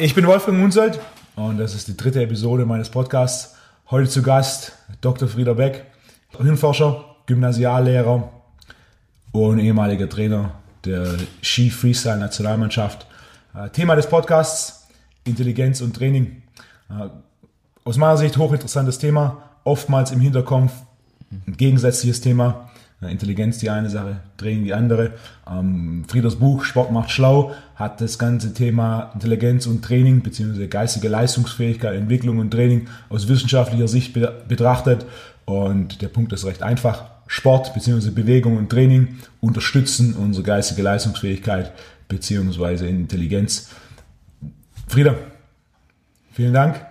Ich bin Wolfgang Munsold und das ist die dritte Episode meines Podcasts. Heute zu Gast Dr. Frieder Beck, Hirnforscher, Gymnasiallehrer und ehemaliger Trainer der Ski-Freestyle-Nationalmannschaft. Äh, Thema des Podcasts: Intelligenz und Training. Äh, aus meiner Sicht hochinteressantes Thema, oftmals im Hinterkopf ein gegensätzliches Thema. Intelligenz die eine Sache, Training die andere. Ähm, Frieders Buch Sport macht schlau hat das ganze Thema Intelligenz und Training bzw. geistige Leistungsfähigkeit, Entwicklung und Training aus wissenschaftlicher Sicht be betrachtet. Und der Punkt ist recht einfach. Sport bzw. Bewegung und Training unterstützen unsere geistige Leistungsfähigkeit bzw. Intelligenz. Frieder, vielen Dank.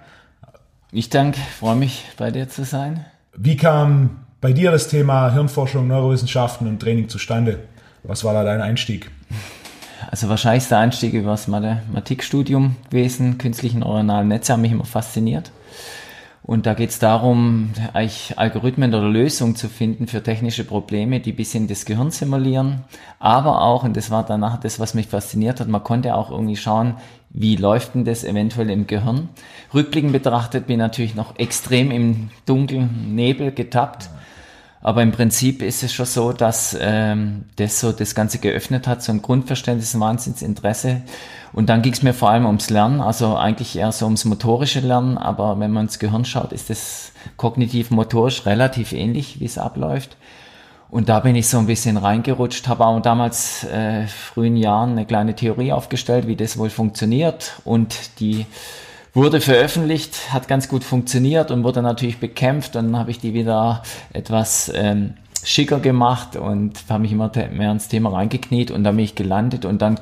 Ich danke, freue mich bei dir zu sein. Wie kam bei dir das Thema Hirnforschung, Neurowissenschaften und Training zustande? Was war da dein Einstieg? Also wahrscheinlich der Einstieg über das Mathematikstudium gewesen. Künstliche neuronale Netze haben mich immer fasziniert. Und da geht es darum, eigentlich Algorithmen oder Lösungen zu finden für technische Probleme, die bis in das Gehirn simulieren. Aber auch, und das war danach das, was mich fasziniert hat, man konnte auch irgendwie schauen, wie läuft denn das eventuell im Gehirn. Rückblickend betrachtet bin ich natürlich noch extrem im dunklen Nebel getappt. Aber im Prinzip ist es schon so, dass ähm, das so das Ganze geöffnet hat, so ein Grundverständnis, ein Wahnsinnsinteresse. Und dann ging es mir vor allem ums Lernen, also eigentlich eher so ums motorische Lernen, aber wenn man ins Gehirn schaut, ist das kognitiv-motorisch relativ ähnlich, wie es abläuft. Und da bin ich so ein bisschen reingerutscht, habe auch damals äh, frühen Jahren eine kleine Theorie aufgestellt, wie das wohl funktioniert. Und die wurde veröffentlicht, hat ganz gut funktioniert und wurde natürlich bekämpft. Dann habe ich die wieder etwas ähm, schicker gemacht und habe mich immer mehr ins Thema reingekniet und da bin ich gelandet und dann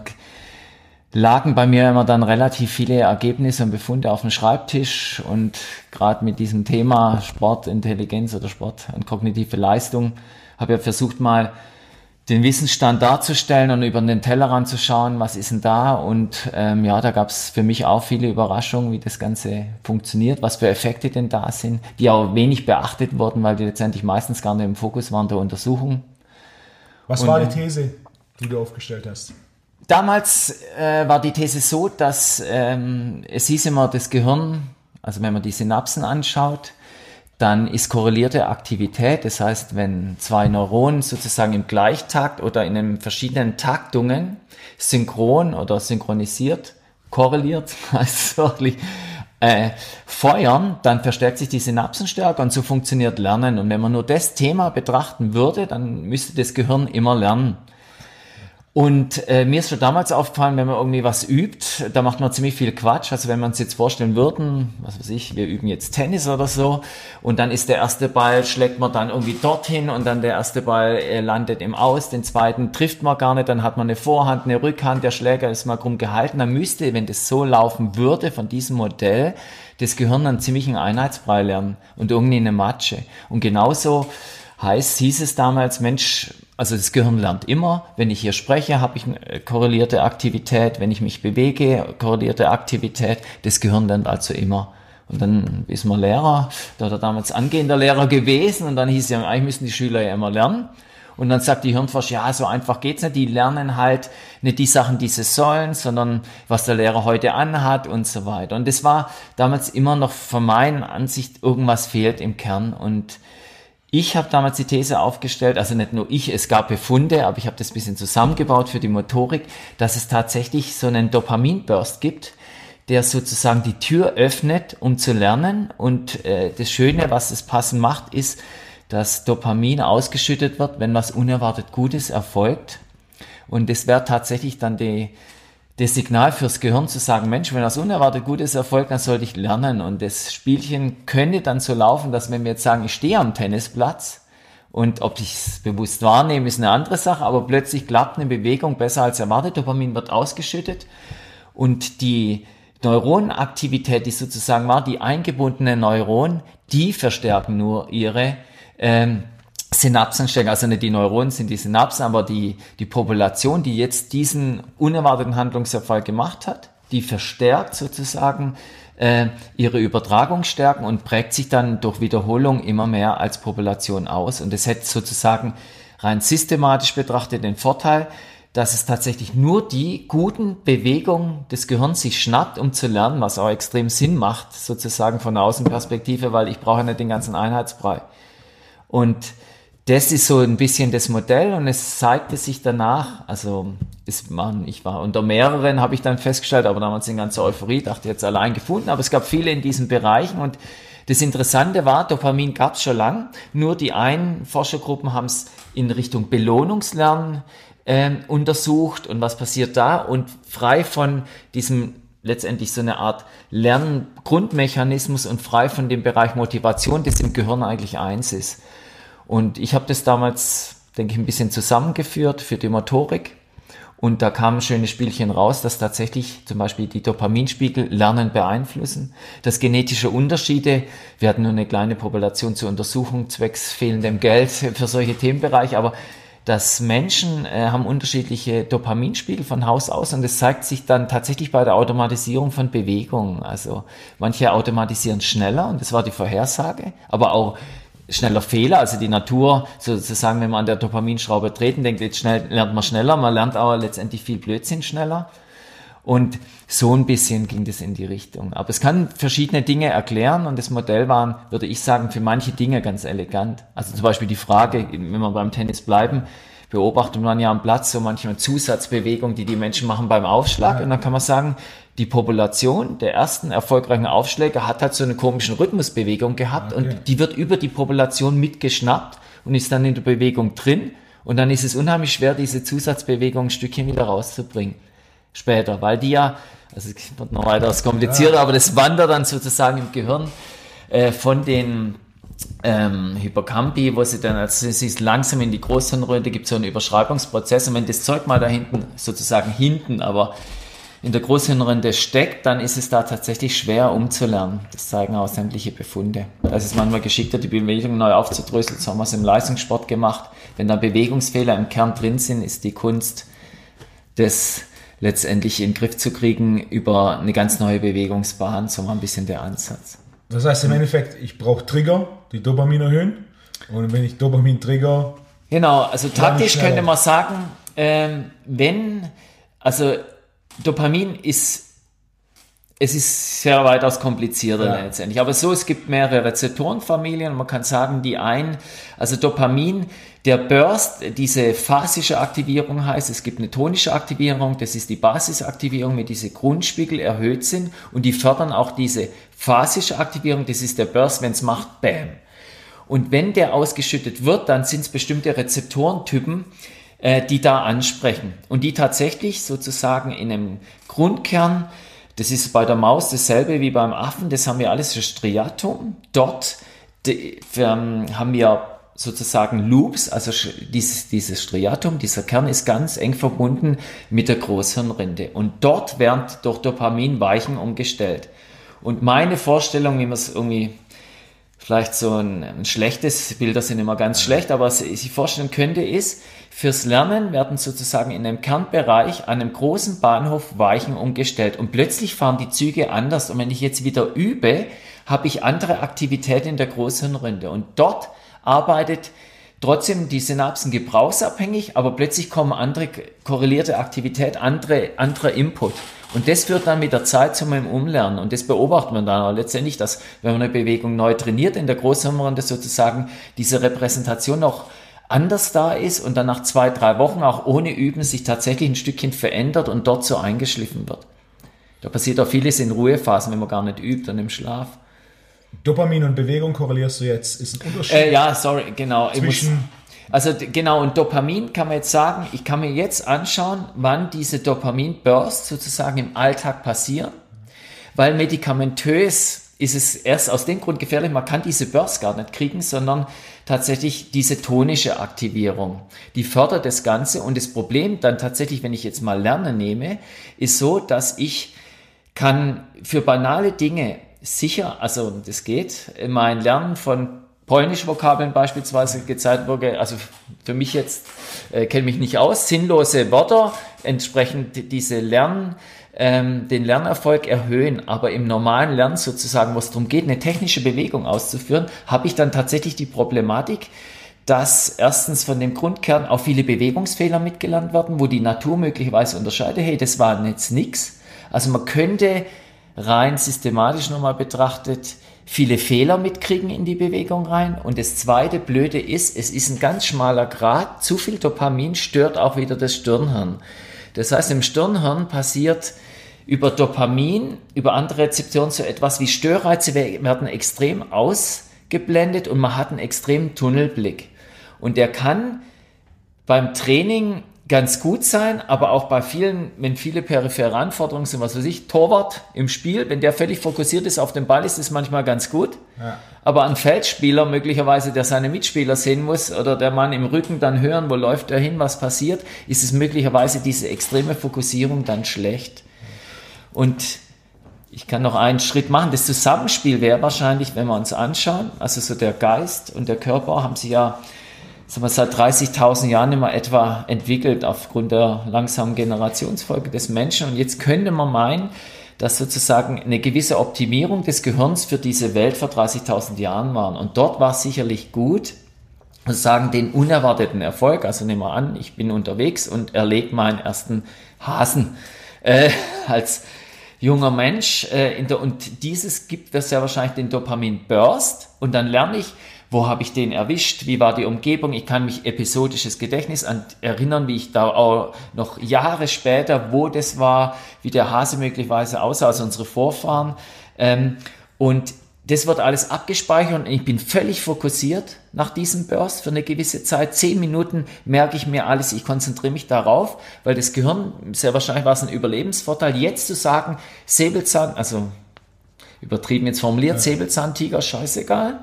lagen bei mir immer dann relativ viele Ergebnisse und Befunde auf dem Schreibtisch und gerade mit diesem Thema Sportintelligenz oder Sport und kognitive Leistung habe ich versucht mal den Wissensstand darzustellen und über den Tellerrand zu schauen, was ist denn da? Und ähm, ja, da gab es für mich auch viele Überraschungen, wie das Ganze funktioniert, was für Effekte denn da sind, die auch wenig beachtet wurden, weil die letztendlich meistens gar nicht im Fokus waren der Untersuchung. Was und, war die These, die du aufgestellt hast? Damals äh, war die These so, dass ähm, es hieß immer, das Gehirn, also wenn man die Synapsen anschaut, dann ist korrelierte Aktivität, das heißt, wenn zwei Neuronen sozusagen im Gleichtakt oder in den verschiedenen Taktungen synchron oder synchronisiert, korreliert, heißt wirklich, äh, feuern, dann verstärkt sich die Synapsenstärke und so funktioniert Lernen. Und wenn man nur das Thema betrachten würde, dann müsste das Gehirn immer lernen. Und äh, mir ist schon damals aufgefallen, wenn man irgendwie was übt, da macht man ziemlich viel Quatsch. Also wenn man uns jetzt vorstellen würden, was weiß ich, wir üben jetzt Tennis oder so, und dann ist der erste Ball, schlägt man dann irgendwie dorthin und dann der erste Ball äh, landet im Aus, den zweiten trifft man gar nicht, dann hat man eine Vorhand, eine Rückhand, der Schläger ist mal krumm gehalten. Dann müsste, wenn das so laufen würde von diesem Modell, das Gehirn einen ziemlichen Einheitsbrei lernen und irgendwie eine Matsche. Und genauso heißt, hieß es damals, Mensch, also das Gehirn lernt immer. Wenn ich hier spreche, habe ich eine korrelierte Aktivität. Wenn ich mich bewege, korrelierte Aktivität. Das Gehirn lernt also immer. Und dann ist man Lehrer, da hat er damals angehender Lehrer gewesen und dann hieß es ja, eigentlich müssen die Schüler ja immer lernen. Und dann sagt die Hirnforscher, ja, so einfach geht's nicht. Die lernen halt nicht die Sachen, die sie sollen, sondern was der Lehrer heute anhat und so weiter. Und das war damals immer noch von meiner Ansicht, irgendwas fehlt im Kern. Und ich habe damals die These aufgestellt, also nicht nur ich, es gab Befunde, aber ich habe das bisschen zusammengebaut für die Motorik, dass es tatsächlich so einen Dopaminburst gibt, der sozusagen die Tür öffnet, um zu lernen. Und äh, das Schöne, was es passend macht, ist, dass Dopamin ausgeschüttet wird, wenn was unerwartet Gutes erfolgt. Und das wäre tatsächlich dann die, das Signal fürs Gehirn zu sagen, Mensch, wenn das unerwartet Gutes erfolgt, dann sollte ich lernen. Und das Spielchen könnte dann so laufen, dass wenn wir jetzt sagen, ich stehe am Tennisplatz und ob ich es bewusst wahrnehme, ist eine andere Sache, aber plötzlich klappt eine Bewegung besser als erwartet, Dopamin wird ausgeschüttet und die Neuronenaktivität, die sozusagen war, die eingebundenen Neuronen, die verstärken nur ihre ähm, Synapsen stecken, also nicht die Neuronen sind die Synapsen, aber die, die Population, die jetzt diesen unerwarteten Handlungserfolg gemacht hat, die verstärkt sozusagen äh, ihre Übertragungsstärken und prägt sich dann durch Wiederholung immer mehr als Population aus. Und das hätte sozusagen rein systematisch betrachtet den Vorteil, dass es tatsächlich nur die guten Bewegungen des Gehirns sich schnappt, um zu lernen, was auch extrem Sinn macht, sozusagen von der Außenperspektive, weil ich brauche nicht den ganzen Einheitsbrei. Und das ist so ein bisschen das Modell und es zeigte sich danach, also ist man, ich war unter mehreren, habe ich dann festgestellt, aber damals in ganzer Euphorie, dachte jetzt allein gefunden, aber es gab viele in diesen Bereichen und das Interessante war, Dopamin gab es schon lang, nur die einen Forschergruppen haben es in Richtung Belohnungslernen äh, untersucht und was passiert da? Und frei von diesem letztendlich so eine Art Lerngrundmechanismus und frei von dem Bereich Motivation, das im Gehirn eigentlich eins ist. Und ich habe das damals, denke ich, ein bisschen zusammengeführt für die Motorik und da kamen schöne Spielchen raus, dass tatsächlich zum Beispiel die Dopaminspiegel Lernen beeinflussen, dass genetische Unterschiede, wir hatten nur eine kleine Population zur Untersuchung zwecks fehlendem Geld für solche Themenbereiche, aber dass Menschen äh, haben unterschiedliche Dopaminspiegel von Haus aus und das zeigt sich dann tatsächlich bei der Automatisierung von Bewegungen. Also manche automatisieren schneller und das war die Vorhersage, aber auch schneller Fehler, also die Natur sozusagen, wenn man an der Dopaminschraube treten denkt, jetzt schnell, lernt man schneller, man lernt aber letztendlich viel Blödsinn schneller. Und so ein bisschen ging das in die Richtung. Aber es kann verschiedene Dinge erklären und das Modell waren, würde ich sagen, für manche Dinge ganz elegant. Also zum Beispiel die Frage, wenn wir beim Tennis bleiben, beobachtet man ja am Platz so manchmal Zusatzbewegungen, die die Menschen machen beim Aufschlag. Und dann kann man sagen, die Population der ersten erfolgreichen Aufschläge hat halt so eine komische Rhythmusbewegung gehabt okay. und die wird über die Population mitgeschnappt und ist dann in der Bewegung drin. Und dann ist es unheimlich schwer, diese Zusatzbewegung ein Stückchen wieder rauszubringen. Später, weil die ja, also es wird noch weiter komplizierter, ja. aber das wandert dann sozusagen im Gehirn äh, von den ähm, Hippocampi, wo sie dann, also sie ist langsam in die Großhirnröhre, gibt so einen Überschreibungsprozess und wenn das Zeug mal da hinten, sozusagen hinten, aber in der Großhirnrinde steckt, dann ist es da tatsächlich schwer umzulernen. Das zeigen auch sämtliche Befunde. Da ist es manchmal geschickter, die Bewegung neu aufzudröseln. So haben wir es im Leistungssport gemacht. Wenn da Bewegungsfehler im Kern drin sind, ist die Kunst, das letztendlich in den Griff zu kriegen über eine ganz neue Bewegungsbahn. So mal ein bisschen der Ansatz. Das heißt im Endeffekt, ich brauche Trigger, die Dopamin erhöhen. Und wenn ich Dopamin trigger. Genau, also taktisch könnte man sagen, ähm, wenn, also Dopamin ist es ist sehr weitaus komplizierter ja. letztendlich. Aber so, es gibt mehrere Rezeptorenfamilien man kann sagen, die ein, also Dopamin, der Burst, diese phasische Aktivierung heißt, es gibt eine tonische Aktivierung, das ist die Basisaktivierung, mit diese Grundspiegel erhöht sind und die fördern auch diese phasische Aktivierung, das ist der Burst, wenn es macht, bam. Und wenn der ausgeschüttet wird, dann sind es bestimmte Rezeptorentypen, äh, die da ansprechen und die tatsächlich sozusagen in einem Grundkern, das ist bei der Maus dasselbe wie beim Affen, das haben wir alles für Striatum. Dort die, ähm, haben wir sozusagen Loops, also dieses, dieses Striatum, dieser Kern ist ganz eng verbunden mit der Großhirnrinde. Und dort werden durch Dopamin Weichen umgestellt. Und meine Vorstellung, wie man es irgendwie vielleicht so ein, ein schlechtes, Bilder sind immer ganz schlecht, aber sich vorstellen könnte, ist, fürs Lernen werden sozusagen in einem Kernbereich an einem großen Bahnhof Weichen umgestellt und plötzlich fahren die Züge anders und wenn ich jetzt wieder übe, habe ich andere Aktivität in der Großhirnrinde und dort arbeitet trotzdem die Synapsen gebrauchsabhängig, aber plötzlich kommen andere korrelierte Aktivität, andere, anderer Input. Und das führt dann mit der Zeit zu meinem Umlernen. Und das beobachtet man dann auch letztendlich, dass wenn man eine Bewegung neu trainiert, in der Großhirnrinde sozusagen diese Repräsentation noch anders da ist und dann nach zwei, drei Wochen auch ohne Üben sich tatsächlich ein Stückchen verändert und dort so eingeschliffen wird. Da passiert auch vieles in Ruhephasen, wenn man gar nicht übt und im Schlaf. Dopamin und Bewegung korrelierst du jetzt, ist ein Unterschied? Äh, ja, sorry, genau. Zwischen also genau, und Dopamin kann man jetzt sagen, ich kann mir jetzt anschauen, wann diese Dopamin-Bursts sozusagen im Alltag passieren, weil medikamentös ist es erst aus dem Grund gefährlich, man kann diese Bursts gar nicht kriegen, sondern tatsächlich diese tonische Aktivierung. Die fördert das Ganze und das Problem dann tatsächlich, wenn ich jetzt mal Lernen nehme, ist so, dass ich kann für banale Dinge sicher, also das geht, mein Lernen von Polnisch-Vokabeln beispielsweise gezeigt wurde, also für mich jetzt äh, kenne mich nicht aus, sinnlose Wörter, entsprechend diese Lern, ähm, den Lernerfolg erhöhen, aber im normalen Lernen sozusagen, wo es darum geht, eine technische Bewegung auszuführen, habe ich dann tatsächlich die Problematik, dass erstens von dem Grundkern auch viele Bewegungsfehler mitgelernt werden, wo die Natur möglicherweise unterscheidet, hey, das war jetzt nichts. Also man könnte rein systematisch nochmal betrachtet viele Fehler mitkriegen in die Bewegung rein. Und das zweite Blöde ist, es ist ein ganz schmaler Grad. Zu viel Dopamin stört auch wieder das Stirnhirn. Das heißt, im Stirnhirn passiert über Dopamin, über andere Rezeptoren so etwas wie Störreize werden extrem ausgeblendet und man hat einen extremen Tunnelblick. Und der kann beim Training ganz gut sein, aber auch bei vielen, wenn viele periphere Anforderungen sind, was weiß ich, Torwart im Spiel, wenn der völlig fokussiert ist auf den Ball, ist das manchmal ganz gut. Ja. Aber ein Feldspieler möglicherweise, der seine Mitspieler sehen muss oder der Mann im Rücken dann hören, wo läuft er hin, was passiert, ist es möglicherweise diese extreme Fokussierung dann schlecht. Und ich kann noch einen Schritt machen. Das Zusammenspiel wäre wahrscheinlich, wenn wir uns anschauen, also so der Geist und der Körper haben sich ja sagen wir, seit 30.000 Jahren immer etwa entwickelt aufgrund der langsamen Generationsfolge des Menschen. Und jetzt könnte man meinen, dass sozusagen eine gewisse Optimierung des Gehirns für diese Welt vor 30.000 Jahren war. Und dort war es sicherlich gut, sozusagen den unerwarteten Erfolg, also nehmen wir an, ich bin unterwegs und erlege meinen ersten Hasen äh, als junger Mensch. Äh, der, und dieses gibt das ja wahrscheinlich den Dopamin-Burst und dann lerne ich, wo habe ich den erwischt, wie war die Umgebung, ich kann mich episodisches Gedächtnis an, erinnern, wie ich da auch noch Jahre später, wo das war, wie der Hase möglicherweise aussah, also unsere Vorfahren. Ähm, und das wird alles abgespeichert und ich bin völlig fokussiert nach diesem Burst für eine gewisse Zeit. Zehn Minuten merke ich mir alles, ich konzentriere mich darauf, weil das Gehirn, sehr wahrscheinlich war es ein Überlebensvorteil, jetzt zu sagen, Säbelzahn, also übertrieben jetzt formuliert, ja. Säbelzahntiger, scheißegal,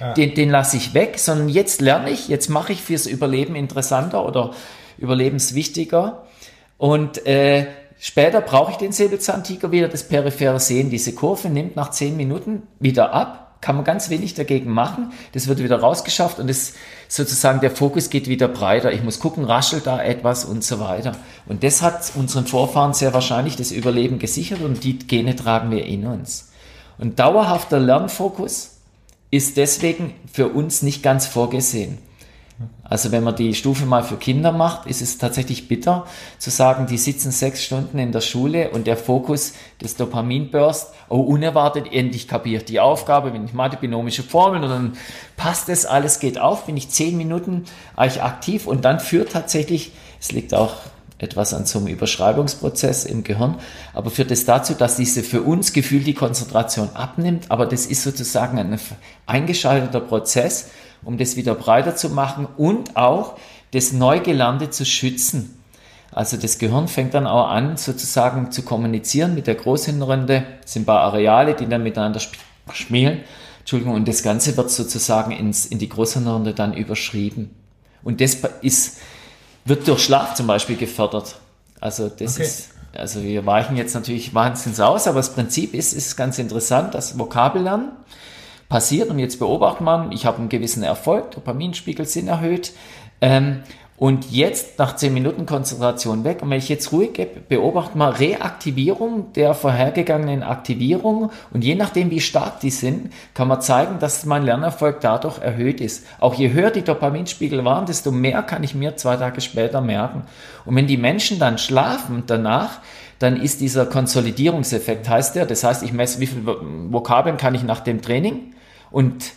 ja. Den, den lasse ich weg, sondern jetzt lerne ich, jetzt mache ich fürs Überleben interessanter oder überlebenswichtiger. Und äh, später brauche ich den Säbelzahntiger wieder, das periphere Sehen. Diese Kurve nimmt nach zehn Minuten wieder ab, kann man ganz wenig dagegen machen. Das wird wieder rausgeschafft und das sozusagen der Fokus geht wieder breiter. Ich muss gucken, raschelt da etwas und so weiter. Und das hat unseren Vorfahren sehr wahrscheinlich das Überleben gesichert und die Gene tragen wir in uns. Und dauerhafter Lernfokus ist deswegen für uns nicht ganz vorgesehen. Also wenn man die Stufe mal für Kinder macht, ist es tatsächlich bitter zu sagen, die sitzen sechs Stunden in der Schule und der Fokus des Dopaminburst, oh unerwartet, endlich kapiert die Aufgabe, wenn ich Mathe, binomische Formeln und dann passt das, alles geht auf, bin ich zehn Minuten eigentlich aktiv und dann führt tatsächlich, es liegt auch etwas an so einem Überschreibungsprozess im Gehirn, aber führt es dazu, dass diese für uns gefühlt die Konzentration abnimmt, aber das ist sozusagen ein eingeschalteter Prozess, um das wieder breiter zu machen und auch das Neugelernte zu schützen. Also das Gehirn fängt dann auch an, sozusagen zu kommunizieren mit der Großhirnrinde, das sind ein paar Areale, die dann miteinander schmielen. Entschuldigung, und das Ganze wird sozusagen ins, in die Großhirnrinde dann überschrieben. Und das ist wird durch Schlaf zum Beispiel gefördert. Also das okay. ist, also wir weichen jetzt natürlich wahnsinnig aus, aber das Prinzip ist, ist ganz interessant, dass Vokabellernen passiert und jetzt beobachtet man, ich habe einen gewissen Erfolg, Dopaminspiegel sind erhöht. Ähm, und jetzt nach 10 Minuten Konzentration weg. Und wenn ich jetzt ruhig gebe, beobachte mal Reaktivierung der vorhergegangenen Aktivierung. Und je nachdem, wie stark die sind, kann man zeigen, dass mein Lernerfolg dadurch erhöht ist. Auch je höher die Dopaminspiegel waren, desto mehr kann ich mir zwei Tage später merken. Und wenn die Menschen dann schlafen danach, dann ist dieser Konsolidierungseffekt, heißt der. Das heißt, ich messe, wie viele Vokabeln kann ich nach dem Training und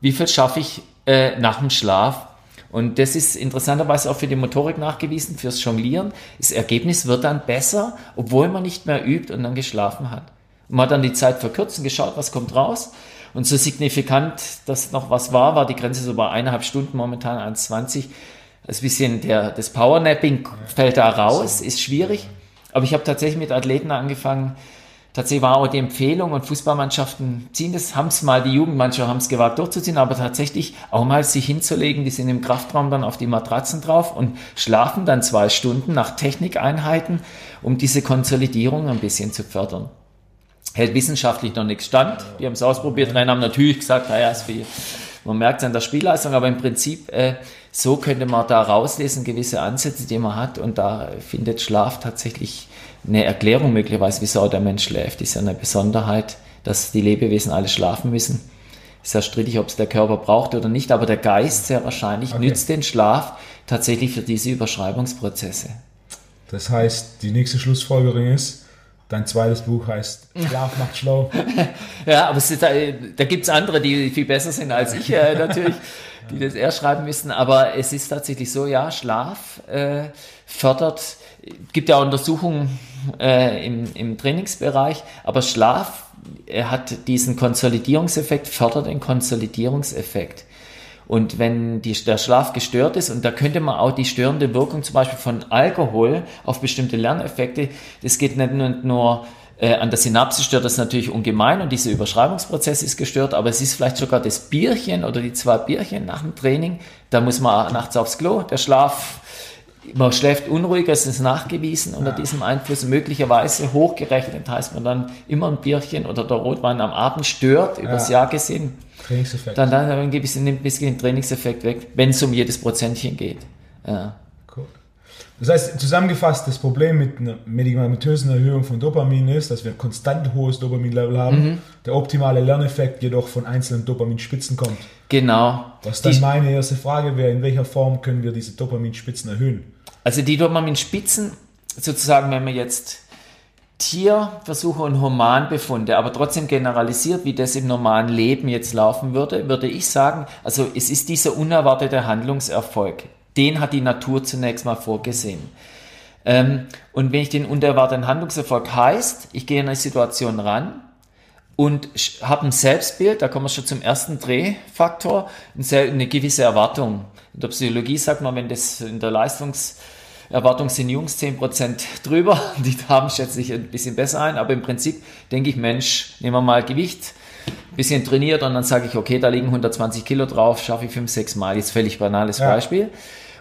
wie viel schaffe ich äh, nach dem Schlaf. Und das ist interessanterweise auch für die Motorik nachgewiesen, fürs Jonglieren. Das Ergebnis wird dann besser, obwohl man nicht mehr übt und dann geschlafen hat. Und man hat dann die Zeit verkürzt und geschaut, was kommt raus. Und so signifikant, dass noch was war, war die Grenze so bei eineinhalb Stunden, momentan 1,20. Das bisschen der, das Powernapping fällt da raus, ist schwierig. Aber ich habe tatsächlich mit Athleten angefangen, Tatsächlich war auch die Empfehlung und Fußballmannschaften ziehen das, haben es mal, die Jugendmannschaften haben es gewagt durchzuziehen, aber tatsächlich auch mal sich hinzulegen, die sind im Kraftraum dann auf die Matratzen drauf und schlafen dann zwei Stunden nach Technikeinheiten, um diese Konsolidierung ein bisschen zu fördern. Hält wissenschaftlich noch nichts stand. Die haben es ausprobiert, Rennen haben natürlich gesagt, naja, ist viel. Man merkt es an der Spielleistung, aber im Prinzip, äh, so könnte man da rauslesen, gewisse Ansätze, die man hat und da findet Schlaf tatsächlich eine Erklärung möglicherweise, wieso der Mensch schläft. Ist ja eine Besonderheit, dass die Lebewesen alle schlafen müssen. ist ja strittig, ob es der Körper braucht oder nicht, aber der Geist sehr wahrscheinlich okay. nützt den Schlaf tatsächlich für diese Überschreibungsprozesse. Das heißt, die nächste Schlussfolgerung ist, dein zweites Buch heißt Schlaf macht schlau. ja, aber ist, da, da gibt es andere, die viel besser sind als ich äh, natürlich, die das eher schreiben müssten. Aber es ist tatsächlich so, ja, Schlaf äh, fördert, gibt ja Untersuchungen äh, im, im Trainingsbereich, aber Schlaf hat diesen Konsolidierungseffekt, fördert den Konsolidierungseffekt. Und wenn die, der Schlaf gestört ist, und da könnte man auch die störende Wirkung zum Beispiel von Alkohol auf bestimmte Lerneffekte, das geht nicht nur, nur äh, an der Synapse stört das natürlich ungemein und dieser Überschreibungsprozess ist gestört, aber es ist vielleicht sogar das Bierchen oder die zwei Bierchen nach dem Training, da muss man nachts aufs Klo, der Schlaf man schläft unruhiger, es ist nachgewiesen unter ja. diesem Einfluss. Möglicherweise hochgerechnet heißt man dann immer ein Bierchen oder der Rotwein am Abend stört, übers Jahr gesehen. Trainingseffekt. Dann, dann ein bisschen, nimmt ein bisschen den Trainingseffekt weg, wenn es um jedes Prozentchen geht. Ja. Das heißt, zusammengefasst, das Problem mit einer medikamentösen Erhöhung von Dopamin ist, dass wir ein konstant hohes Dopaminlevel haben. Mhm. Der optimale Lerneffekt jedoch von einzelnen Dopaminspitzen kommt. Genau. Was dann Die, meine erste Frage wäre, in welcher Form können wir diese Dopaminspitzen erhöhen? Also die Dopaminspitzen, sozusagen, wenn man jetzt Tierversuche und Humanbefunde, aber trotzdem generalisiert, wie das im normalen Leben jetzt laufen würde, würde ich sagen, also es ist dieser unerwartete Handlungserfolg. Den hat die Natur zunächst mal vorgesehen. Ähm, und wenn ich den unerwarteten Handlungserfolg heißt, ich gehe in eine Situation ran und habe ein Selbstbild, da kommen wir schon zum ersten Drehfaktor, eine gewisse Erwartung. In der Psychologie sagt man, wenn das in der Leistungserwartung sind Jungs 10% drüber, die haben schätze ich ein bisschen besser ein, aber im Prinzip denke ich, Mensch, nehmen wir mal Gewicht, ein bisschen trainiert und dann sage ich, okay, da liegen 120 Kilo drauf, schaffe ich 5, 6 Mal, jetzt völlig banales ja. Beispiel.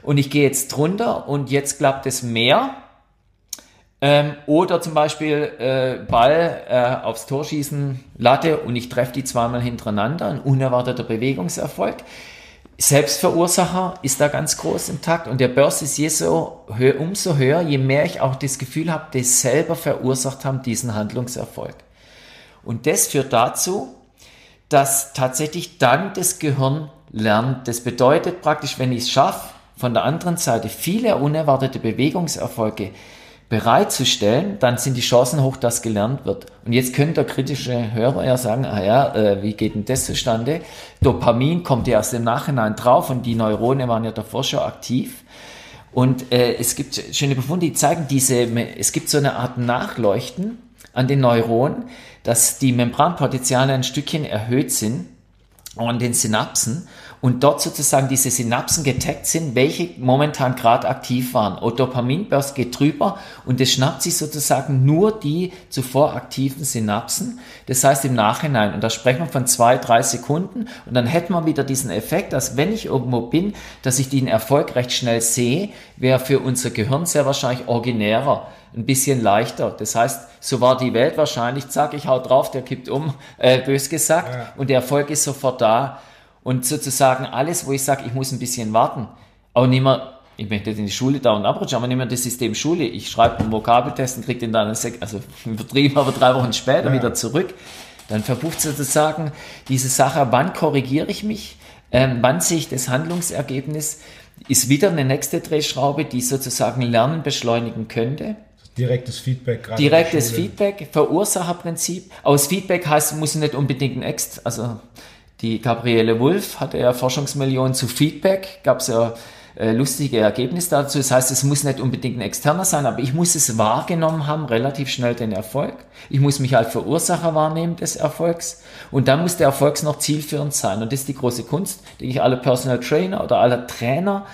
Und ich gehe jetzt drunter und jetzt klappt es mehr. Ähm, oder zum Beispiel äh, Ball äh, aufs Tor schießen, Latte und ich treffe die zweimal hintereinander, ein unerwarteter Bewegungserfolg. Selbstverursacher ist da ganz groß im Takt und der Börse ist je so, höher, umso höher, je mehr ich auch das Gefühl habe, das selber verursacht haben, diesen Handlungserfolg. Und das führt dazu, dass tatsächlich dann das Gehirn lernt. Das bedeutet praktisch, wenn ich es schaffe, von der anderen Seite viele unerwartete Bewegungserfolge bereitzustellen, dann sind die Chancen hoch, dass gelernt wird. Und jetzt könnte der kritische Hörer ja sagen, ah ja, äh, wie geht denn das zustande? Dopamin kommt ja erst im Nachhinein drauf und die Neurone waren ja davor schon aktiv. Und äh, es gibt schöne Befunde, die zeigen diese, es gibt so eine Art Nachleuchten an den Neuronen, dass die Membranpotenziale ein Stückchen erhöht sind an den Synapsen und dort sozusagen diese Synapsen getaggt sind, welche momentan gerade aktiv waren. Und Dopaminburst geht drüber und es schnappt sich sozusagen nur die zuvor aktiven Synapsen. Das heißt im Nachhinein, und da sprechen wir von zwei, drei Sekunden und dann hätten wir wieder diesen Effekt, dass wenn ich irgendwo bin, dass ich den Erfolg recht schnell sehe, wäre für unser Gehirn sehr wahrscheinlich originärer ein bisschen leichter. Das heißt, so war die Welt wahrscheinlich, zack, ich hau drauf, der kippt um, äh, bös gesagt, ja. und der Erfolg ist sofort da. Und sozusagen alles, wo ich sage, ich muss ein bisschen warten, aber nicht mehr, ich möchte in die Schule dauernd abrutschen, aber nicht mehr das System Schule. Ich schreibe einen Vokabeltest und kriege den dann, also übertrieben, aber drei Wochen später ja. wieder zurück. Dann verbucht sozusagen diese Sache, wann korrigiere ich mich, ähm, wann sehe ich das Handlungsergebnis, ist wieder eine nächste Drehschraube, die sozusagen Lernen beschleunigen könnte. Direktes Feedback. Direktes Feedback, Verursacherprinzip. Aus Feedback heißt, muss nicht unbedingt ein Ext, also die Gabriele Wulff hatte ja Forschungsmillionen zu Feedback, gab es ja äh, lustige Ergebnisse dazu. Das heißt, es muss nicht unbedingt ein externer sein, aber ich muss es wahrgenommen haben, relativ schnell den Erfolg. Ich muss mich als Verursacher wahrnehmen des Erfolgs. Und dann muss der Erfolg noch zielführend sein. Und das ist die große Kunst, denke ich, alle Personal Trainer oder alle Trainer,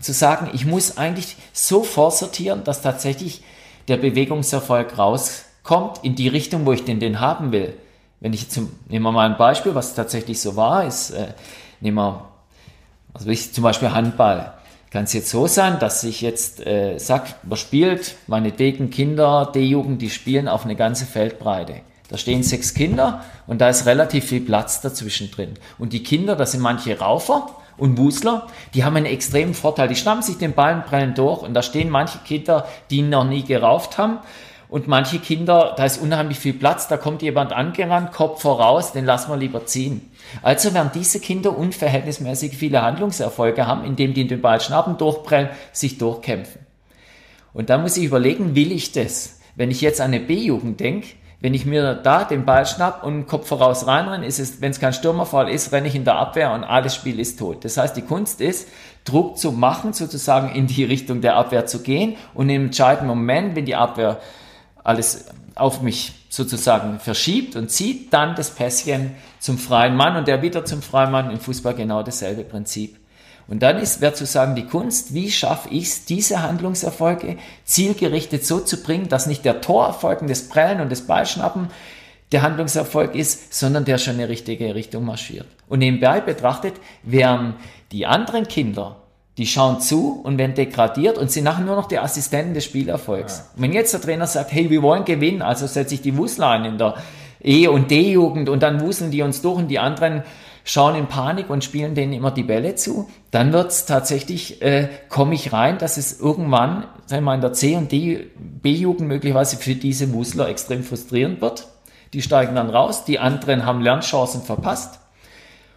zu sagen, ich muss eigentlich so vorsortieren, dass tatsächlich der Bewegungserfolg rauskommt in die Richtung, wo ich den, den haben will. Wenn ich zum, nehmen wir mal ein Beispiel, was tatsächlich so war, ist, äh, nehmen wir, also ich zum Beispiel Handball. Kann es jetzt so sein, dass ich jetzt äh, sage, man spielt, meinetwegen Kinder, D-Jugend, die spielen auf eine ganze Feldbreite. Da stehen sechs Kinder und da ist relativ viel Platz dazwischen drin. Und die Kinder, das sind manche Raufer und Wusler, die haben einen extremen Vorteil. Die schnappen sich den Ball und prellen durch und da stehen manche Kinder, die noch nie gerauft haben Und manche Kinder, da ist unheimlich viel Platz, da kommt jemand angerannt, Kopf voraus, den lassen wir lieber ziehen. Also werden diese Kinder unverhältnismäßig viele Handlungserfolge haben, indem die den Ball schnappen, durchprellen, sich durchkämpfen. Und da muss ich überlegen, will ich das? Wenn ich jetzt an eine B-Jugend denke, wenn ich mir da den Ball schnapp und Kopf voraus reinrenne, ist es, wenn es kein Stürmerfall ist, renne ich in der Abwehr und alles Spiel ist tot. Das heißt, die Kunst ist, Druck zu machen, sozusagen in die Richtung der Abwehr zu gehen und im entscheidenden Moment, wenn die Abwehr alles auf mich sozusagen verschiebt und zieht, dann das Pässchen zum freien Mann und der wieder zum freien Mann. Im Fußball genau dasselbe Prinzip. Und dann ist, wäre zu sagen, die Kunst, wie schaffe ich es, diese Handlungserfolge zielgerichtet so zu bringen, dass nicht der Torerfolg und das Prellen und das Ballschnappen der Handlungserfolg ist, sondern der schon in die richtige Richtung marschiert. Und nebenbei betrachtet wären die anderen Kinder, die schauen zu und werden degradiert und sind nachher nur noch die Assistenten des Spielerfolgs. Ja. Und wenn jetzt der Trainer sagt, hey, wir wollen gewinnen, also setze ich die Wusler ein in der E- und D-Jugend und dann wuseln die uns durch und die anderen schauen in Panik und spielen denen immer die Bälle zu, dann wird's tatsächlich, äh, komme ich rein, dass es irgendwann, sagen wir mal, in der C- und D- B-Jugend möglicherweise für diese Wusler extrem frustrierend wird. Die steigen dann raus, die anderen haben Lernchancen verpasst.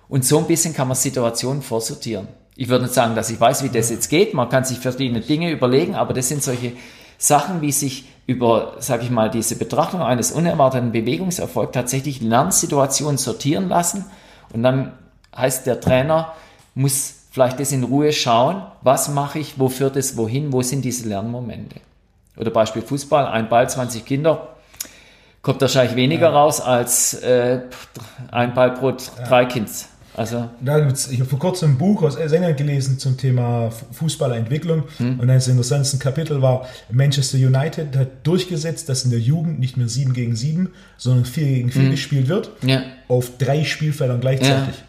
Und so ein bisschen kann man Situationen vorsortieren. Ich würde nicht sagen, dass ich weiß, wie das jetzt geht. Man kann sich verschiedene Dinge überlegen, aber das sind solche Sachen, wie sich über, sage ich mal, diese Betrachtung eines unerwarteten Bewegungserfolgs tatsächlich Lernsituationen sortieren lassen und dann heißt der Trainer, muss vielleicht das in Ruhe schauen, was mache ich, wo führt es wohin, wo sind diese Lernmomente. Oder Beispiel Fußball, ein Ball, 20 Kinder, kommt wahrscheinlich weniger ja. raus als äh, ein Ball pro drei ja. Kinds. Also ich habe vor kurzem ein Buch aus England gelesen zum Thema Fußballerentwicklung hm. und eines der interessantesten Kapitel war, Manchester United hat durchgesetzt, dass in der Jugend nicht mehr 7 gegen 7, sondern 4 gegen 4 hm. gespielt wird, ja. auf drei Spielfeldern gleichzeitig. Ja.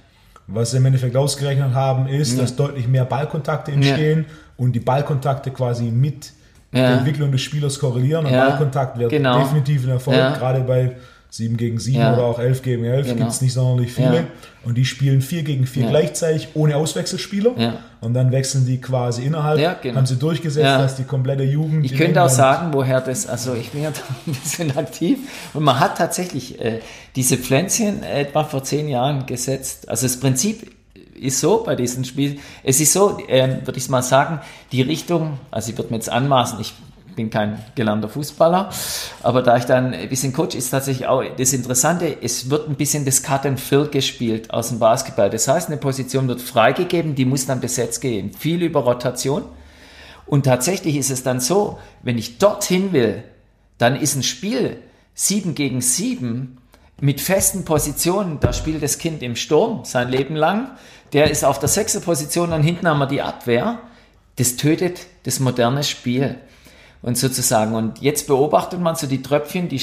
Was sie im Endeffekt ausgerechnet haben, ist, ja. dass deutlich mehr Ballkontakte entstehen und die Ballkontakte quasi mit der Entwicklung des Spielers korrelieren und Ballkontakt wird genau. definitiv ein Erfolg, gerade bei 7 gegen 7 ja. oder auch 11 gegen 11 genau. gibt es nicht sonderlich viele. Ja. Und die spielen 4 gegen 4 ja. gleichzeitig ohne Auswechselspieler. Und dann wechseln die quasi innerhalb. Genau. Haben sie durchgesetzt, dass die komplette Jugend. Ich könnte auch sagen, woher das, also ich bin ja ein bisschen aktiv und man hat tatsächlich äh, diese Pflänzchen etwa vor 10 Jahren gesetzt. Also das Prinzip ist so bei diesen Spielen, es ist so, äh, würde ich mal sagen, die Richtung, also ich würde mir jetzt anmaßen, ich bin kein gelernter Fußballer, aber da ich dann ein bisschen Coach ist tatsächlich auch das Interessante, es wird ein bisschen das Cut and Fill gespielt aus dem Basketball. Das heißt, eine Position wird freigegeben, die muss dann besetzt gehen. Viel über Rotation. Und tatsächlich ist es dann so, wenn ich dorthin will, dann ist ein Spiel 7 gegen 7 mit festen Positionen. Da spielt das Kind im Sturm sein Leben lang. Der ist auf der sechsten Position und hinten haben wir die Abwehr. Das tötet das moderne Spiel und sozusagen. Und jetzt beobachtet man so die Tröpfchen, die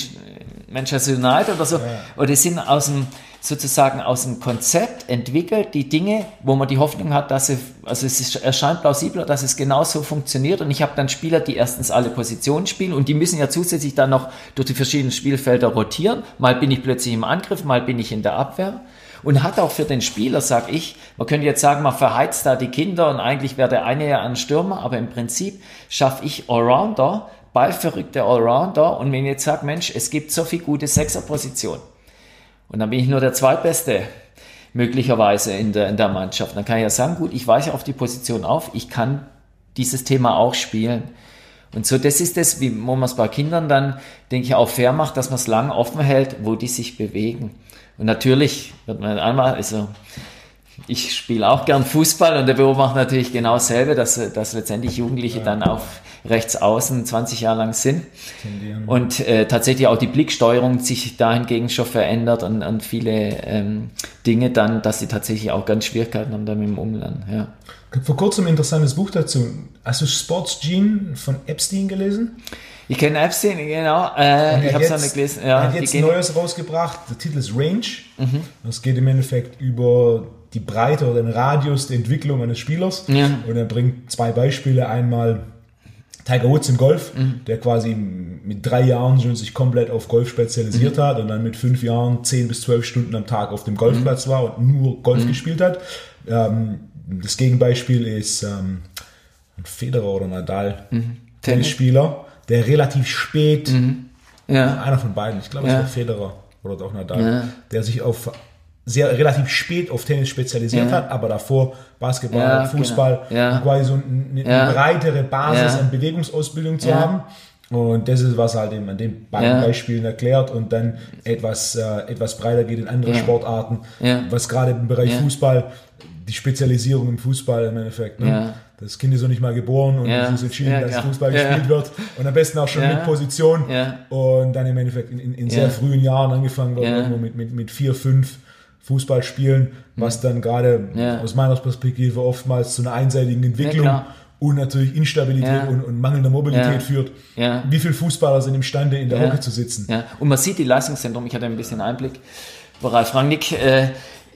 Manchester United oder so, ja. oder die sind aus dem, sozusagen aus dem Konzept entwickelt, die Dinge, wo man die Hoffnung hat, dass sie, also es ist, erscheint plausibler, dass es genauso funktioniert. Und ich habe dann Spieler, die erstens alle Positionen spielen und die müssen ja zusätzlich dann noch durch die verschiedenen Spielfelder rotieren. Mal bin ich plötzlich im Angriff, mal bin ich in der Abwehr und hat auch für den Spieler, sag ich, man könnte jetzt sagen, man verheizt da die Kinder und eigentlich wäre der eine ja ein Stürmer, aber im Prinzip schaffe ich Allrounder, ballverrückte Allrounder und wenn ich jetzt sage, Mensch, es gibt so viel gute Sechserpositionen und dann bin ich nur der Zweitbeste möglicherweise in der, in der Mannschaft, dann kann ich ja sagen, gut, ich weiche auf die Position auf, ich kann dieses Thema auch spielen. Und so, das ist das, wie man es bei Kindern dann, denke ich, auch fair macht, dass man es lang offen hält, wo die sich bewegen. Und natürlich wird man einmal, also ich spiele auch gern Fußball und der beobachtet natürlich genau dasselbe, dass, dass letztendlich Jugendliche ja. dann auf rechts außen 20 Jahre lang sind Tendieren. und äh, tatsächlich auch die Blicksteuerung sich dahingegen schon verändert und, und viele ähm, Dinge dann, dass sie tatsächlich auch ganz Schwierigkeiten haben damit im Umland. Ja. Vor kurzem ein interessantes Buch dazu. Hast du Sports Gene von Epstein gelesen? Ich kenne Epstein, genau. Äh, ich habe es noch nicht gelesen. Ja, er hat jetzt Neues rausgebracht. Der Titel ist Range. Mhm. Das geht im Endeffekt über die Breite oder den Radius der Entwicklung eines Spielers. Ja. Und er bringt zwei Beispiele. Einmal Tiger Woods im Golf, mhm. der quasi mit drei Jahren schon sich komplett auf Golf spezialisiert mhm. hat und dann mit fünf Jahren zehn bis zwölf Stunden am Tag auf dem Golfplatz mhm. war und nur Golf mhm. gespielt hat. Ähm, das Gegenbeispiel ist ähm, ein Federer oder Nadal, mhm. Tennisspieler der relativ spät mhm. Ja. Einer von beiden, ich glaube, es Ja. war Federer oder doch Nadal, Ja. der sich auf sehr relativ spät auf Tennis spezialisiert hat, aber davor Basketball, Fußball, genau. Quasi so eine, eine breitere Basis an Bewegungsausbildung zu haben. Und das ist, was halt eben an den beiden. Beispielen erklärt und dann etwas, äh, etwas breiter geht in andere. Sportarten, was gerade im Bereich. Fußball, die Spezialisierung im Fußball im Endeffekt. Ne? Ja. Das Kind ist noch nicht mal geboren und Ja. es ist entschieden, Ja, dass. Fußball Ja. gespielt wird und am besten auch schon Ja. mit Position Ja. und dann im Endeffekt in, in, in sehr Ja. frühen Jahren angefangen wird, Ja. irgendwo mit, mit, mit vier, fünf Fußballspielen, was dann gerade Ja. aus meiner Perspektive oftmals zu einer einseitigen Entwicklung klar. und natürlich Instabilität Ja. und, und mangelnder Mobilität Ja. führt. Ja. Wie viele Fußballer sind imstande, in der Ja. Hocke zu sitzen? Ja. Und man sieht die Leistungszentrum, ich hatte ein bisschen Einblick. Bei Ralf Rangnick äh,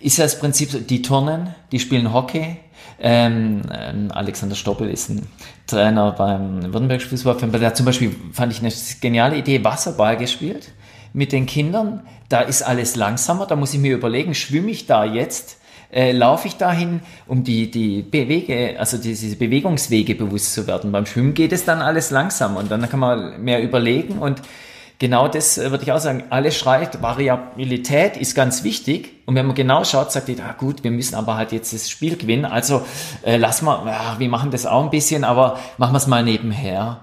ist ja das Prinzip, die turnen, die spielen Hockey. Ähm, ähm, Alexander Stoppel ist ein Trainer beim Württembergischen Fußballverband. Der zum Beispiel, fand ich eine geniale Idee, Wasserball gespielt mit den Kindern. Da ist alles langsamer, da muss ich mir überlegen, schwimme ich da jetzt? Äh, laufe ich dahin, um die, die Bewege, also diese Bewegungswege bewusst zu werden. Beim Schwimmen geht es dann alles langsam und dann kann man mehr überlegen und genau das äh, würde ich auch sagen. Alles schreit, Variabilität ist ganz wichtig. Und wenn man genau schaut, sagt jeder, ah, gut, wir müssen aber halt jetzt das Spiel gewinnen. Also äh, lass mal, ja, wir machen das auch ein bisschen, aber machen wir es mal nebenher.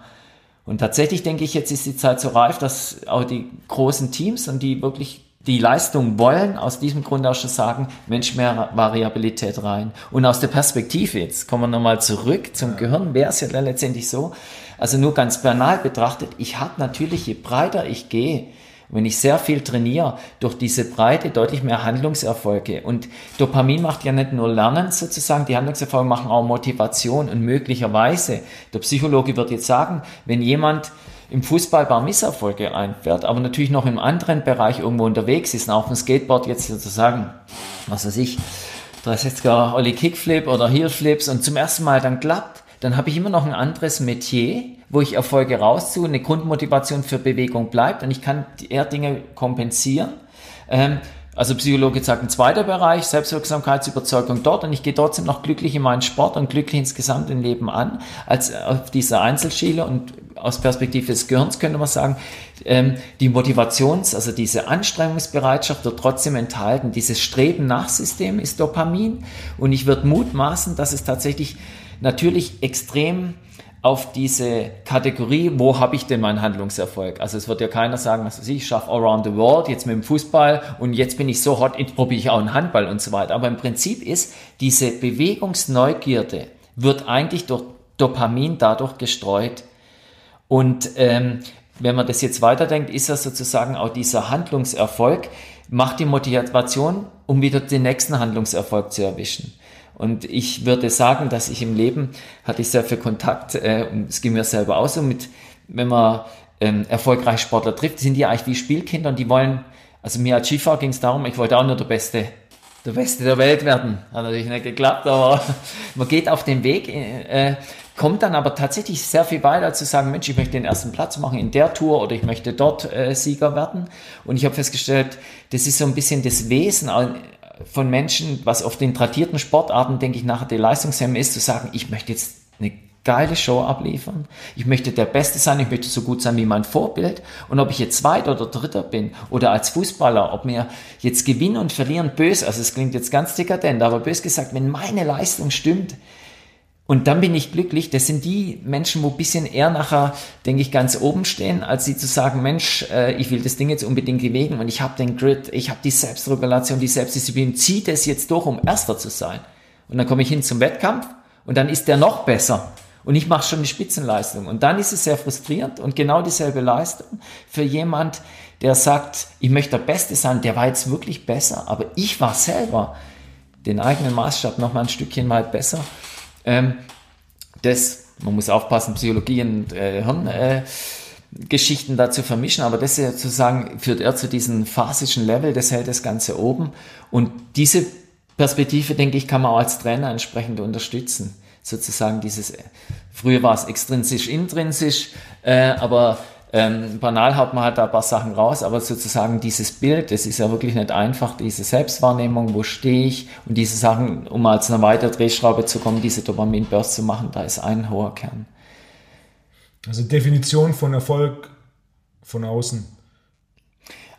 Und tatsächlich denke ich, jetzt ist die Zeit so reif, dass auch die großen Teams und die wirklich die Leistung wollen, aus diesem Grund auch schon sagen, Mensch, mehr Variabilität rein. Und aus der Perspektive, jetzt kommen wir nochmal zurück zum Gehirn, wäre es ja dann letztendlich so, also nur ganz banal betrachtet, ich habe natürlich, je breiter ich gehe, wenn ich sehr viel trainiere, durch diese Breite deutlich mehr Handlungserfolge. Und Dopamin macht ja nicht nur Lernen sozusagen, die Handlungserfolge machen auch Motivation und möglicherweise, der Psychologe wird jetzt sagen, wenn jemand im Fußball paar Misserfolge einfährt, aber natürlich noch im anderen Bereich irgendwo unterwegs ist, auf dem Skateboard jetzt sozusagen, was weiß ich, 360er Olli Kickflip oder Heelflips und zum ersten Mal dann klappt, dann habe ich immer noch ein anderes Metier, wo ich Erfolge rausziehe, eine Grundmotivation für Bewegung bleibt und ich kann eher Dinge kompensieren. Ähm, also Psychologe sagt ein zweiter Bereich, Selbstwirksamkeitsüberzeugung dort und ich gehe trotzdem noch glücklich in meinen Sport und glücklich insgesamt im Leben an, als auf dieser Einzelschiele und aus Perspektive des Gehirns könnte man sagen, ähm, die Motivations-, also diese Anstrengungsbereitschaft wird trotzdem enthalten. Dieses Streben nach System ist Dopamin und ich würde mutmaßen, dass es tatsächlich natürlich extrem auf diese Kategorie, wo habe ich denn meinen Handlungserfolg? Also es wird ja keiner sagen, was weiß ich, ich schaffe around the world, jetzt mit dem Fußball und jetzt bin ich so hot, jetzt probiere ich auch einen Handball und so weiter. Aber im Prinzip ist diese Bewegungsneugierde wird eigentlich durch Dopamin dadurch gestreut. Und ähm, wenn man das jetzt weiterdenkt, ist das sozusagen auch dieser Handlungserfolg, macht die Motivation, um wieder den nächsten Handlungserfolg zu erwischen. Und ich würde sagen, dass ich im Leben hatte ich sehr viel Kontakt, äh, und es ging mir selber auch so mit, wenn man ähm, erfolgreiche Sportler trifft, sind die eigentlich wie Spielkinder und die wollen, also mir als Skifahrer ging es darum, ich wollte auch nur der Beste, der Beste der Welt werden. Hat natürlich nicht geklappt, aber man geht auf den Weg, äh, kommt dann aber tatsächlich sehr viel weiter zu sagen, Mensch, ich möchte den ersten Platz machen in der Tour oder ich möchte dort äh, Sieger werden. Und ich habe festgestellt, das ist so ein bisschen das Wesen von Menschen, was auf den tradierten Sportarten, denke ich, nachher die Leistungshemme ist, zu sagen, ich möchte jetzt eine geile Show abliefern. Ich möchte der Beste sein, ich möchte so gut sein wie mein Vorbild. Und ob ich jetzt Zweiter oder Dritter bin oder als Fußballer, ob mir jetzt Gewinnen und Verlieren böse, also es klingt jetzt ganz dekadent, aber bös gesagt, wenn meine Leistung stimmt, und dann bin ich glücklich. Das sind die Menschen, wo bisschen eher nachher, denke ich, ganz oben stehen, als sie zu sagen, Mensch, äh, ich will das Ding jetzt unbedingt bewegen und ich habe den Grid, ich habe die Selbstregulation, die Selbstdisziplin, zieht es jetzt durch, um Erster zu sein. Und dann komme ich hin zum Wettkampf und dann ist der noch besser. Und ich mache schon die Spitzenleistung. Und dann ist es sehr frustrierend und genau dieselbe Leistung für jemand, der sagt, ich möchte der Beste sein, der war jetzt wirklich besser, aber ich war selber den eigenen Maßstab noch mal ein Stückchen weit besser. Ähm, das, man muss aufpassen, Psychologie und äh, Hirngeschichten äh, dazu vermischen, aber das sozusagen führt eher zu diesem phasischen Level, das hält das Ganze oben. Und diese Perspektive, denke ich, kann man auch als Trainer entsprechend unterstützen. Sozusagen dieses, früher war es extrinsisch, intrinsisch, äh, aber ähm, banal haut man halt da ein paar Sachen raus, aber sozusagen dieses Bild, das ist ja wirklich nicht einfach, diese Selbstwahrnehmung, wo stehe ich und diese Sachen, um als eine weitere Drehschraube zu kommen, diese Dopamin-Burst zu machen, da ist ein hoher Kern. Also Definition von Erfolg von außen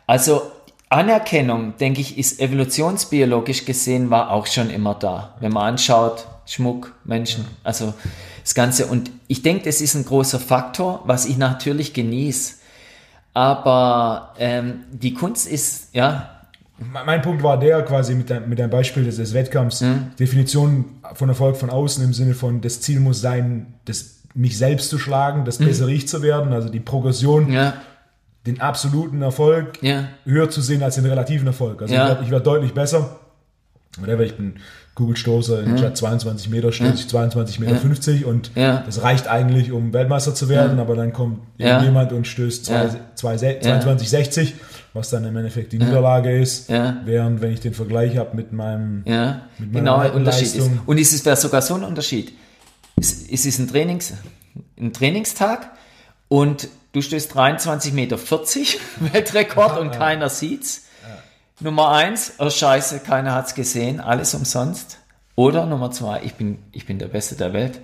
Also Anerkennung, denke ich, ist evolutionsbiologisch gesehen war auch schon immer da. Wenn man anschaut, Schmuck, Menschen, also das Ganze. Und ich denke, das ist ein großer Faktor, was ich natürlich genieße. Aber ähm, die Kunst ist, ja. Mein Punkt war der quasi mit deinem, mit deinem Beispiel des, des Wettkampfs. Mhm. Definition von Erfolg von außen im Sinne von, das Ziel muss sein, das, mich selbst zu schlagen, das mhm. bessere Ich zu werden, also die Progression. Ja den absoluten Erfolg ja. höher zu sehen als den relativen Erfolg. Also ja. ich werde werd deutlich besser. Whatever, ich bin Kugelstoßer in ja. 22 Meter, stöße ich 22 Meter 50 und das reicht eigentlich, um Weltmeister zu werden, aber dann kommt jemand und stößt 22, 60, was dann im Endeffekt die Niederlage ist, während wenn ich den Vergleich habe mit meinem mit meiner genau, Unterschied ist. Und es ist sogar so ein Unterschied. Es, es ist ein, Trainings, ein Trainingstag und Du stößt 23,40 Meter Weltrekord und keiner sieht's. Nummer eins, oh Scheiße, keiner hat's gesehen, alles umsonst. Oder Nummer zwei, ich bin, ich bin der Beste der Welt.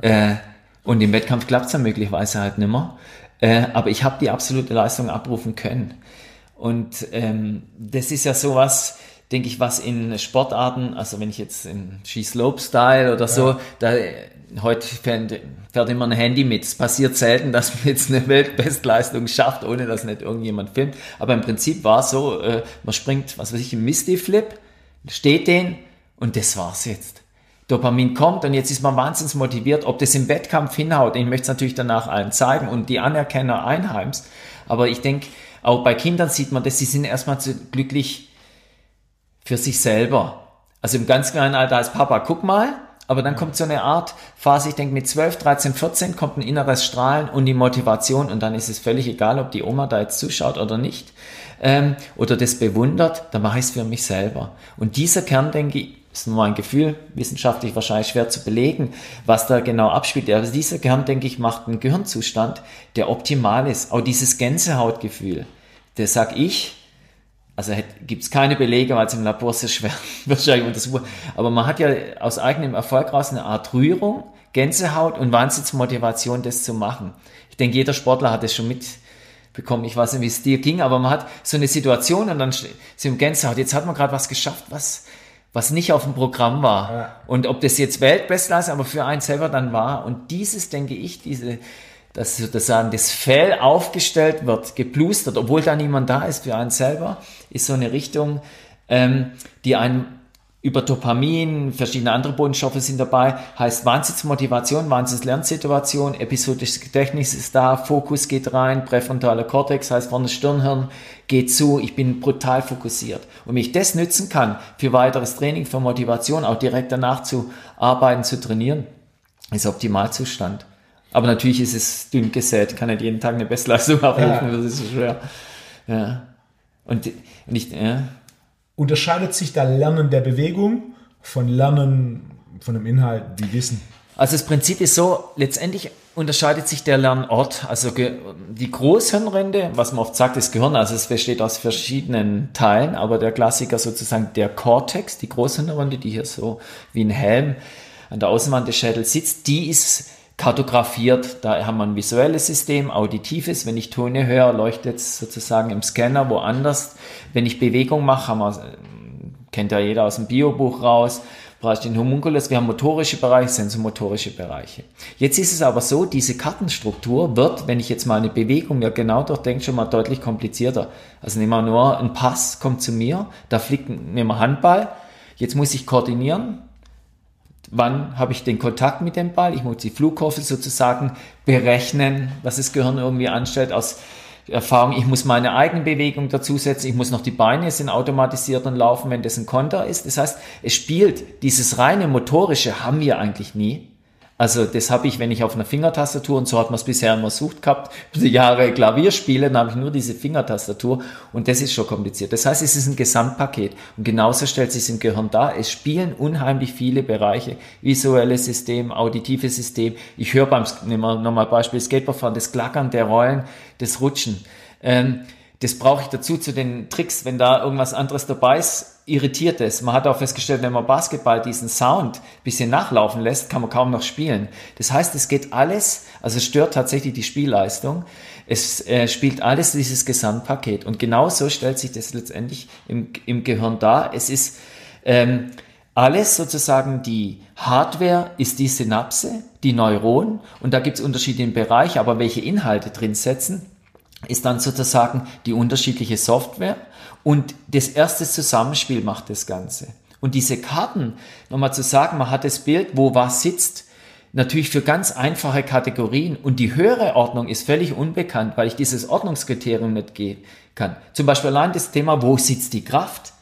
Äh, und im Wettkampf klappt's dann möglicherweise halt nimmer. Äh, aber ich habe die absolute Leistung abrufen können. Und ähm, das ist ja sowas, denke ich, was in Sportarten, also wenn ich jetzt in Ski-Slope-Style oder so, da heute fährt, fährt immer ein Handy mit. Es passiert selten, dass man jetzt eine Weltbestleistung schafft, ohne dass nicht irgendjemand filmt. Aber im Prinzip war es so, äh, man springt, was weiß ich, im Misty-Flip, steht den und das war's jetzt. Dopamin kommt und jetzt ist man wahnsinnig motiviert, ob das im Wettkampf hinhaut. Ich möchte es natürlich danach allen zeigen und die Anerkenner einheims. Aber ich denke, auch bei Kindern sieht man das, sie sind erstmal zu glücklich für sich selber. Also im ganz kleinen Alter als Papa, guck mal, aber dann kommt so eine Art Phase, ich denke mit 12, 13, 14 kommt ein inneres Strahlen und die Motivation und dann ist es völlig egal, ob die Oma da jetzt zuschaut oder nicht ähm, oder das bewundert, dann mache ich es für mich selber. Und dieser Kern, denke ich, ist nur ein Gefühl, wissenschaftlich wahrscheinlich schwer zu belegen, was da genau abspielt. Aber dieser Kern, denke ich, macht einen Gehirnzustand, der optimal ist. Auch dieses Gänsehautgefühl, das sag ich, also gibt es keine Belege, weil es im Labor sehr schwer wahrscheinlich untersucht. Aber man hat ja aus eigenem Erfolg raus eine Art Rührung, Gänsehaut und Wahnsinnsmotivation, das zu machen. Ich denke, jeder Sportler hat das schon mitbekommen. Ich weiß nicht, wie es dir ging, aber man hat so eine Situation und dann sind Gänsehaut. Jetzt hat man gerade was geschafft, was, was nicht auf dem Programm war. Ja. Und ob das jetzt Weltbestleistung, aber für einen selber dann war. Und dieses, denke ich, diese, dass sozusagen das Fell aufgestellt wird, geplustert, obwohl da niemand da ist für einen selber, ist so eine Richtung, ähm, die einen über Dopamin, verschiedene andere Bodenstoffe sind dabei, heißt Wahnsinnsmotivation, Wahnsinns-Lernsituation, episodisches Gedächtnis ist da, Fokus geht rein, präfrontaler Kortex heißt vorne Stirnhirn geht zu, ich bin brutal fokussiert. Und wenn ich das nützen kann für weiteres Training, für Motivation, auch direkt danach zu arbeiten, zu trainieren, ist Optimalzustand. Aber natürlich ist es dünn gesät, kann nicht jeden Tag eine Bestleistung abrufen, ja. das ist so schwer. Ja. Und, und ich, ja. Unterscheidet sich da Lernen der Bewegung von Lernen von dem Inhalt, wie Wissen? Also das Prinzip ist so, letztendlich unterscheidet sich der Lernort. Also die Großhirnrinde, was man oft sagt, das Gehirn, also es besteht aus verschiedenen Teilen, aber der Klassiker sozusagen der Cortex, die Großhirnrinde, die hier so wie ein Helm an der Außenwand des Schädels sitzt, die ist kartografiert. Da haben wir ein visuelles System, auditives. Wenn ich Töne höre, leuchtet es sozusagen im Scanner woanders. Wenn ich Bewegung mache, haben wir, kennt ja jeder aus dem Biobuch raus, brauche ich den Homunculus. Wir haben motorische Bereiche, sensomotorische Bereiche. Jetzt ist es aber so, diese Kartenstruktur wird, wenn ich jetzt mal eine Bewegung mir genau durchdenke, schon mal deutlich komplizierter. Also nehmen wir nur ein Pass, kommt zu mir, da fliegt, nehmen wir Handball. Jetzt muss ich koordinieren, wann habe ich den Kontakt mit dem Ball. Ich muss die Flugkurve sozusagen berechnen, was das Gehirn irgendwie anstellt aus Erfahrung. Ich muss meine eigene Bewegung dazusetzen. Ich muss noch die Beine sind automatisiert und laufen, wenn das ein Konter ist. Das heißt, es spielt dieses reine motorische haben wir eigentlich nie. Also das habe ich, wenn ich auf einer Fingertastatur, und so hat man es bisher immer sucht gehabt, die Jahre Klavier spiele, dann habe ich nur diese Fingertastatur und das ist schon kompliziert. Das heißt, es ist ein Gesamtpaket und genauso stellt sich es im Gehirn dar. Es spielen unheimlich viele Bereiche, visuelles System, auditives System. Ich höre beim, nehmen wir nochmal Beispiel Skateboardfahren, das Klackern der Rollen, das Rutschen. Ähm, das brauche ich dazu zu den Tricks, wenn da irgendwas anderes dabei ist, irritiert es. Man hat auch festgestellt, wenn man Basketball diesen Sound ein bisschen nachlaufen lässt, kann man kaum noch spielen. Das heißt, es geht alles, also es stört tatsächlich die Spielleistung. Es äh, spielt alles dieses Gesamtpaket. Und genau so stellt sich das letztendlich im, im Gehirn dar. Es ist ähm, alles sozusagen die Hardware ist die Synapse, die Neuronen und da gibt es Unterschiede im aber welche Inhalte drin setzen, ist dann sozusagen die unterschiedliche Software und das erste Zusammenspiel macht das Ganze. Und diese Karten, nochmal zu sagen, man hat das Bild, wo was sitzt, natürlich für ganz einfache Kategorien und die höhere Ordnung ist völlig unbekannt, weil ich dieses Ordnungskriterium nicht gehen kann. Zum Beispiel allein das Thema, wo sitzt die Kraft?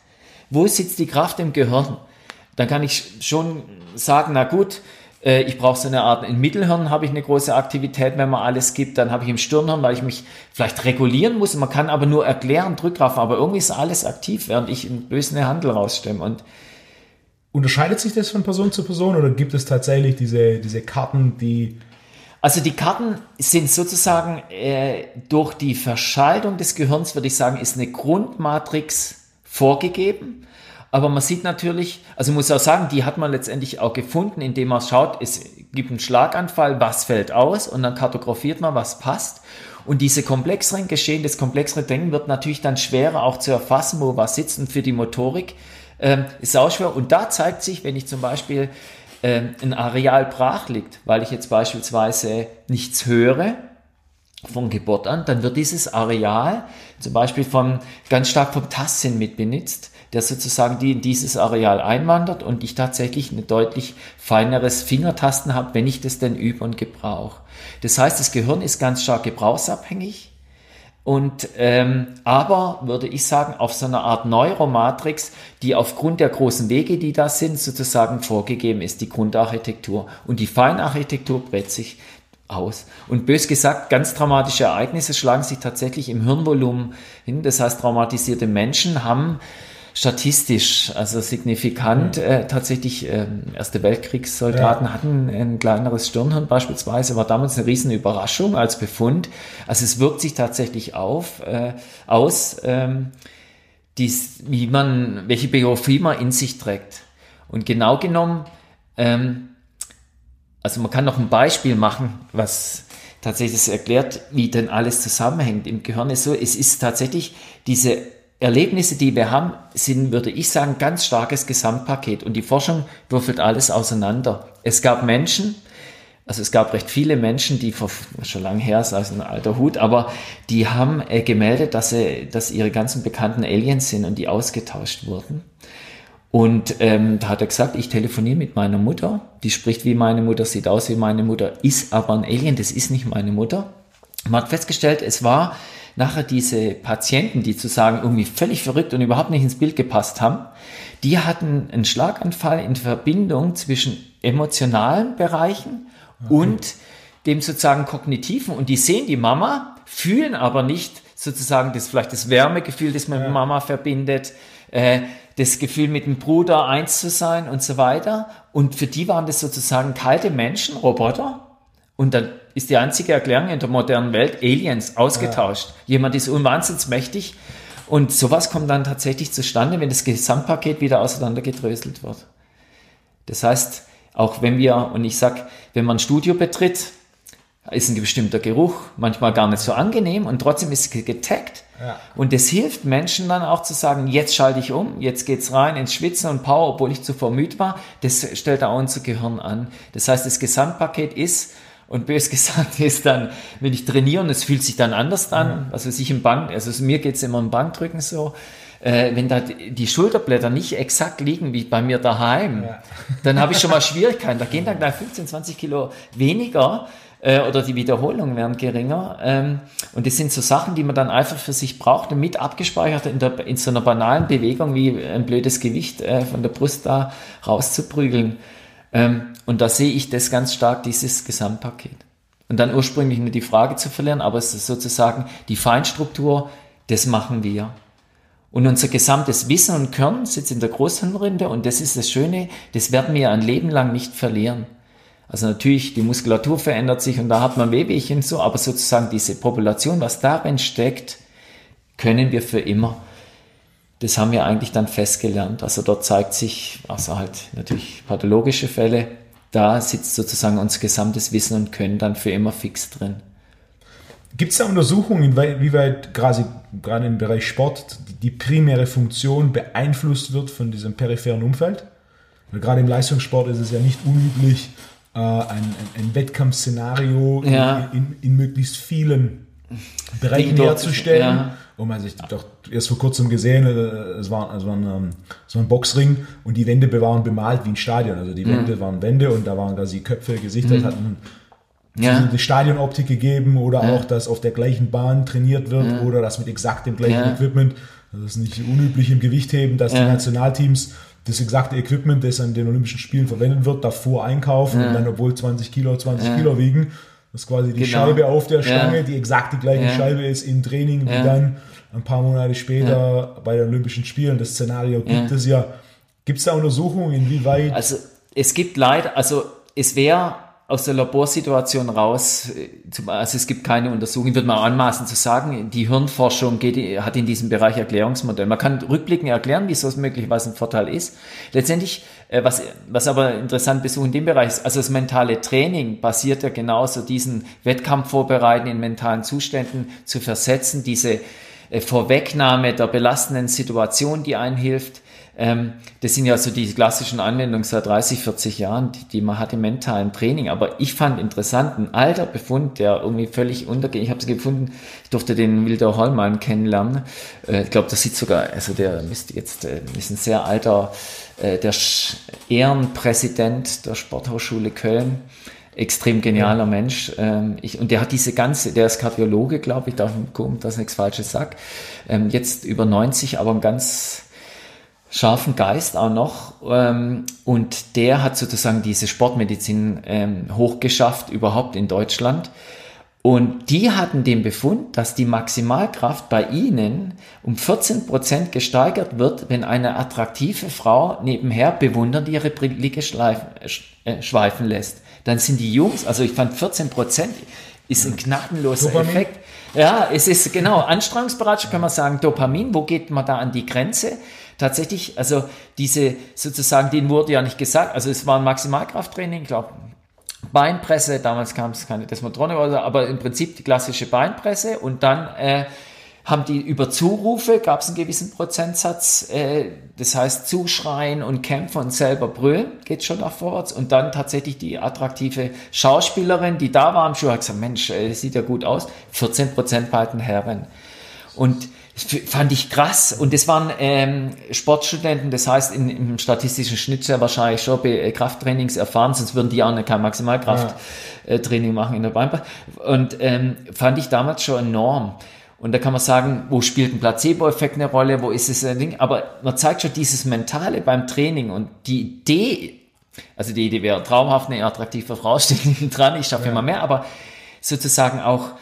Wo sitzt die Kraft im Gehirn? Dann kann ich schon sagen, na gut, ich brauche so eine Art, im Mittelhirn habe ich eine große Aktivität, wenn man alles gibt, dann habe ich im Stirnhirn, weil ich mich vielleicht regulieren muss, man kann aber nur erklären, Drückkraft, aber irgendwie ist alles aktiv, während ich einen bösen Handel rausstemme und Unterscheidet sich das von Person zu Person oder gibt es tatsächlich diese, diese Karten, die also die Karten sind sozusagen äh, durch die Verschaltung des Gehirns, würde ich sagen, ist eine Grundmatrix vorgegeben. Aber man sieht natürlich, also muss auch sagen, die hat man letztendlich auch gefunden, indem man schaut, es gibt einen Schlaganfall, was fällt aus und dann kartografiert man, was passt. Und diese komplexeren Geschehen, das komplexere Denken wird natürlich dann schwerer auch zu erfassen, wo was sitzt und für die Motorik ähm, ist auch schwer. Und da zeigt sich, wenn ich zum Beispiel ähm, ein Areal brach liegt, weil ich jetzt beispielsweise nichts höre, von Geburt an, dann wird dieses Areal zum Beispiel vom, ganz stark vom Tastsinn mit benutzt der sozusagen die in dieses Areal einwandert und ich tatsächlich ein deutlich feineres Fingertasten habe, wenn ich das denn übe und gebrauche. Das heißt, das Gehirn ist ganz stark gebrauchsabhängig und ähm, aber würde ich sagen auf so einer Art Neuromatrix, die aufgrund der großen Wege, die da sind, sozusagen vorgegeben ist, die Grundarchitektur und die Feinarchitektur brät sich aus. Und bös gesagt, ganz traumatische Ereignisse schlagen sich tatsächlich im Hirnvolumen hin. Das heißt, traumatisierte Menschen haben statistisch, also signifikant. Mhm. Äh, tatsächlich äh, Erste Weltkriegssoldaten ja. hatten ein kleineres Stirnhirn beispielsweise, war damals eine riesen Überraschung als Befund. Also es wirkt sich tatsächlich auf, äh, aus, ähm, dies, wie man, welche Biografie man in sich trägt. Und genau genommen, ähm, also man kann noch ein Beispiel machen, was tatsächlich erklärt, wie denn alles zusammenhängt. Im Gehirn ist so, es ist tatsächlich diese Erlebnisse, die wir haben, sind, würde ich sagen, ganz starkes Gesamtpaket. Und die Forschung würfelt alles auseinander. Es gab Menschen, also es gab recht viele Menschen, die vor, schon lange her ist, also ein alter Hut, aber die haben äh, gemeldet, dass, sie, dass ihre ganzen bekannten Aliens sind und die ausgetauscht wurden. Und ähm, da hat er gesagt, ich telefoniere mit meiner Mutter, die spricht wie meine Mutter, sieht aus wie meine Mutter, ist aber ein Alien, das ist nicht meine Mutter. Man hat festgestellt, es war nachher diese Patienten, die zu sagen irgendwie völlig verrückt und überhaupt nicht ins Bild gepasst haben, die hatten einen Schlaganfall in Verbindung zwischen emotionalen Bereichen okay. und dem sozusagen kognitiven und die sehen die Mama, fühlen aber nicht sozusagen das vielleicht das Wärmegefühl, das man ja. mit Mama verbindet, äh, das Gefühl mit dem Bruder eins zu sein und so weiter. Und für die waren das sozusagen kalte Menschen, Roboter. Und dann ist die einzige Erklärung in der modernen Welt Aliens ausgetauscht. Ja. Jemand ist unwahnsinnsmächtig und sowas kommt dann tatsächlich zustande, wenn das Gesamtpaket wieder auseinandergedröselt wird. Das heißt, auch wenn wir, und ich sag, wenn man ein Studio betritt, ist ein bestimmter Geruch manchmal gar nicht so angenehm und trotzdem ist es getaggt. Ja. Und das hilft Menschen dann auch zu sagen, jetzt schalte ich um, jetzt geht's rein ins Schwitzen und Power, obwohl ich zuvor müde war. Das stellt auch unser Gehirn an. Das heißt, das Gesamtpaket ist, und bös gesagt ist dann, wenn ich trainiere und es fühlt sich dann anders an, also sich im Bank, also mir geht's immer im Bankdrücken so, äh, wenn da die Schulterblätter nicht exakt liegen wie bei mir daheim, ja. dann habe ich schon mal Schwierigkeiten. Da gehen dann gleich 15, 20 Kilo weniger äh, oder die Wiederholungen werden geringer. Ähm, und das sind so Sachen, die man dann einfach für sich braucht und mit abgespeichert in, der, in so einer banalen Bewegung wie ein blödes Gewicht äh, von der Brust da rauszuprügeln. Ähm, und da sehe ich das ganz stark, dieses Gesamtpaket. Und dann ursprünglich nur die Frage zu verlieren, aber es ist sozusagen die Feinstruktur, das machen wir. Und unser gesamtes Wissen und Kern sitzt in der Großhirnrinde und das ist das Schöne, das werden wir ein Leben lang nicht verlieren. Also natürlich, die Muskulatur verändert sich und da hat man Wehwehchen so, aber sozusagen diese Population, was darin steckt, können wir für immer. Das haben wir eigentlich dann festgelernt. Also dort zeigt sich, außer halt natürlich pathologische Fälle, da sitzt sozusagen unser gesamtes Wissen und Können dann für immer fix drin. Gibt es da Untersuchungen, inwieweit quasi gerade im Bereich Sport die primäre Funktion beeinflusst wird von diesem peripheren Umfeld? Weil gerade im Leistungssport ist es ja nicht unüblich, äh, ein, ein, Wettkampfszenario ja. in, in, in, möglichst vielen Bereichen herzustellen. Ja. Und man sich doch erst vor kurzem gesehen, äh, es war, es war, ein, ähm, es war ein Boxring und die Wände waren bemalt wie ein Stadion. Also die mhm. Wände waren Wände und da waren quasi Köpfe, Gesichter, mhm. hatten ja. eine Stadionoptik gegeben oder ja. auch, dass auf der gleichen Bahn trainiert wird ja. oder das mit exakt dem gleichen ja. Equipment. Das ist nicht unüblich im Gewichtheben, dass die Nationalteams das exakte Equipment, das an den Olympischen Spielen verwendet wird, davor einkaufen und dann, obwohl 20 Kilo 20 Kilo wiegen, das ist quasi die genau. Scheibe auf der Stange, die exakt die gleiche Scheibe ist im Training, wie dann ein paar Monate später bei den Olympischen Spielen. Das Szenario gibt es ja. Gibt es da Untersuchungen, inwieweit? Also es gibt leider, also es wäre aus der Laborsituation raus, äh, also es gibt keine Untersuchung, wird man anmaßen zu sagen, die Hirnforschung geht, hat in diesem Bereich Erklärungsmodell. Man kann rückblickend erklären, wieso es möglicherweise ein Vorteil ist. Letztendlich, äh, was, was aber interessant ist in dem Bereich ist, also das mentale Training basiert ja genauso diesen Wettkampf vorbereiten in mentalen Zuständen zu versetzen, diese äh, Vorwegnahme der belastenden Situation, die einen hilft, ähm, das sind ja so die klassischen Anwendungen seit 30, 40 Jahren, die, die man hat im mentalen Training. Aber ich fand interessant, ein alter Befund, der irgendwie völlig untergeht. Ich habe es gefunden, ich durfte den Wilder Hollmann kennenlernen. Äh, ich glaube, das sieht sogar, also der müsste jetzt, äh, ist ein sehr alter, äh, der Ehrenpräsident der Sporthochschule Köln extrem genialer Mensch. Ähm, ich, und der hat diese ganze, der ist Kardiologe, glaube ich, darf gucken, dass ich nichts Falsches sag. Ähm, jetzt über 90, aber ein ganz scharfen Geist auch noch. Ähm, und der hat sozusagen diese Sportmedizin ähm, hochgeschafft, überhaupt in Deutschland. Und die hatten den Befund, dass die Maximalkraft bei ihnen um 14 Prozent gesteigert wird, wenn eine attraktive Frau nebenher bewundernd ihre Blicke äh, schweifen lässt. Dann sind die Jungs, also ich fand 14 Prozent ist ein gnadenloser Dopamin. Effekt. Ja, es ist genau Anstrengungsbereitschaft, kann man sagen, Dopamin, wo geht man da an die Grenze? Tatsächlich, also diese sozusagen, denen wurde ja nicht gesagt, also es war ein Maximalkrafttraining, ich glaube, Beinpresse, damals kam es keine Desmotrone, aber im Prinzip die klassische Beinpresse und dann äh, haben die über Zurufe, gab es einen gewissen Prozentsatz, äh, das heißt zuschreien und kämpfen und selber brüllen, geht schon nach vorwärts und dann tatsächlich die attraktive Schauspielerin, die da war am Schuh, hat gesagt, Mensch, äh, sieht ja gut aus, 14 Prozent bei den Herren. Und fand ich krass. Und das waren ähm, Sportstudenten, das heißt in, im statistischen Schnitt sehr wahrscheinlich schon äh, Krafttrainings erfahren, sonst würden die auch nicht kein Maximalkrafttraining ja. machen in der Bein. Und ähm, fand ich damals schon enorm. Und da kann man sagen, wo spielt ein Placebo-Effekt eine Rolle, wo ist es ein Ding? Aber man zeigt schon dieses Mentale beim Training und die Idee, also die Idee wäre traumhaft, eine attraktive Frau steht dran, ich schaffe ja. immer mehr, aber sozusagen auch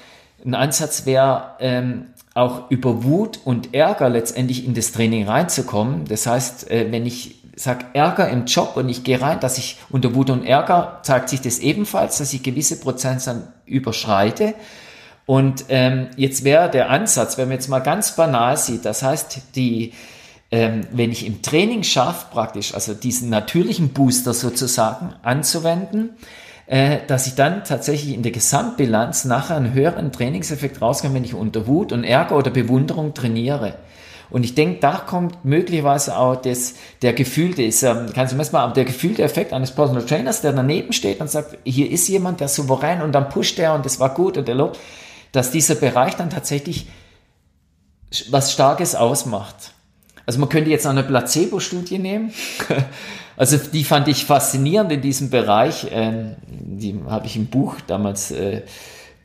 ein Ansatz wäre, ähm, auch über Wut und Ärger letztendlich in das Training reinzukommen. Das heißt, äh, wenn ich sage Ärger im Job und ich gehe rein, dass ich unter Wut und Ärger zeigt sich das ebenfalls, dass ich gewisse Prozentzahlen überschreite. Und ähm, jetzt wäre der Ansatz, wenn man jetzt mal ganz banal sieht, das heißt, die, ähm, wenn ich im Training schaffe, praktisch, also diesen natürlichen Booster sozusagen anzuwenden, äh, dass ich dann tatsächlich in der Gesamtbilanz nachher einen höheren Trainingseffekt rauskomme, wenn ich unter Wut und Ärger oder Bewunderung trainiere. Und ich denke, da kommt möglicherweise auch das, der gefühlte, ist, ähm, kannst du mir mal, der gefühlte Effekt eines Personal Trainers, der daneben steht und sagt, hier ist jemand, der souverän und dann pusht er und das war gut und der lobt, dass dieser Bereich dann tatsächlich was Starkes ausmacht. Also man könnte jetzt eine Placebo-Studie nehmen Also die fand ich faszinierend in diesem Bereich. Ähm, die habe ich im Buch damals äh,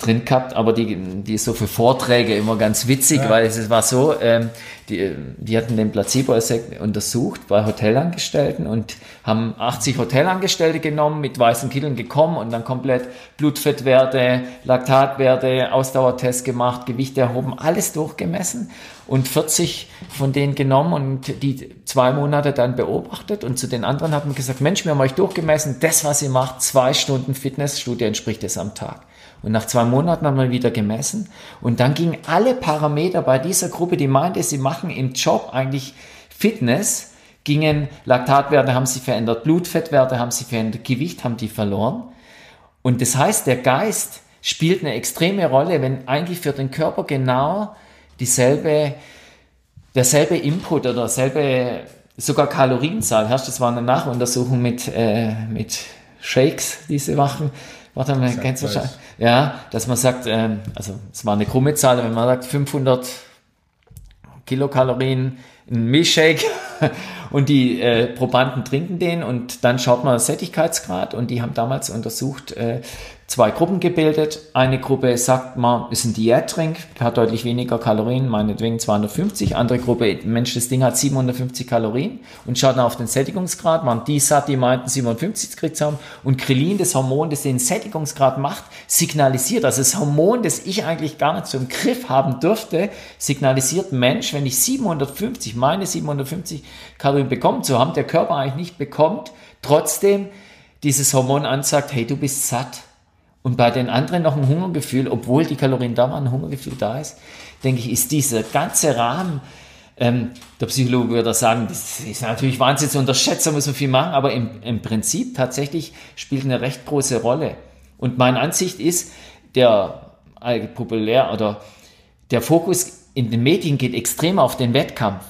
drin gehabt, aber die, die ist so für Vorträge immer ganz witzig, ja. weil es war so, ähm, die, die hatten den Placebo-Effekt untersucht bei Hotelangestellten und haben 80 Hotelangestellte genommen, mit weißen Kitteln gekommen und dann komplett Blutfettwerte, Laktatwerte, Ausdauertest gemacht, Gewicht erhoben, alles durchgemessen und 40 von denen genommen und die zwei Monate dann beobachtet und zu den anderen hat man gesagt, Mensch, wir haben euch durchgemessen, das, was ihr macht, zwei Stunden Fitnessstudie entspricht es am Tag. Und nach zwei Monaten haben wir wieder gemessen. Und dann gingen alle Parameter bei dieser Gruppe, die meinte, sie machen im Job eigentlich Fitness, gingen, Laktatwerte haben sie verändert, Blutfettwerte haben sie verändert, Gewicht haben die verloren. Und das heißt, der Geist spielt eine extreme Rolle, wenn eigentlich für den Körper genau dieselbe, derselbe Input oder derselbe sogar Kalorienzahl herrscht. Das war eine Nachuntersuchung mit, äh, mit Shakes, machen. Warte mal, kennst du schon? Ja, dass man sagt, ähm, also es war eine krumme Zahl, wenn man sagt 500 Kilokalorien, ein Milchshake und die äh, Probanden trinken den und dann schaut man Sättigkeitsgrad und die haben damals untersucht, äh, zwei Gruppen gebildet. Eine Gruppe sagt man, ist ein Diättrink, hat deutlich weniger Kalorien, meinetwegen 250. Andere Gruppe, Mensch, das Ding hat 750 Kalorien und schaut dann auf den Sättigungsgrad. Man die satt, die meinten 57 gekriegt haben. Und Krillin, das Hormon, das den Sättigungsgrad macht, signalisiert, also das Hormon, das ich eigentlich gar nicht so im Griff haben dürfte, signalisiert, Mensch, wenn ich 750, meine 750 Kalorien bekommen zu haben, der Körper eigentlich nicht bekommt, trotzdem dieses Hormon ansagt, hey, du bist satt und bei den anderen noch ein Hungergefühl, obwohl die Kalorien da waren, ein Hungergefühl da ist, denke ich, ist dieser ganze Rahmen, ähm, der Psychologe würde sagen, das ist natürlich Wahnsinn zu unterschätzen, muss man viel machen, aber im, im Prinzip tatsächlich spielt eine recht große Rolle. Und meine Ansicht ist, der populär oder der Fokus in den Medien geht extrem auf den Wettkampf.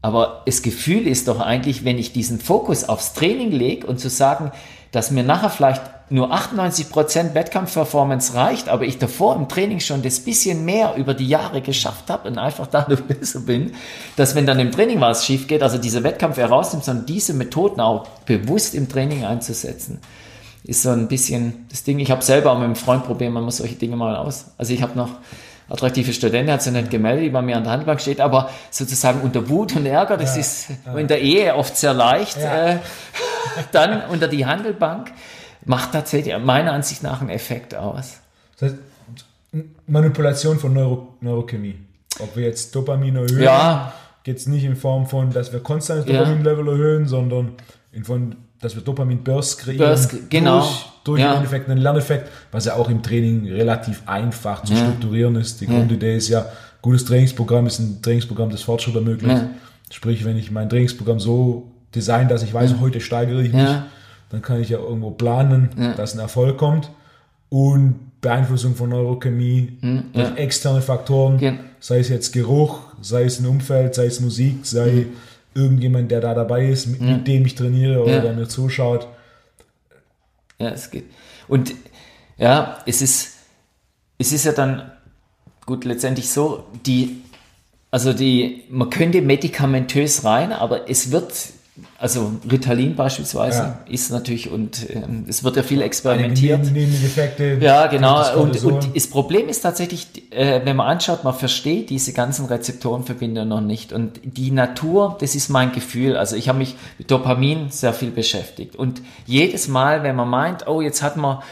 Aber das Gefühl ist doch eigentlich, wenn ich diesen Fokus aufs Training lege und zu sagen, dass mir nachher vielleicht nur 98% Wettkampfperformance reicht, aber ich davor im Training schon das bisschen mehr über die Jahre geschafft habe und einfach dadurch besser bin, dass wenn dann im Training was schief geht, also dieser Wettkampf herausnimmt, sondern diese Methoden auch bewusst im Training einzusetzen, ist so ein bisschen das Ding. Ich habe selber auch mit einem Freund probiert, man muss solche Dinge mal aus. Also ich habe noch attraktive Studenten, hat sich nicht gemeldet, die bei mir an der Handbank steht, aber sozusagen unter Wut und Ärger, das ja, ist ja. in der Ehe oft sehr leicht, ja. äh, dann unter die Handelbank macht tatsächlich meiner Ansicht nach einen Effekt aus. Das heißt, Manipulation von Neuro Neurochemie. Ob wir jetzt Dopamin erhöhen, ja. geht es nicht in Form von, dass wir konstant das Dopamin-Level erhöhen, sondern in Form, dass wir Dopamin-Bursts kreieren. Burst, genau. Durch, durch ja. im Endeffekt einen Lerneffekt, was ja auch im Training relativ einfach zu ja. strukturieren ist. Die Grundidee ist ja, gutes Trainingsprogramm ist ein Trainingsprogramm, das Fortschritt ermöglicht. Sprich, wenn ich mein Trainingsprogramm so design, dass ich weiß, heute steigere ich mich, dann kann ich ja irgendwo planen, ja. dass ein Erfolg kommt. Und Beeinflussung von Neurochemie mhm, durch ja. externe Faktoren, ja. sei es jetzt Geruch, sei es ein Umfeld, sei es Musik, sei mhm. irgendjemand, der da dabei ist, mit, mit dem ich trainiere oder der mir zuschaut. Ja, es geht. Und ja, es ist, es ist ja dann gut letztendlich so, die, also die, man könnte medikamentös rein, aber es wird also Ritalin beispielsweise ja. ist natürlich und ähm, es wird ja viel experimentiert. Nebeneffekte. Ja, genau. Und, und das Problem ist tatsächlich, äh, wenn man anschaut, man versteht diese ganzen Rezeptorenverbindungen noch nicht. Und die Natur, das ist mein Gefühl. Also ich habe mich mit Dopamin sehr viel beschäftigt. Und jedes Mal, wenn man meint, oh, jetzt hat man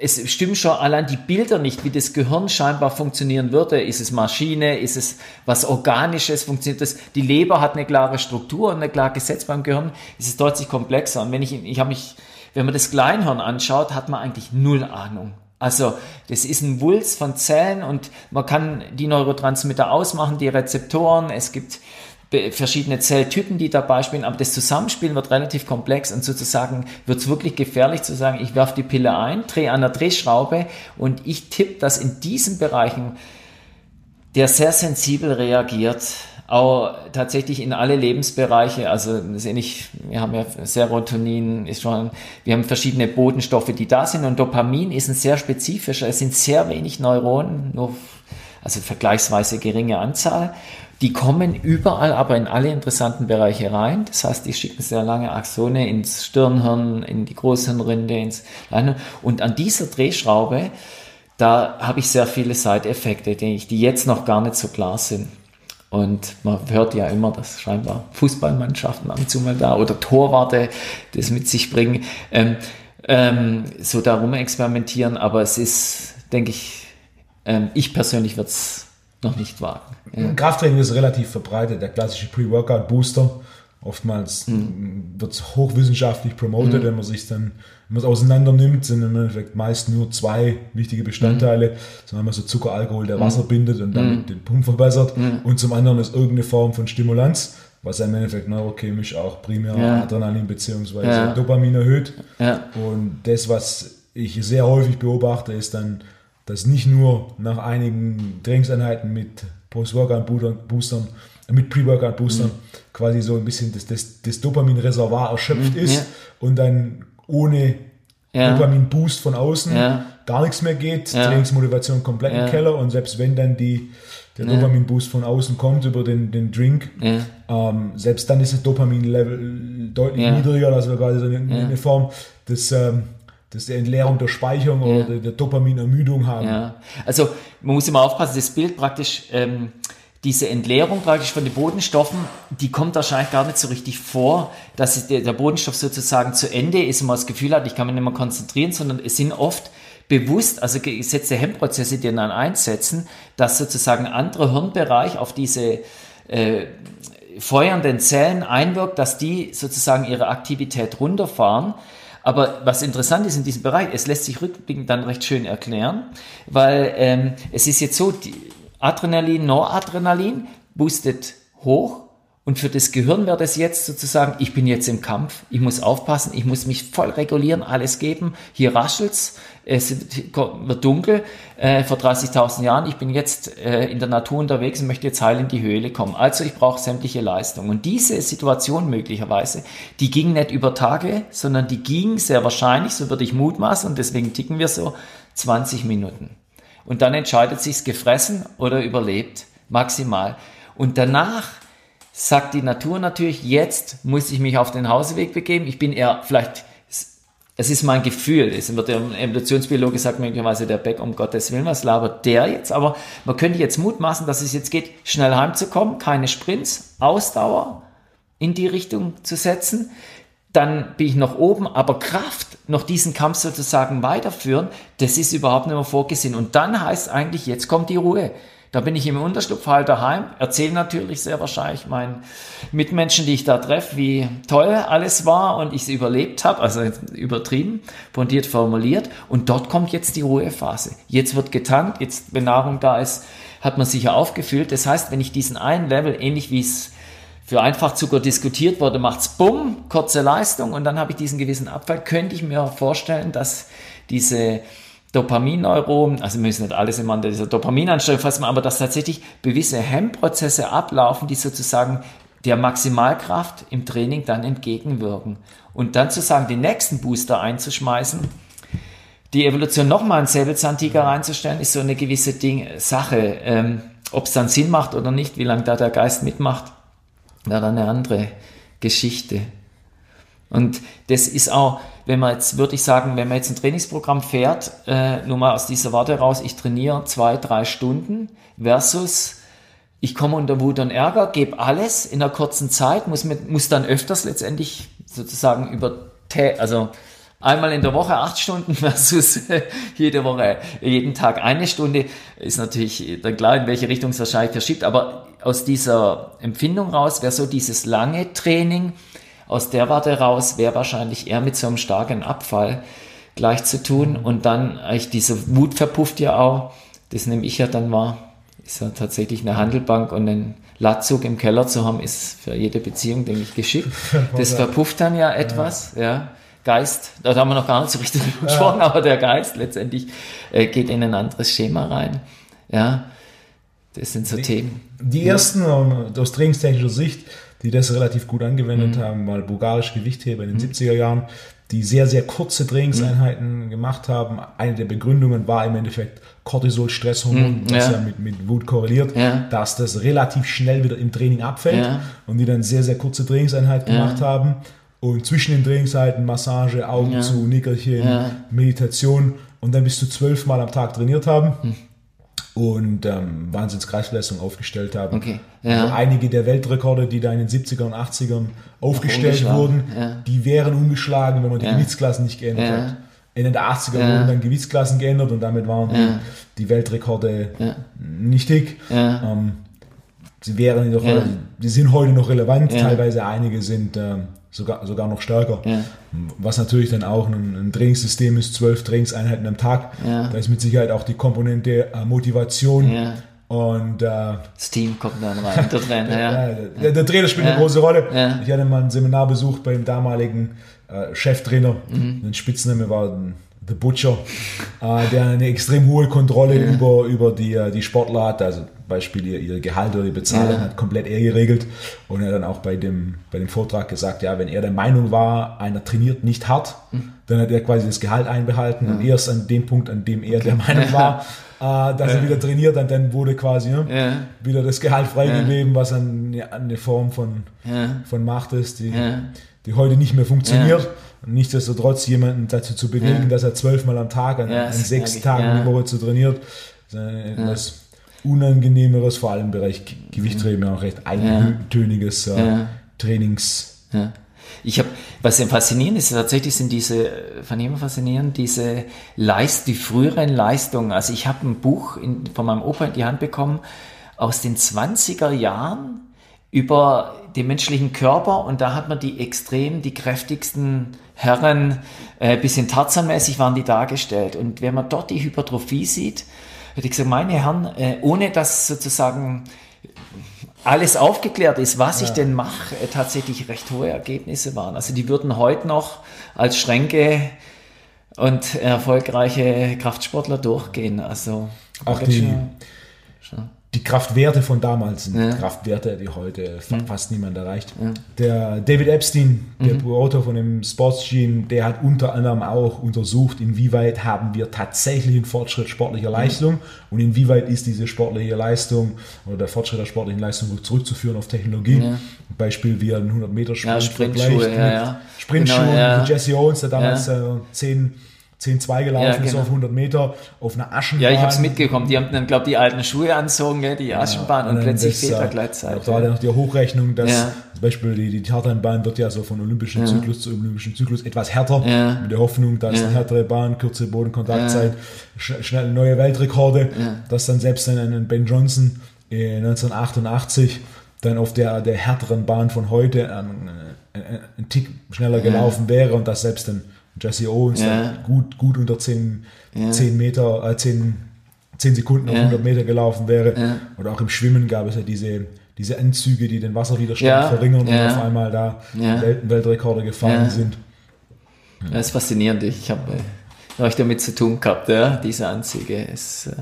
es stimmt schon allein die Bilder nicht, wie das Gehirn scheinbar funktionieren würde. Ist es Maschine? Ist es was Organisches? Funktioniert das? Die Leber hat eine klare Struktur und eine klare Gesetz beim Gehirn. Es ist deutlich komplexer. Und wenn ich, ich habe mich, wenn man das Kleinhirn anschaut, hat man eigentlich null Ahnung. Also, das ist ein Wulst von Zellen und man kann die Neurotransmitter ausmachen, die Rezeptoren. Es gibt verschiedene Zelltypen, die dabei spielen, aber das Zusammenspielen wird relativ komplex und sozusagen wird es wirklich gefährlich zu sagen, ich werfe die Pille ein, drehe an der Drehschraube und ich tippe, dass in diesen Bereichen der sehr sensibel reagiert, auch tatsächlich in alle Lebensbereiche, also ähnlich, wir haben ja Serotonin, ist schon, wir haben verschiedene Botenstoffe, die da sind und Dopamin ist ein sehr spezifischer, es sind sehr wenig Neuronen, nur, also vergleichsweise geringe Anzahl die kommen überall aber in alle interessanten Bereiche rein. Das heißt, die schicken sehr lange Axone ins Stirnhirn, in die Großhirnrinde, ins Leine. Und an dieser Drehschraube, da habe ich sehr viele Side-Effekte, die, die jetzt noch gar nicht so klar sind. Und man hört ja immer, dass scheinbar Fußballmannschaften ab und zu mal da oder Torwarte das mit sich bringen, ähm, ähm, so darum experimentieren. Aber es ist, denke ich, ähm, ich persönlich würde es noch nicht wagen. Ja. Krafttraining ist relativ verbreitet, der klassische Pre-Workout-Booster. Oftmals wird es hochwissenschaftlich promotet, wenn man sich dann, wenn man es auseinander nimmt, sind im Endeffekt meist nur zwei wichtige Bestandteile. Zum einen so Zuckeralkohol, der Wasser bindet und damit den Pump verbessert. Und zum anderen ist irgendeine Form von Stimulanz, was im Endeffekt neurochemisch auch primär Ja. Adrenalin bzw. Ja. Dopamin erhöht. Ja. Und das, was ich sehr häufig beobachte, ist dann, dass nicht nur nach einigen Trainingseinheiten mit Post-Workout-Boostern, mit Pre-Workout-Boostern quasi so ein bisschen das, das, das Dopamin-Reservoir erschöpft ist ja. und dann ohne Ja. Dopamin-Boost von außen Ja. gar nichts mehr geht. Trainingsmotivation komplett im Keller und selbst wenn dann die, der Dopamin-Boost von außen kommt über den, den Drink, ähm, selbst dann ist das Dopamin-Level deutlich niedriger, wir quasi so eine, eine Form des, ähm, der Entleerung der Speicherung oder der, Dopaminermüdung haben. Ja, also man muss immer aufpassen, das Bild praktisch, ähm, diese Entleerung praktisch von den Bodenstoffen, die kommt wahrscheinlich gar nicht so richtig vor, dass der, der Bodenstoff sozusagen zu Ende ist und man das Gefühl hat, ich kann mich nicht mehr konzentrieren, sondern es sind oft bewusst, also gesetzte Hemmprozesse, die dann einsetzen, dass sozusagen ein anderer Hirnbereich auf diese äh, feuernden Zellen einwirkt, dass die sozusagen ihre Aktivität runterfahren. Aber was interessant ist in diesem Bereich, es lässt sich rückblickend dann recht schön erklären, weil ähm, es ist jetzt so, Adrenalin, Noradrenalin boostet hoch und für das Gehirn wäre das jetzt sozusagen, ich bin jetzt im Kampf, ich muss aufpassen, ich muss mich voll regulieren, alles geben, hier raschelt's, es wird dunkel, äh, vor 30.000 Jahren, ich bin jetzt äh, in der Natur unterwegs und möchte jetzt heil in die Höhle kommen. Also ich brauche sämtliche Leistung. Und diese Situation möglicherweise, die ging nicht über Tage, sondern die ging sehr wahrscheinlich, so würde ich mutmaßen, und deswegen ticken wir so, 20 Minuten. Und dann entscheidet sich's gefressen oder überlebt, maximal. Und danach sagt die Natur natürlich, jetzt muss ich mich auf den Hauseweg begeben. Ich bin eher vielleicht, es ist mein Gefühl, es wird der Evolutionsbiologe sagt möglicherweise der Beck, um Gottes Willen, was labert der jetzt? Aber man könnte jetzt mutmaßen, dass es jetzt geht, schnell heimzukommen, keine Sprints, Ausdauer in die Richtung zu setzen. Dann bin ich noch oben, aber Kraft, noch diesen Kampf sozusagen weiterführen, das ist überhaupt nicht mehr vorgesehen. Und dann heißt eigentlich, jetzt kommt die Ruhe. Da bin ich im Unterschlupf daheim, erzähle natürlich sehr wahrscheinlich meinen Mitmenschen, die ich da treffe, wie toll alles war und ich es überlebt habe, also übertrieben, fundiert formuliert. Und dort kommt jetzt die Ruhephase. Jetzt wird getankt, jetzt, wenn Nahrung da ist, hat man sicher aufgefüllt. Das heißt, wenn ich diesen einen Level, ähnlich wie es für Einfachzucker diskutiert wurde, macht's bumm, kurze Leistung und dann habe ich diesen gewissen Abfall, könnte ich mir vorstellen, dass diese Dopaminneuronen, also wir müssen nicht alles immer an dieser Dopaminanstrengung festmachen, aber dass tatsächlich gewisse Hemmprozesse ablaufen, die sozusagen der Maximalkraft im Training dann entgegenwirken. Und dann zu sagen, den nächsten Booster einzuschmeißen, die Evolution nochmal einen Säbelzahntiger reinzustellen, ist so eine gewisse Ding, Sache. Ähm, Ob es dann Sinn macht oder nicht, wie lange da der Geist mitmacht, wäre dann eine andere Geschichte. Und das ist auch, wenn man jetzt, würde ich sagen, wenn man jetzt ein Trainingsprogramm fährt, äh, nur mal aus dieser Warte raus, ich trainiere zwei, drei Stunden versus ich komme unter Wut und Ärger, gebe alles in einer kurzen Zeit, muss, mit, muss dann öfters letztendlich sozusagen über, also einmal in der Woche acht Stunden versus jede Woche, jeden Tag eine Stunde, ist natürlich dann klar, in welche Richtung es wahrscheinlich verschiebt, aber aus dieser Empfindung raus wäre so dieses lange Training, aus der Warte raus wäre wahrscheinlich eher mit so einem starken Abfall gleich zu tun und dann eigentlich diese Wut verpufft ja auch, das nehme ich ja dann wahr, ist ja tatsächlich eine Handelbank und einen Latzug im Keller zu haben, ist für jede Beziehung, denke ich, geschickt. Das verpufft dann ja etwas, ja. ja. Geist, da haben wir noch gar nicht so richtig ja. gesprochen, aber der Geist letztendlich äh, geht in ein anderes Schema rein. Ja, das sind so die, Themen. Die ersten aus trainingstechnischer Sicht, die das relativ gut angewendet mhm. haben, weil bulgarische Gewichtheber in den mhm. 70er Jahren, die sehr, sehr kurze Trainingseinheiten mhm. gemacht haben. Eine der Begründungen war im Endeffekt Cortisol, Stresshormon, was ja, ja mit, mit Wut korreliert, ja. dass das relativ schnell wieder im Training abfällt ja. und die dann sehr, sehr kurze Trainingseinheiten gemacht haben. Und zwischen den Trainingszeiten Massage, Augen zu, Nickerchen, Meditation und dann bis zu zwölfmal am Tag trainiert haben. Hm. Und ähm, Wahnsinns-Kreisverletzungen aufgestellt haben. Okay. Ja. Also einige der Weltrekorde, die da in den 70er und 80ern aufgestellt wurden, ja. die wären ungeschlagen, wenn man die Gewichtsklassen nicht geändert hat. In den 80ern wurden dann Gewichtsklassen geändert und damit waren die, Weltrekorde nicht dick. Ähm, sie wären ja. die sind heute noch relevant, ja. teilweise einige sind ähm, sogar, sogar noch stärker. Ja. Was natürlich dann auch ein, ein, Trainingssystem ist, zwölf Trainingseinheiten am Tag. Da ist mit Sicherheit auch die Komponente äh, Motivation. Und äh, das Team kommt dann rein, der Trainer, ja. Der, der, Trainer spielt eine große Rolle. Ich hatte mal ein Seminar besucht beim damaligen äh, Cheftrainer. Mhm. Ein Spitzname war The Butcher, äh, der eine extrem hohe Kontrolle ja. über, über die, äh, die Sportler hat. Also Beispiel ihr, ihr Gehalt oder die Bezahlung ja. hat komplett er geregelt. Und er hat dann auch bei dem, bei dem Vortrag gesagt, ja, wenn er der Meinung war, einer trainiert nicht hart, mhm. dann hat er quasi das Gehalt einbehalten. Mhm. Und erst an dem Punkt, an dem er okay. der Meinung war, äh, dass er wieder trainiert, dann, dann wurde quasi ne, wieder das Gehalt freigegeben, was an, eine Form von, von Macht ist, die, die heute nicht mehr funktioniert nichtsdestotrotz jemanden dazu zu bewegen, ja. dass er zwölfmal am Tag an, ja, an sechs Tagen ja. die Woche zu trainiert, ist etwas Unangenehmeres, vor allem im Bereich Gewichtheben, auch recht eintöniges äh, Trainings. Ich habe, was sehr faszinierend ist, tatsächlich sind diese, von immer faszinierend, diese Leist, die früheren Leistungen. Also ich habe ein Buch in, von meinem Opa in die Hand bekommen aus den 20er Jahren über den menschlichen Körper und da hat man die extrem, die kräftigsten Herren, äh, bisschen Tarzanmäßig waren die dargestellt. Und wenn man dort die Hypertrophie sieht, hätte ich gesagt, meine Herren, äh, ohne dass sozusagen alles aufgeklärt ist, was ja. ich denn mache, äh, tatsächlich recht hohe Ergebnisse waren. Also die würden heute noch als Schränke und erfolgreiche Kraftsportler durchgehen. Also auch die, die Kraftwerte von damals sind ja. Kraftwerte, die heute mhm. fast niemand erreicht. Ja. Der David Epstein, der mhm. Autor von dem Sports Gene, der hat unter anderem auch untersucht, inwieweit haben wir tatsächlich einen Fortschritt sportlicher Leistung mhm. und inwieweit ist diese sportliche Leistung oder der Fortschritt der sportlichen Leistung zurückzuführen auf Technologie. Ja. Beispiel wie ein 100 Meter Sprint ja, Sprintschuhe, ja, ja. Sprintschuhe genau, Jesse Owens, der damals äh, 10 10-2 gelaufen ja, genau. ist auf 100 Meter auf einer Aschenbahn. Ja, ich habe es mitgekommen. Die haben dann, glaube ich, die alten Schuhe anzogen, gell, die Aschenbahn ja, und, und plötzlich das, fehlt da Gleitzeit. Da war dann noch die Hochrechnung, dass ja. zum Beispiel die, die Tartanbahn wird ja so von olympischen. Zyklus zu olympischen Zyklus etwas härter, mit der Hoffnung, dass eine härtere Bahn, kürzere Bodenkontaktzeit, schnell neue Weltrekorde, dass dann selbst dann ein Ben Johnson 1988 dann auf der, der härteren Bahn von heute ähm, ein, ein Tick schneller gelaufen wäre und dass selbst dann Jesse Owens ja. gut, gut unter 10, ja. 10 Meter, äh, 10, 10 Sekunden auf ja. 100 Meter gelaufen wäre. Oder auch im Schwimmen gab es ja diese, diese Anzüge, die den Wasserwiderstand verringern und auf einmal da Welt Weltrekorde gefallen sind. Das ist faszinierend. Ich habe äh, damit zu tun gehabt, ja, diese Anzüge. Es, äh,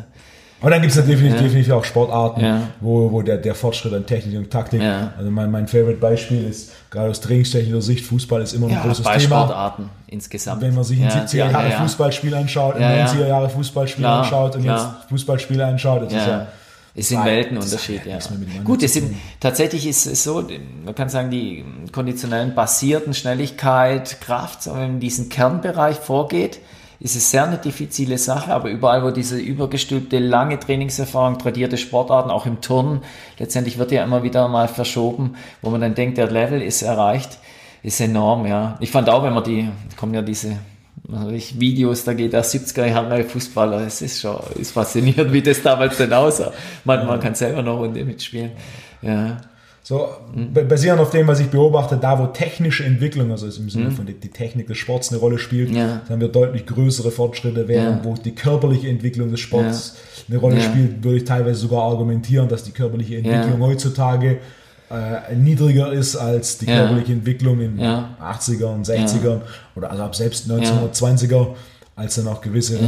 aber dann gibt es definitiv, ja. definitiv auch Sportarten, ja. wo, wo der, der Fortschritt an Technik und Taktik, ja. also mein, mein Favorite Beispiel ist, gerade aus trainingstechnischer Sicht, Fußball ist immer ein großes bei Thema. Sportarten insgesamt. Wenn man sich ein 70er Jahre Fußballspiel anschaut, ein 90er Jahre Fußballspiel anschaut und klar. jetzt Fußballspiele anschaut, das ist ja es sind Weltenunterschied, ja. Gut, es sind, tatsächlich ist es so, man kann sagen, die konditionellen basierten Schnelligkeit, Kraft, wenn man in diesen Kernbereich vorgeht, ist es sehr eine diffizile Sache, aber überall, wo diese übergestülpte, lange Trainingserfahrung, tradierte Sportarten, auch im Turnen, letztendlich wird ja immer wieder mal verschoben, wo man dann denkt, der Level ist erreicht, ist enorm, ja. Ich fand auch, wenn man die, kommen ja diese Videos, da geht der 70er Jahre Fußballer, es ist schon, ist faszinierend, wie das damals denn aussah. Man, man kann selber noch Runde mitspielen, ja. So, basierend auf dem, was ich beobachte, da wo technische Entwicklung, also im Sinne mhm. von die, die, Technik des Sports eine Rolle spielt, ja. haben wir deutlich größere Fortschritte, während ja. wo die körperliche Entwicklung des Sports ja. eine Rolle spielt, würde ich teilweise sogar argumentieren, dass die körperliche Entwicklung heutzutage äh, niedriger ist als die körperliche Entwicklung in ja. 80er und 60er oder also ab selbst 1920er, als dann auch gewisse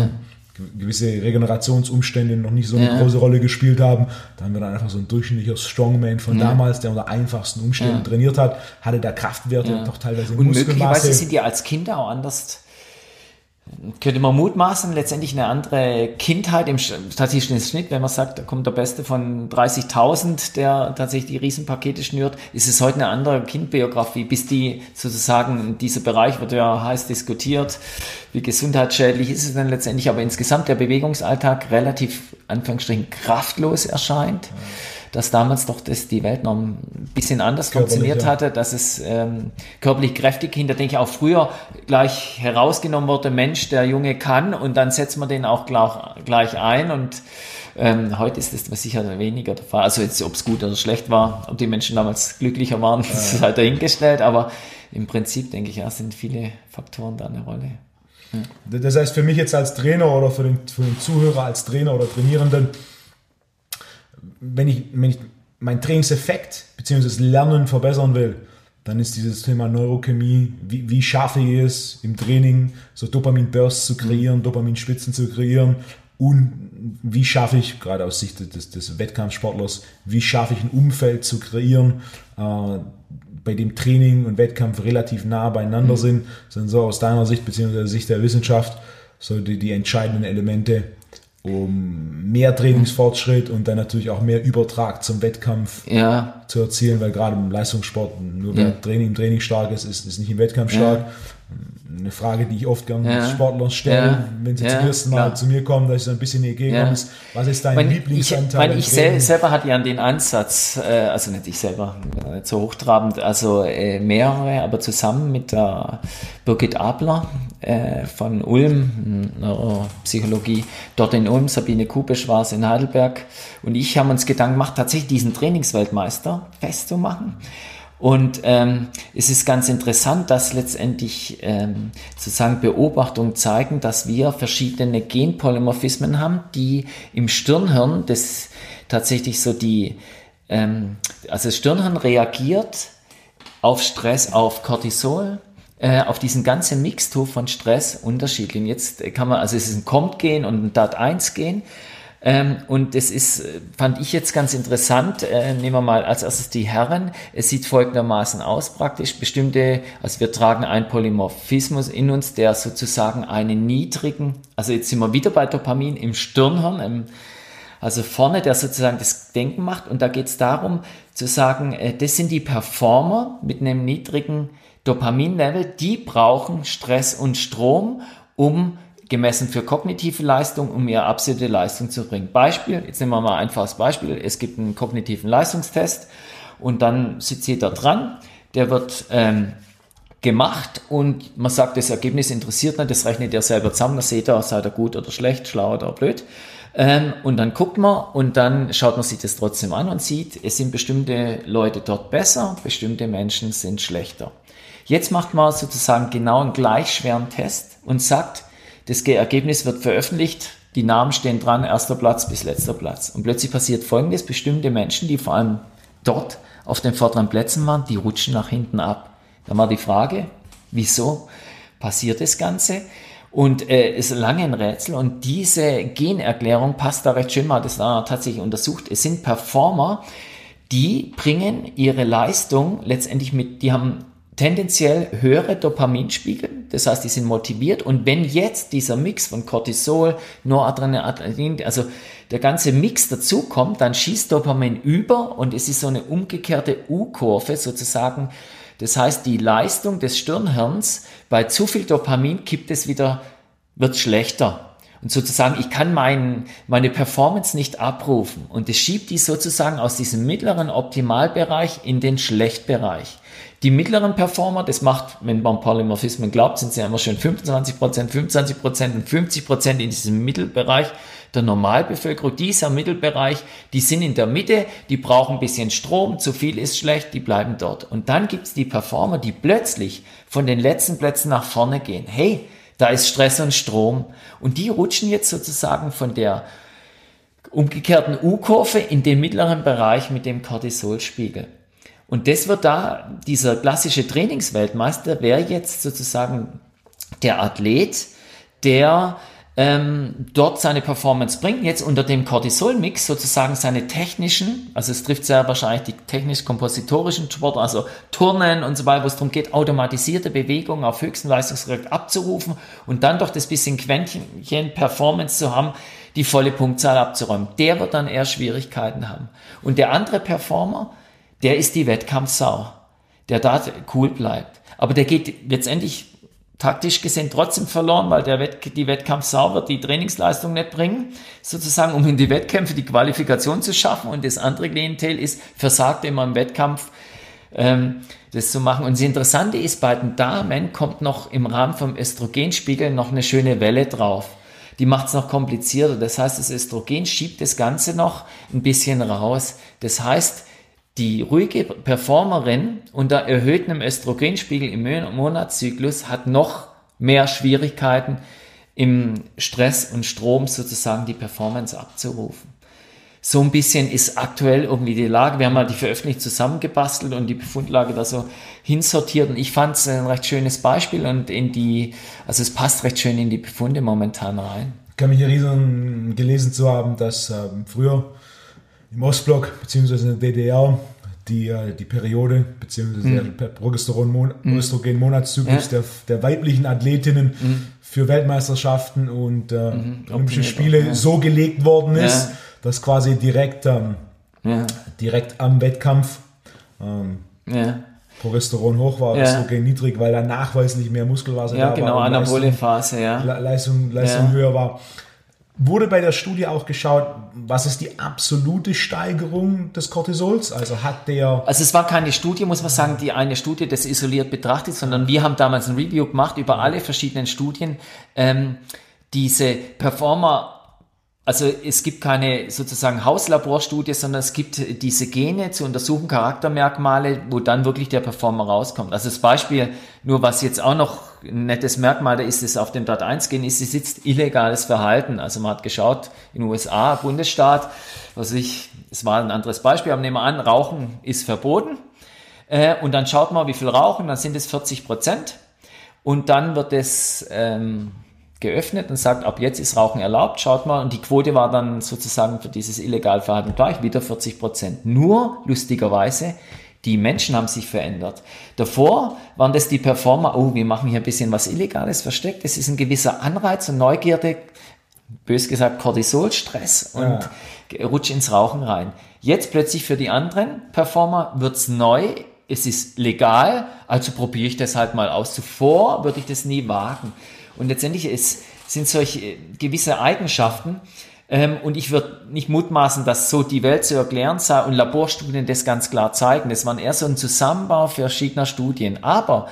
gewisse Regenerationsumstände noch nicht so eine ja. große Rolle gespielt haben. Da haben wir dann einfach so ein durchschnittlicher Strongman von ja. damals, der unter einfachsten Umständen ja. trainiert hat, hatte da Kraftwerte und doch teilweise Und möglicherweise sind die als Kinder auch anders könnte man mutmaßen, letztendlich eine andere Kindheit im statistischen Schnitt, wenn man sagt, da kommt der Beste von 30.000, der tatsächlich die Riesenpakete schnürt, ist es heute eine andere Kindbiografie, bis die sozusagen, dieser Bereich wird ja heiß diskutiert, wie gesundheitsschädlich ist es denn letztendlich, aber insgesamt der Bewegungsalltag relativ, Anführungsstrichen, kraftlos erscheint. Dass damals doch das, die Welt noch ein bisschen anders körperlich, funktioniert ja. hatte, dass es ähm, körperlich kräftig hinter, denke ich, auch früher gleich herausgenommen wurde, Mensch, der Junge kann und dann setzt man den auch gleich, ein und ähm, heute ist das sicher weniger der Fall. Also jetzt, ob es gut oder schlecht war, ob die Menschen damals glücklicher waren, ja. ist halt dahingestellt, aber im Prinzip denke ich, ja, sind viele Faktoren da eine Rolle. Ja. Das heißt, für mich jetzt als Trainer oder für den, für den Zuhörer als Trainer oder Trainierenden, wenn ich, wenn ich meinen Trainingseffekt bzw. das Lernen verbessern will, dann ist dieses Thema Neurochemie, wie, wie schaffe ich es im Training, so Dopamin-Bursts zu kreieren, Dopaminspitzen zu kreieren und wie schaffe ich, gerade aus Sicht des, des Wettkampfsportlers, wie schaffe ich ein Umfeld zu kreieren, äh, bei dem Training und Wettkampf relativ nah beieinander mhm. sind, sind so aus deiner Sicht beziehungsweise Sicht der Wissenschaft so die, die entscheidenden Elemente, um mehr Trainingsfortschritt und dann natürlich auch mehr Übertrag zum Wettkampf ja. zu erzielen, weil gerade im Leistungssport nur wer ja. Training im Training stark ist, ist, ist nicht im Wettkampf stark. Ja eine Frage, die ich oft gerne ja. Sportlern stelle, ja. wenn sie ja, zum ersten Mal klar. zu mir kommen, dass ich so ein bisschen entgegenkomme, ist, was ist dein mein, Lieblingsanteil? Ich, mein, ich selber hatte ja den Ansatz, äh, also nicht ich selber, nicht so hochtrabend, also äh, mehrere, aber zusammen mit der Birgit Abler äh, von Ulm, Neuropsychologie, dort in Ulm, Sabine Kupisch war es in Heidelberg und ich haben uns Gedanken gemacht, tatsächlich diesen Trainingsweltmeister festzumachen. Und ähm, es ist ganz interessant, dass letztendlich ähm, sozusagen Beobachtungen zeigen, dass wir verschiedene Genpolymorphismen haben, die im Stirnhirn das tatsächlich so die, ähm, also das Stirnhirn reagiert auf Stress, auf Cortisol, äh, auf diesen ganzen Mixtur von Stress unterschiedlich. Und jetzt kann man, also es ist ein COMT-Gen und ein DAT1-Gen. Ähm, und das ist, äh, fand ich jetzt ganz interessant. Äh, nehmen wir mal als erstes die Herren. Es sieht folgendermaßen aus praktisch. Bestimmte, also wir tragen einen Polymorphismus in uns, der sozusagen einen niedrigen, also jetzt sind wir wieder bei Dopamin im Stirnhirn, im, also vorne, der sozusagen das Denken macht. Und da geht es darum zu sagen, äh, das sind die Performer mit einem niedrigen Dopaminlevel, die brauchen Stress und Strom, um gemessen für kognitive Leistung, um ihre absolute Leistung zu bringen. Beispiel, jetzt nehmen wir mal ein einfaches Beispiel. Es gibt einen kognitiven Leistungstest und dann sitzt jeder dran, der wird ähm, gemacht und man sagt, das Ergebnis interessiert nicht, das rechnet er selber zusammen, das seht ihr, sei er gut oder schlecht, schlau oder blöd. Ähm, und dann guckt man und dann schaut man sich das trotzdem an und sieht, es sind bestimmte Leute dort besser, bestimmte Menschen sind schlechter. Jetzt macht man sozusagen genau einen gleich schweren Test und sagt, das Ergebnis wird veröffentlicht, die Namen stehen dran, erster Platz bis letzter Platz. Und plötzlich passiert Folgendes, bestimmte Menschen, die vor allem dort auf den vorderen Plätzen waren, die rutschen nach hinten ab. Dann war die Frage, wieso passiert das Ganze? Und äh, ist lange ein Rätsel. Und diese Generklärung passt da recht schön mal, das da tatsächlich untersucht. Es sind Performer, die bringen ihre Leistung letztendlich mit, die haben tendenziell höhere Dopaminspiegel, das heißt, die sind motiviert und wenn jetzt dieser Mix von Cortisol, Noradrenalin, also der ganze Mix dazu kommt, dann schießt Dopamin über und es ist so eine umgekehrte U-Kurve sozusagen. Das heißt, die Leistung des Stirnhirns bei zu viel Dopamin kippt es wieder, wird schlechter. Und sozusagen, ich kann mein, meine Performance nicht abrufen. Und es schiebt die sozusagen aus diesem mittleren Optimalbereich in den Schlechtbereich. Die mittleren Performer, das macht, wenn man Polymorphismen glaubt, sind sie immer schön 25%, 25% und 50% in diesem Mittelbereich der Normalbevölkerung. Dieser Mittelbereich, die sind in der Mitte, die brauchen ein bisschen Strom, zu viel ist schlecht, die bleiben dort. Und dann gibt's die Performer, die plötzlich von den letzten Plätzen nach vorne gehen. Hey, da ist Stress und Strom. Und die rutschen jetzt sozusagen von der umgekehrten U-Kurve in den mittleren Bereich mit dem Cortisolspiegel. Und das wird da, dieser klassische Trainingsweltmeister wäre jetzt sozusagen der Athlet, der ähm, dort seine Performance bringt, jetzt unter dem Cortisol-Mix sozusagen seine technischen, also es trifft sehr wahrscheinlich die technisch-kompositorischen Sport, also Turnen und so weiter, wo es darum geht, automatisierte Bewegungen auf höchsten Leistungsgerät abzurufen und dann doch das bisschen Quäntchen Performance zu haben, die volle Punktzahl abzuräumen. Der wird dann eher Schwierigkeiten haben. Und der andere Performer, der ist die Wettkampfsau, der da cool bleibt. Aber der geht letztendlich taktisch gesehen trotzdem verloren, weil der Wett die Wettkampfsau wird die Trainingsleistung nicht bringen, sozusagen, um in die Wettkämpfe die Qualifikation zu schaffen. Und das andere Klientel ist, versagt immer im Wettkampf, ähm, das zu machen. Und das Interessante ist, bei den Damen kommt noch im Rahmen vom Östrogenspiegel noch eine schöne Welle drauf. Die macht es noch komplizierter. Das heißt, das Östrogen schiebt das Ganze noch ein bisschen raus. Das heißt, die ruhige Performerin unter erhöhtem Östrogenspiegel im Monatszyklus hat noch mehr Schwierigkeiten im Stress und Strom sozusagen die Performance abzurufen. So ein bisschen ist aktuell irgendwie die Lage. Wir haben mal die veröffentlicht zusammengebastelt und die Befundlage da so hinsortiert und ich fand es ein recht schönes Beispiel und in die, also es passt recht schön in die Befunde momentan rein. Ich kann mich erinnern, gelesen zu haben, dass ähm, früher im Ostblock bzw. in der DDR die, äh, die Periode bzw. Mhm. der Progesteron-Monatszyklus mhm. der, der weiblichen Athletinnen mhm. für Weltmeisterschaften und äh, mhm. Olympische Spiele ja. so gelegt worden ist, ja. dass quasi direkt, ähm, ja. direkt am Wettkampf ähm, Progesteron hoch war, Östrogen niedrig, weil da nachweislich mehr Muskelwasser ja, da genau, war. Ja, genau, anabole Phase, ja. Leistung, Leistung höher war. Wurde bei der Studie auch geschaut, was ist die absolute Steigerung des Cortisols? Also hat der. Also es war keine Studie, muss man sagen, die eine Studie das isoliert betrachtet, sondern wir haben damals ein Review gemacht über alle verschiedenen Studien. Ähm, diese Performer also es gibt keine sozusagen Hauslaborstudie, sondern es gibt diese Gene zu untersuchen, Charaktermerkmale, wo dann wirklich der Performer rauskommt. Also das Beispiel, nur was jetzt auch noch ein nettes Merkmal da ist, ist auf dem Dat 1 Gen ist, es sitzt illegales Verhalten. Also man hat geschaut, in den USA, Bundesstaat, was ich, es war ein anderes Beispiel, aber nehmen wir an, Rauchen ist verboten. Äh, und dann schaut man, wie viel rauchen, dann sind es 40 Prozent. Und dann wird es ähm, geöffnet und sagt, ab jetzt ist Rauchen erlaubt, schaut mal. Und die Quote war dann sozusagen für dieses Illegalverhalten gleich, wieder 40 Prozent. Nur, lustigerweise, die Menschen haben sich verändert. Davor waren das die Performer, oh, wir machen hier ein bisschen was Illegales versteckt. Es ist ein gewisser Anreiz und Neugierde, bös gesagt Cortisolstress und ja. rutscht ins Rauchen rein. Jetzt plötzlich für die anderen Performer wird's neu, es ist legal, also probiere ich das halt mal aus. Zuvor würde ich das nie wagen. Und letztendlich ist, sind solche äh, gewisse Eigenschaften, ähm, und ich würde nicht mutmaßen, dass so die Welt zu erklären sei und Laborstudien das ganz klar zeigen. Das waren eher so ein Zusammenbau verschiedener Studien. Aber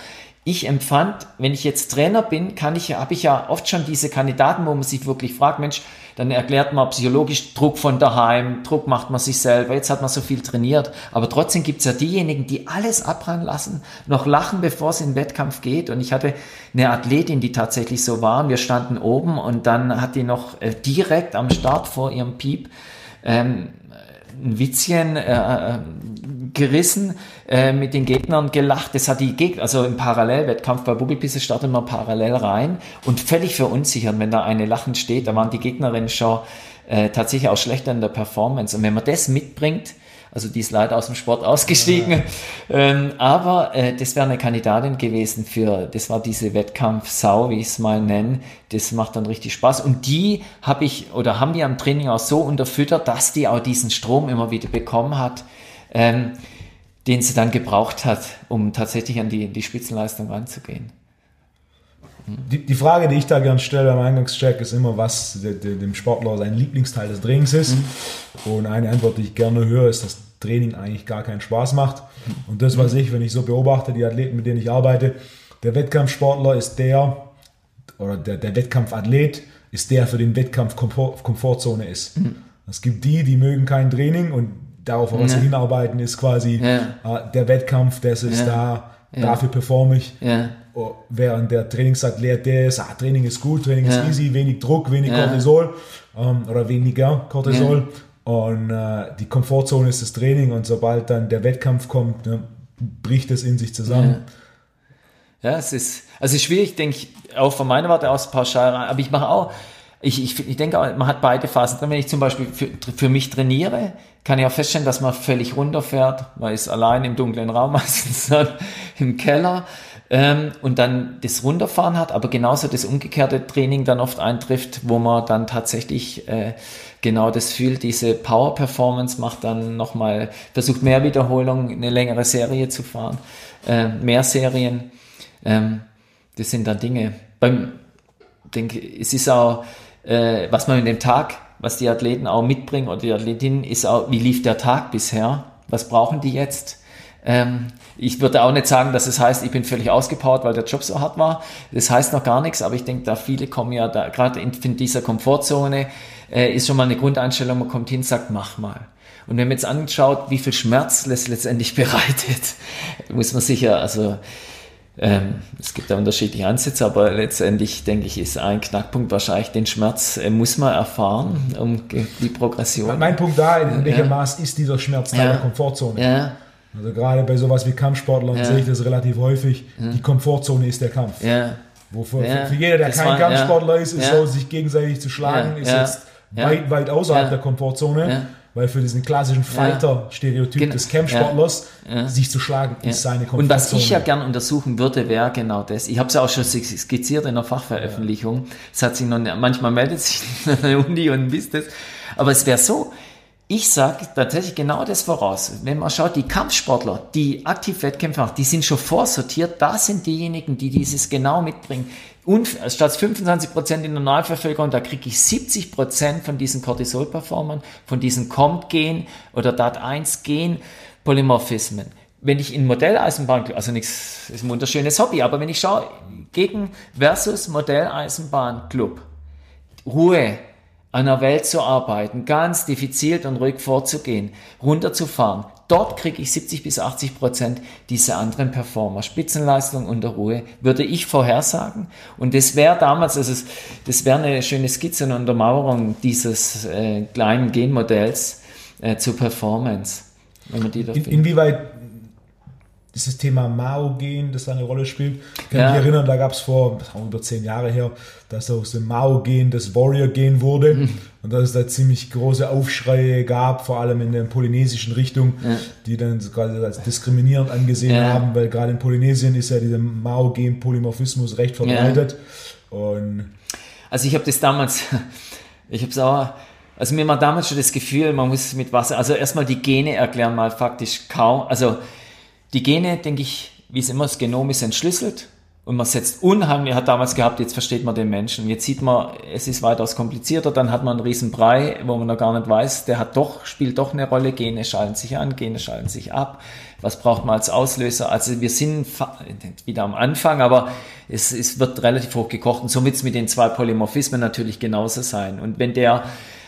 ich empfand, wenn ich jetzt Trainer bin, kann ich, habe ich ja oft schon diese Kandidaten, wo man sich wirklich fragt, Mensch, dann erklärt man psychologisch Druck von daheim, Druck macht man sich selber, jetzt hat man so viel trainiert. Aber trotzdem gibt's ja diejenigen, die alles abrennen lassen, noch lachen, bevor es in den Wettkampf geht. Und ich hatte eine Athletin, die tatsächlich so war. Und wir standen oben und dann hat die noch äh, direkt am Start vor ihrem Piep ähm, ein Witzchen äh, äh, gerissen, äh, mit den Gegnern gelacht. Das hat die Gegner, also im Parallelwettkampf bei Bugelpisse startet man parallel rein und völlig verunsichert, wenn da eine lachend steht. Da waren die Gegnerinnen schon äh, tatsächlich auch schlechter in der Performance. Und wenn man das mitbringt, also die ist leider aus dem Sport ausgestiegen. Ja. Ähm, aber äh, das wäre eine Kandidatin gewesen für, das war diese Wettkampf-Sau, wie ich es mal nenne. Das macht dann richtig Spaß. Und die habe ich oder haben wir am Training auch so unterfüttert, dass die auch diesen Strom immer wieder bekommen hat, ähm, den sie dann gebraucht hat, um tatsächlich an die, die Spitzenleistung ranzugehen. Die, die Frage, die ich da gerne stelle beim Eingangscheck, ist immer, was de, de, dem Sportler sein Lieblingsteil des Trainings ist. Mhm. Und eine Antwort, die ich gerne höre, ist, dass Training eigentlich gar keinen Spaß macht. Und das, was ich, wenn ich so beobachte, die Athleten, mit denen ich arbeite, der Wettkampfsportler ist der, oder der, der Wettkampfathlet ist der, für den Wettkampf Komfort, Komfortzone ist. Mhm. Es gibt die, die mögen kein Training und darauf, was ja. sie hinarbeiten, ist quasi ja. äh, der Wettkampf, das ist ja. da, dafür performe ich. Oh, während der Trainingsathlet, der ist, ah, Training ist gut, Training ist easy, wenig Druck, wenig Cortisol ähm, oder weniger Cortisol. Und äh, die Komfortzone ist das Training und sobald dann der Wettkampf kommt, ne, bricht es in sich zusammen. Ja. ja, es ist, also es schwierig, denke ich, auch von meiner Warte aus pauschal, aber ich mache auch, ich, ich, ich denke, man hat beide Phasen drin. Wenn ich zum Beispiel für, für mich trainiere, kann ich auch feststellen, dass man völlig runterfährt. Man ist allein im dunklen Raum, meistens im Keller ähm, und dann das Runterfahren hat, aber genauso das umgekehrte Training dann oft eintrifft, wo man dann tatsächlich äh, genau das fühlt, diese Power Performance macht dann nochmal, versucht mehr Wiederholungen, eine längere Serie zu fahren, äh, mehr Serien. Ähm, Das sind dann Dinge. Beim, denke, es ist auch, äh, was man in dem Tag, was die Athleten auch mitbringen oder die Athletinnen, ist auch, wie lief der Tag bisher? Was brauchen die jetzt? Ähm, ich würde auch nicht sagen, dass es heißt, ich bin völlig ausgepowert, weil der Job so hart war. Das heißt noch gar nichts, aber ich denke, da viele kommen ja da, gerade in, in dieser Komfortzone, äh, ist schon mal eine Grundeinstellung, man kommt hin, sagt, mach mal. Und wenn man jetzt anschaut, wie viel Schmerz das letztendlich bereitet, muss man sicher, also ähm, es gibt da unterschiedliche Ansätze, aber letztendlich denke ich, ist ein Knackpunkt wahrscheinlich den Schmerz äh, muss man erfahren, um die Progression. Mein Punkt da, in welchem ja. Maß ist dieser Schmerz Teil ja. der Komfortzone? Ja. Also gerade bei sowas wie Kampfsportlern sehe ich das relativ häufig. Die Komfortzone ist der Kampf. Ja. Wofür, für, für jeder, der das kein war, Kampfsportler ist, ist so, sich gegenseitig zu schlagen, ist jetzt weit, weit außerhalb der Komfortzone. Weil für diesen klassischen Fighter-Stereotyp ja. des Campsportlers, ja. sich zu schlagen, ist seine Komfortzone. Und was ich ja gern untersuchen würde, wäre genau das. Ich habe es ja auch schon skizziert in der Fachveröffentlichung. Es hat sich noch, manchmal meldet sich eine Uni und wisst das. Aber es wäre so, ich sage tatsächlich genau das voraus. Wenn man schaut, die Kampfsportler, die aktiv Wettkämpfe machen, die sind schon vorsortiert. Da sind diejenigen, die dieses genau mitbringen. Und statt 25 Prozent in der Normalbevölkerung, da kriege ich 70 Prozent von diesen Cortisol-Performern, von diesen COMT-Gen oder DAT1-Gen Polymorphismen. Wenn ich in Modelleisenbahn, also nichts, ist ein wunderschönes Hobby, aber wenn ich schaue, gegen versus Modelleisenbahn-Club, Ruhe, an der Welt zu arbeiten, ganz diffizil und ruhig vorzugehen, runterzufahren. Dort kriege ich 70 bis 80 Prozent dieser anderen Performer. Spitzenleistung und der Ruhe, würde ich vorhersagen. Und das wäre damals, also das wäre eine schöne Skizze und Untermauerung dieses äh, kleinen Genmodells äh, zur Performance. Wenn man die da In, inwieweit dieses Thema Mao-Gen, das da eine Rolle spielt. Ich kann ja. mich erinnern, da gab es vor über zehn Jahre her, dass aus dem Mao-Gen das Warrior-Gen wurde mhm. und dass es da ziemlich große Aufschreie gab, vor allem in der polynesischen Richtung, ja. die dann gerade als diskriminierend angesehen ja. haben, weil gerade in Polynesien ist ja dieser Mao-Gen-Polymorphismus recht verbreitet. Und also ich habe das damals, ich habe es auch also mir war damals schon das Gefühl, man muss mit Wasser, also erstmal die Gene erklären mal faktisch kaum, also die Gene, denke ich, wie es immer, das Genom ist entschlüsselt und man setzt unheimlich, hat damals gehabt, jetzt versteht man den Menschen. Jetzt sieht man, es ist weitaus komplizierter, dann hat man einen riesen Brei, wo man noch gar nicht weiß, der hat doch, spielt doch eine Rolle, Gene schalten sich an, Gene schalten sich ab. Was braucht man als Auslöser? Also wir sind wieder am Anfang, aber es, es wird relativ hoch gekocht und so wird es mit den zwei Polymorphismen natürlich genauso sein. Und wenn der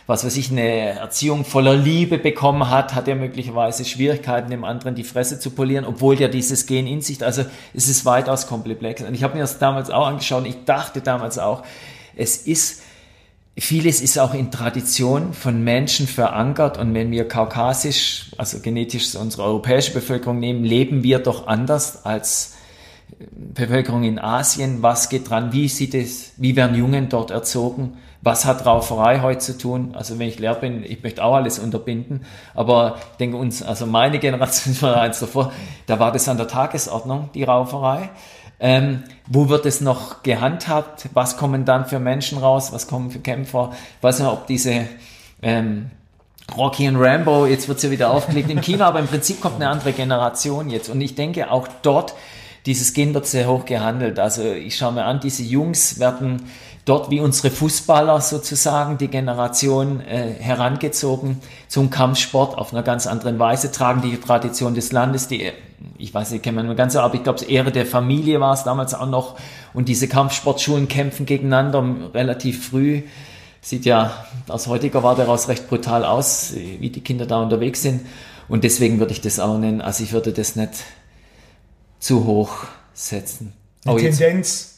was weiß ich, eine Erziehung voller Liebe bekommen hat, hat er möglicherweise Schwierigkeiten, dem anderen die Fresse zu polieren, obwohl der dieses Gen in sich, also es ist weitaus komplex. Und ich habe mir das damals auch angeschaut und ich dachte damals auch, es ist, vieles ist auch in Tradition von Menschen verankert und wenn wir kaukasisch, also genetisch unsere europäische Bevölkerung nehmen, leben wir doch anders als Bevölkerung in Asien. Was geht dran? Wie sieht es, wie werden Jungen dort erzogen? was hat Rauferei heute zu tun? Also wenn ich Lehrer bin, ich möchte auch alles unterbinden, aber ich denke uns, also meine Generation war eins davor, da war das an der Tagesordnung, die Rauferei. Ähm, wo wird es noch gehandhabt? Was kommen dann für Menschen raus? Was kommen für Kämpfer? Ich weiß nicht, ob diese ähm, Rocky und Rambo, jetzt wird sie wieder aufgelegt im Kino, aber im Prinzip kommt eine andere Generation jetzt. Und ich denke, auch dort, dieses Gen wird sehr hoch gehandelt. Also ich schaue mir an, diese Jungs werden dort wie unsere Fußballer sozusagen die Generation äh, herangezogen zum Kampfsport auf einer ganz anderen Weise, tragen die Tradition des Landes, die, ich weiß nicht, kennen wir nur ganz, aber ich glaube, Ehre der Familie war es damals auch noch und diese Kampfsportschulen kämpfen gegeneinander relativ früh. Sieht ja aus heutiger Warte heraus recht brutal aus, wie die Kinder da unterwegs sind. Und deswegen würde ich das auch nennen, also ich würde das nicht zu hoch setzen. Die oh, Tendenz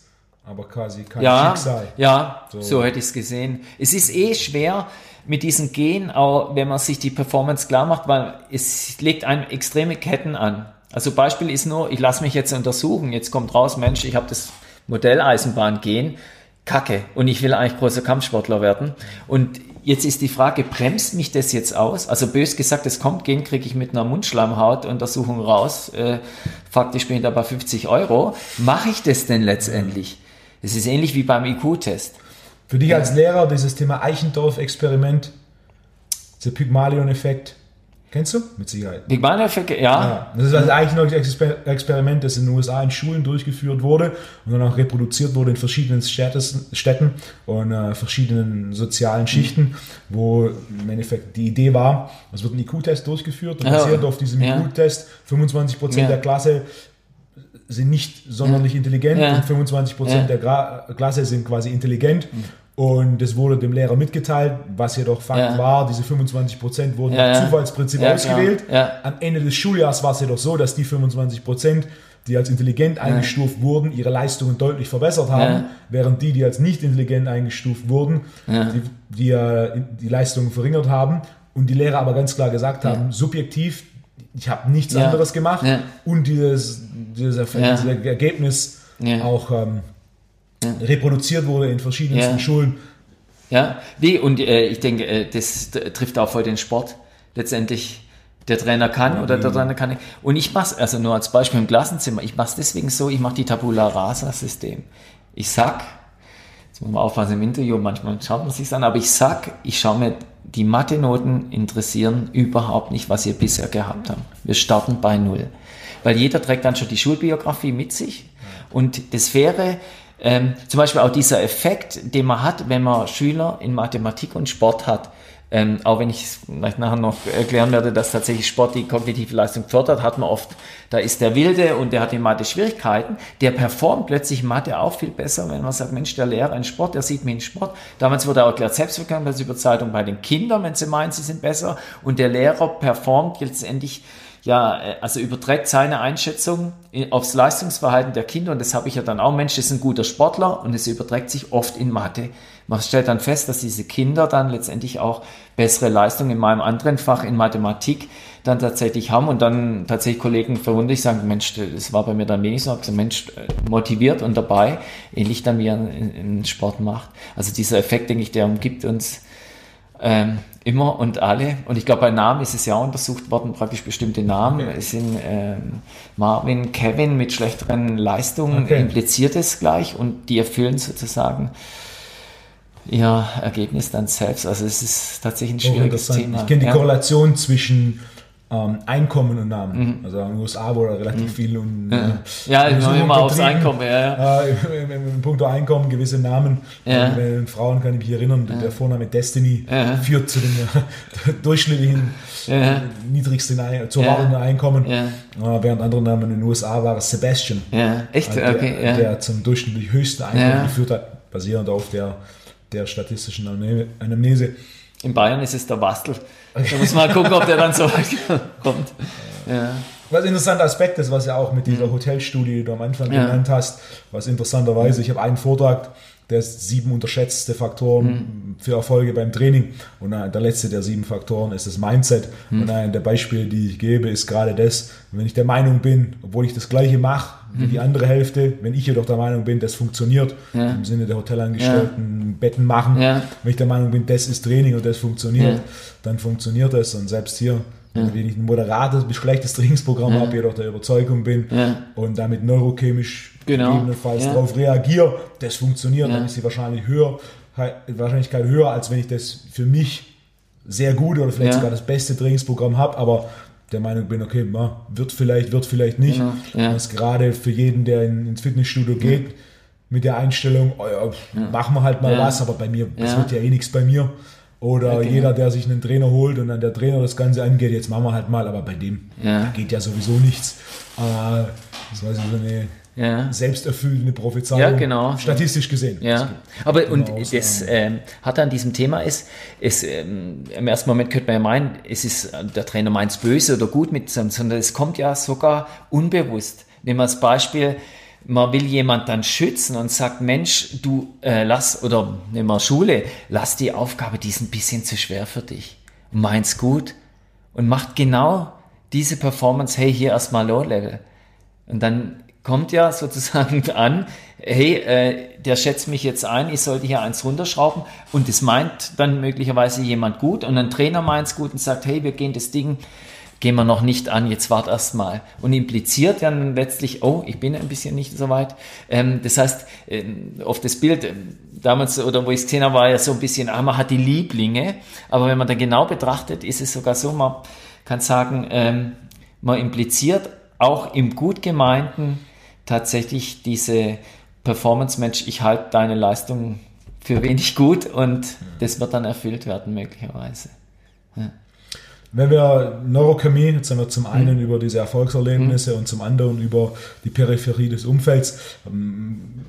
aber quasi kein ja, Schicksal. Ja, so, so hätte ich es gesehen. Es ist eh schwer mit diesen Gehen, auch wenn man sich die Performance klar macht, weil es legt einem extreme Ketten an. Also Beispiel ist nur, ich lasse mich jetzt untersuchen, jetzt kommt raus, Mensch, ich habe das Modelleisenbahn gehen, Kacke, und ich will eigentlich großer Kampfsportler werden. Und jetzt ist die Frage, bremst mich das jetzt aus? Also bös gesagt, es kommt gehen, kriege ich mit einer Mundschleimhautuntersuchung raus, äh, faktisch bin ich da bei 50 Euro. Mache ich das denn letztendlich? Es ist ähnlich wie beim IQ-Test. Für dich als Lehrer dieses Thema Eichendorff-Experiment, der Pygmalion-Effekt. Kennst du? Mit Sicherheit. Big Bang Effekt, ja. Ja, das ist also eigentlich noch ein Exper Experiment, das in den USA in Schulen durchgeführt wurde und dann auch reproduziert wurde in verschiedenen Städtes, Städten und äh, verschiedenen sozialen Schichten, wo im Endeffekt die Idee war, es wird ein IQ-Test durchgeführt und basierend auf diesem Ja. IQ-Test 25% Ja. der Klasse sind nicht sonderlich intelligent und 25% Ja. der Gra Klasse sind quasi intelligent. Und das wurde dem Lehrer mitgeteilt, was jedoch Fakt Ja. war, diese 25% wurden Ja, nach. Zufallsprinzip Ja, ausgewählt. Am Ende des Schuljahres war es jedoch so, dass die 25 Prozent, die als intelligent eingestuft wurden, ihre Leistungen deutlich verbessert haben, während die, die als nicht intelligent eingestuft wurden, die, die, äh, die Leistungen verringert haben und die Lehrer aber ganz klar gesagt haben, subjektiv, ich habe nichts anderes gemacht und dieses, dieses, dieses Ergebnis auch ähm, reproduziert wurde in verschiedensten Ja. Schulen. Ja, nee, und äh, ich denke, äh, das trifft auch voll den Sport. Letztendlich, der Trainer kann oder der Trainer kann nicht. Und ich mach's, also nur als Beispiel im Klassenzimmer, ich mach's deswegen so, ich mache die Tabula Rasa System. Ich sag, jetzt muss man aufpassen im Interview, manchmal schaut man sich's an, aber ich sag, ich schaue mir die Mathe-Noten interessieren überhaupt nicht, was ihr bisher gehabt habt. Wir starten bei Null. Weil jeder trägt dann schon die Schulbiografie mit sich. Und das wäre ähm, zum Beispiel auch dieser Effekt, den man hat, wenn man Schüler in Mathematik und Sport hat. Ähm, auch wenn ich es vielleicht nachher noch erklären werde, dass tatsächlich Sport die kognitive Leistung fördert, hat man oft, da ist der Wilde und der hat in Mathe Schwierigkeiten, der performt plötzlich Mathe auch viel besser, wenn man sagt, Mensch, der Lehrer in Sport, der sieht mich in Sport. Damals wurde auch erklärt, Selbstwirksamkeitsüberzeitung bei den Kindern, wenn sie meinen, sie sind besser und der Lehrer performt letztendlich ja, äh, also überträgt seine Einschätzung in- aufs Leistungsverhalten der Kinder und das habe ich ja dann auch, Mensch, das ist ein guter Sportler und es überträgt sich oft in Mathe. Man stellt dann fest, dass diese Kinder dann letztendlich auch bessere Leistungen in meinem anderen Fach in Mathematik dann tatsächlich haben und dann tatsächlich Kollegen verwundert sagen, Mensch, das war bei mir dann wenig so, ich gesagt, Mensch, äh, motiviert und dabei, ähnlich dann wie er in, in Sport macht. Also dieser Effekt, denke ich, der umgibt uns ähm, immer und alle. Und ich glaube, bei Namen ist es ja auch untersucht worden, praktisch bestimmte Namen. Es sind ähm, Marvin, Kevin mit schlechteren Leistungen Okay. impliziert es gleich und die erfüllen sozusagen ihr Ergebnis dann selbst. Also es ist tatsächlich ein schwieriges. Thema. Ich kenne die ja. Korrelation zwischen ähm, Einkommen und Namen. Also in den USA wurde relativ viel und Mhm. Ja, ich mache immer aufs Einkommen. Ja, ja. Äh, im, im, Im Punkt Einkommen gewisse Namen. Ja. Bei den Frauen kann ich mich erinnern, der Vorname Destiny Ja. führt zu dem äh, durchschnittlichen Ja. niedrigsten zu Ja. erwartenden Einkommen. Ja. Äh, während andere Namen in den USA war es Sebastian. ja, echt? äh, der, Okay, ja. der zum durchschnittlich höchsten Einkommen Ja. geführt hat, basierend auf der, der statistischen Anamne- Anamnese. In Bayern ist es der Bastel. Da muss man mal gucken, ob der dann so weit kommt. Ja. Was ein interessanter Aspekt ist, was ja auch mit dieser Hotelstudie, die du am Anfang Mhm. Ja. genannt hast, was interessanterweise, ich habe einen Vortrag, der sieben unterschätzte Faktoren Mhm. für Erfolge beim Training und der letzte der sieben Faktoren ist das Mindset Mhm. und ein der Beispiele, die ich gebe, ist gerade das, wenn ich der Meinung bin, obwohl ich das gleiche mache wie Mhm. die andere Hälfte, wenn ich jedoch der Meinung bin, das funktioniert, Ja. im Sinne der Hotelangestellten Betten machen, Ja. wenn ich der Meinung bin, das ist Training und das funktioniert, Ja. dann funktioniert das und selbst hier wenn ich ein moderates bis schlechtes Trainingsprogramm habe, jedoch der Überzeugung bin Ja. und damit neurochemisch Genau. gegebenenfalls Ja. darauf reagiere, das funktioniert, Ja. dann ist die wahrscheinlich höher, Wahrscheinlichkeit höher, als wenn ich das für mich sehr gute oder vielleicht Ja. sogar das beste Trainingsprogramm habe, aber der Meinung bin, okay, na, wird vielleicht, wird vielleicht nicht. Genau. Ja. Das ist gerade für jeden, der in, ins Fitnessstudio geht, mit der Einstellung, oh ja, machen wir halt mal Ja. was, aber bei mir, das Ja. wird ja eh nichts bei mir. Oder Ja, genau. jeder, der sich einen Trainer holt und dann der Trainer das Ganze angeht, jetzt machen wir halt mal, aber bei dem Ja. geht ja sowieso nichts. Äh, das war so eine Ja. selbsterfüllende Prophezeiung. Ja, genau. Statistisch gesehen. Ja, aber und Genau, das ähm, hat an diesem Thema ist, ist ähm, im ersten Moment könnte man ja meinen, es ist äh, der Trainer meint es böse oder gut mit sondern es kommt ja sogar unbewusst. Nehmen wir als Beispiel, man will jemand dann schützen und sagt, Mensch, du äh, lass, oder nehmen wir Schule, lass die Aufgabe, die ist ein bisschen zu schwer für dich. Und meint's gut und macht genau diese Performance, hey, hier erstmal Low-Level. Und dann kommt ja sozusagen an, hey, äh, der schätzt mich jetzt ein, ich sollte hier eins runterschrauben und das meint dann möglicherweise jemand gut und ein Trainer meint es gut und sagt, hey, wir gehen das Ding, gehen wir noch nicht an, jetzt wart erst mal. Und impliziert dann letztlich, oh, ich bin ein bisschen nicht so weit. Ähm, das heißt, ähm, auf das Bild, ähm, damals, oder wo ich es gesehen war ja so ein bisschen, ah, man hat die Lieblinge, aber wenn man dann genau betrachtet, ist es sogar so, man kann sagen, ähm, man impliziert auch im gut gemeinten tatsächlich diese Performance-Mensch, ich halte deine Leistung für wenig gut und das wird dann erfüllt werden möglicherweise. Ja. Wenn wir Neurochemie, jetzt haben wir zum einen mhm. über diese Erfolgserlebnisse mhm. und zum anderen über die Peripherie des Umfelds, ähm,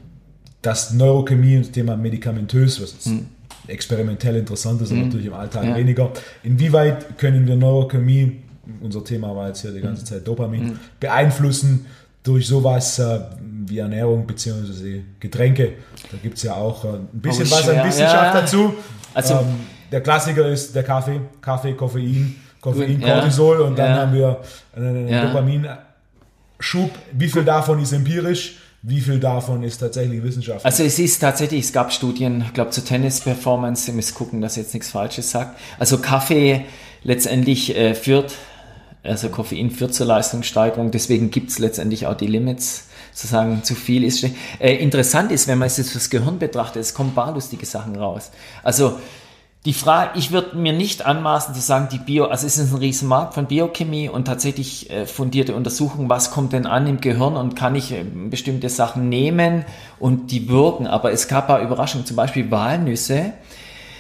das Neurochemie, das Thema medikamentös, was mhm. experimentell interessant ist, aber mhm. natürlich im Alltag ja. weniger. Inwieweit können wir Neurochemie, unser Thema war jetzt hier die ganze mhm. Zeit Dopamin, mhm. beeinflussen durch sowas äh, wie Ernährung bzw. Getränke? Da gibt es ja auch äh, ein bisschen was an Wissenschaft ja. dazu. Also, ähm, der Klassiker ist der Kaffee, Kaffee, Koffein Koffein, ja. Cortisol und dann ja. haben wir einen ja. Dopaminschub. Wie viel davon ist empirisch? Wie viel davon ist tatsächlich Wissenschaft? Also es ist tatsächlich, es gab Studien, ich glaube zur Tennis-Performance, ihr müsst gucken, dass jetzt nichts Falsches sagt. Also Kaffee letztendlich äh, führt, also Koffein führt zur Leistungssteigerung, deswegen gibt es letztendlich auch die Limits sozusagen zu viel ist. Äh, interessant ist, wenn man es jetzt fürs Gehirn betrachtet, es kommen paar lustige Sachen raus. Also die Frage, ich würde mir nicht anmaßen zu sagen, die Bio, also es ist ein Riesenmarkt von Biochemie und tatsächlich äh, fundierte Untersuchungen, was kommt denn an im Gehirn und kann ich äh, bestimmte Sachen nehmen und die wirken. Aber es gab auch Überraschungen, zum Beispiel Walnüsse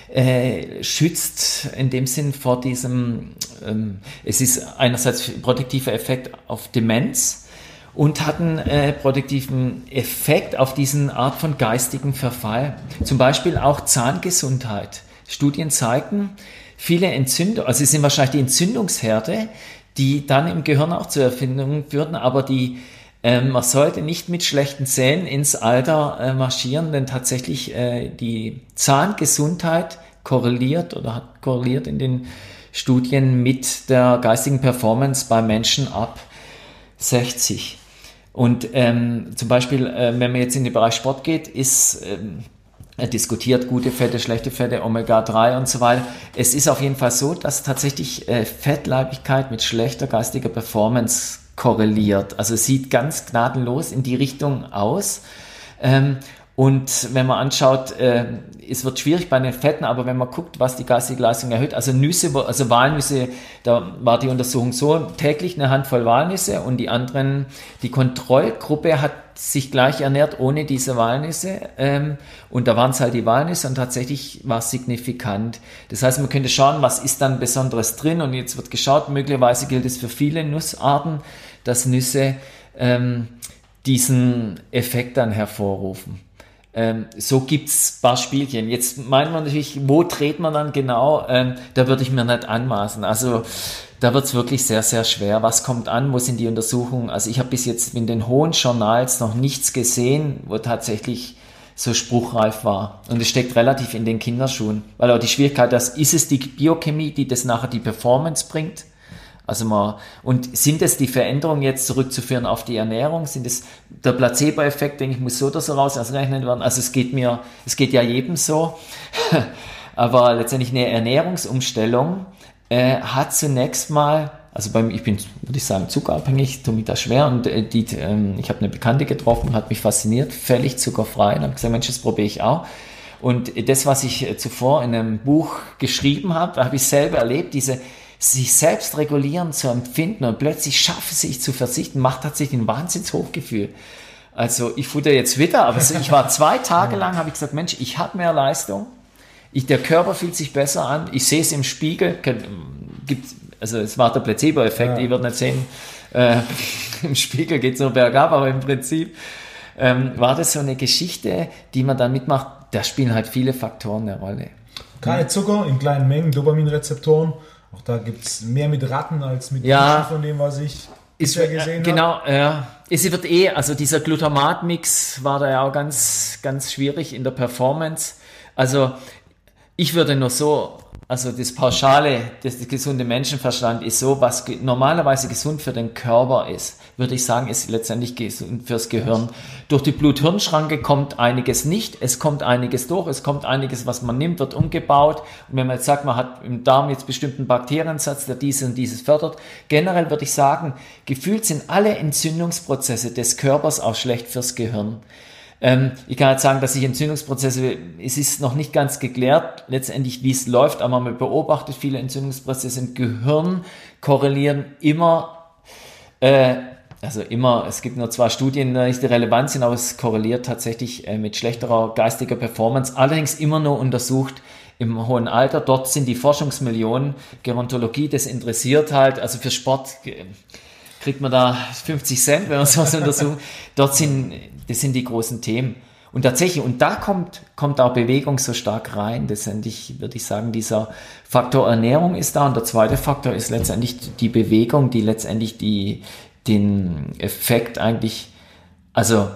äh, schützt in dem Sinn vor diesem, ähm, es ist einerseits protektiver Effekt auf Demenz, und hatten äh, protektiven Effekt auf diesen Art von geistigen Verfall. Zum Beispiel auch Zahngesundheit. Studien zeigten, viele Entzündungen, also es sind wahrscheinlich die Entzündungsherde, die dann im Gehirn auch zur Erfindung führten, aber die ähm, man sollte nicht mit schlechten Zähnen ins Alter äh, marschieren, denn tatsächlich äh, die Zahngesundheit korreliert oder hat korreliert in den Studien mit der geistigen Performance bei Menschen ab 60. Und ähm, zum Beispiel, äh, wenn man jetzt in den Bereich Sport geht, ist ähm, diskutiert gute Fette, schlechte Fette, Omega-3 und so weiter. Es ist auf jeden Fall so, dass tatsächlich äh, Fettleibigkeit mit schlechter geistiger Performance korreliert. Also sieht ganz gnadenlos in die Richtung aus. Und wenn man anschaut, äh, es wird schwierig bei den Fetten, aber wenn man guckt, was die geistige Leistung erhöht, also Nüsse, also Walnüsse, da war die Untersuchung so, täglich eine Handvoll Walnüsse und die anderen, die Kontrollgruppe hat sich gleich ernährt ohne diese Walnüsse ähm, und da waren es halt die Walnüsse und tatsächlich war es signifikant. Das heißt, man könnte schauen, was ist dann Besonderes drin und jetzt wird geschaut, möglicherweise gilt es für viele Nussarten, dass Nüsse ähm, diesen Effekt dann hervorrufen. Ähm, so gibt's paar Spielchen. Jetzt meint man natürlich, wo dreht man dann genau? Ähm, da würde ich mir nicht anmaßen. Also da wird's wirklich sehr, sehr schwer. Was kommt an? Wo sind die Untersuchungen? Also ich habe bis jetzt in den hohen Journals noch nichts gesehen, wo tatsächlich so spruchreif war. Und es steckt relativ in den Kinderschuhen. Weil auch die Schwierigkeit, das ist es die Biochemie, die das nachher die Performance bringt? Also man, und sind es die Veränderungen jetzt zurückzuführen auf die Ernährung? Sind es der Placebo-Effekt, denke ich, muss so oder so raus ausrechnen werden? Also es geht mir, es geht ja jedem so. Aber letztendlich eine Ernährungsumstellung äh, hat zunächst mal, also beim, ich bin, würde ich sagen, zuckerabhängig, tut mir das schwer und äh, die, äh, ich habe eine Bekannte getroffen, hat mich fasziniert, völlig zuckerfrei und habe gesagt, Mensch, das probiere ich auch. Und das, was ich äh, zuvor in einem Buch geschrieben habe, habe ich selber erlebt, diese sich selbst regulieren zu empfinden und plötzlich schaffe sich zu verzichten, macht tatsächlich ein Wahnsinnshochgefühl. Also ich futter jetzt wieder, aber ich war zwei Tage lang, habe ich gesagt, Mensch, ich habe mehr Leistung, ich, der Körper fühlt sich besser an, ich sehe es im Spiegel, gibt, also es war der Placebo-Effekt, ja. ich würde nicht sehen, äh, im Spiegel geht es nur bergab, aber im Prinzip ähm, war das so eine Geschichte, die man dann mitmacht, da spielen halt viele Faktoren eine Rolle. Keine Zucker in kleinen Mengen, Dopaminrezeptoren auch da gibt es mehr mit Ratten als mit ja, Menschen, von dem, was ich bisher gesehen genau, habe. Genau, ja. Es wird eh, also dieser Glutamat-Mix war da ja auch ganz, ganz schwierig in der Performance. Also ich würde nur so also das Pauschale, das, das gesunde Menschenverstand ist so, was normalerweise gesund für den Körper ist, würde ich sagen, ist letztendlich fürs Gehirn. Durch die Blut-Hirn-Schranke kommt einiges nicht, es kommt einiges durch, es kommt einiges, was man nimmt, wird umgebaut. Und wenn man jetzt sagt, man hat im Darm jetzt bestimmten Bakteriensatz, der dieses und dieses fördert, generell würde ich sagen, gefühlt sind alle Entzündungsprozesse des Körpers auch schlecht fürs Gehirn. Ähm, ich kann jetzt sagen, dass sich Entzündungsprozesse, es ist noch nicht ganz geklärt, letztendlich wie es läuft, aber man beobachtet viele Entzündungsprozesse im Gehirn korrelieren immer, äh, also immer, es gibt nur zwei Studien, die nicht relevant sind, aber es korreliert tatsächlich äh, mit schlechterer geistiger Performance, allerdings immer nur untersucht im hohen Alter. Dort sind die Forschungsmillionen, Gerontologie, das interessiert halt, also für Sport äh, kriegt man da 50 Cent, wenn man sowas untersucht. Dort sind, das sind die großen Themen. Und tatsächlich, und da kommt, kommt auch Bewegung so stark rein. Letztendlich würde ich sagen, dieser Faktor Ernährung ist da. Und der zweite Faktor ist letztendlich die Bewegung, die letztendlich die, den Effekt eigentlich, also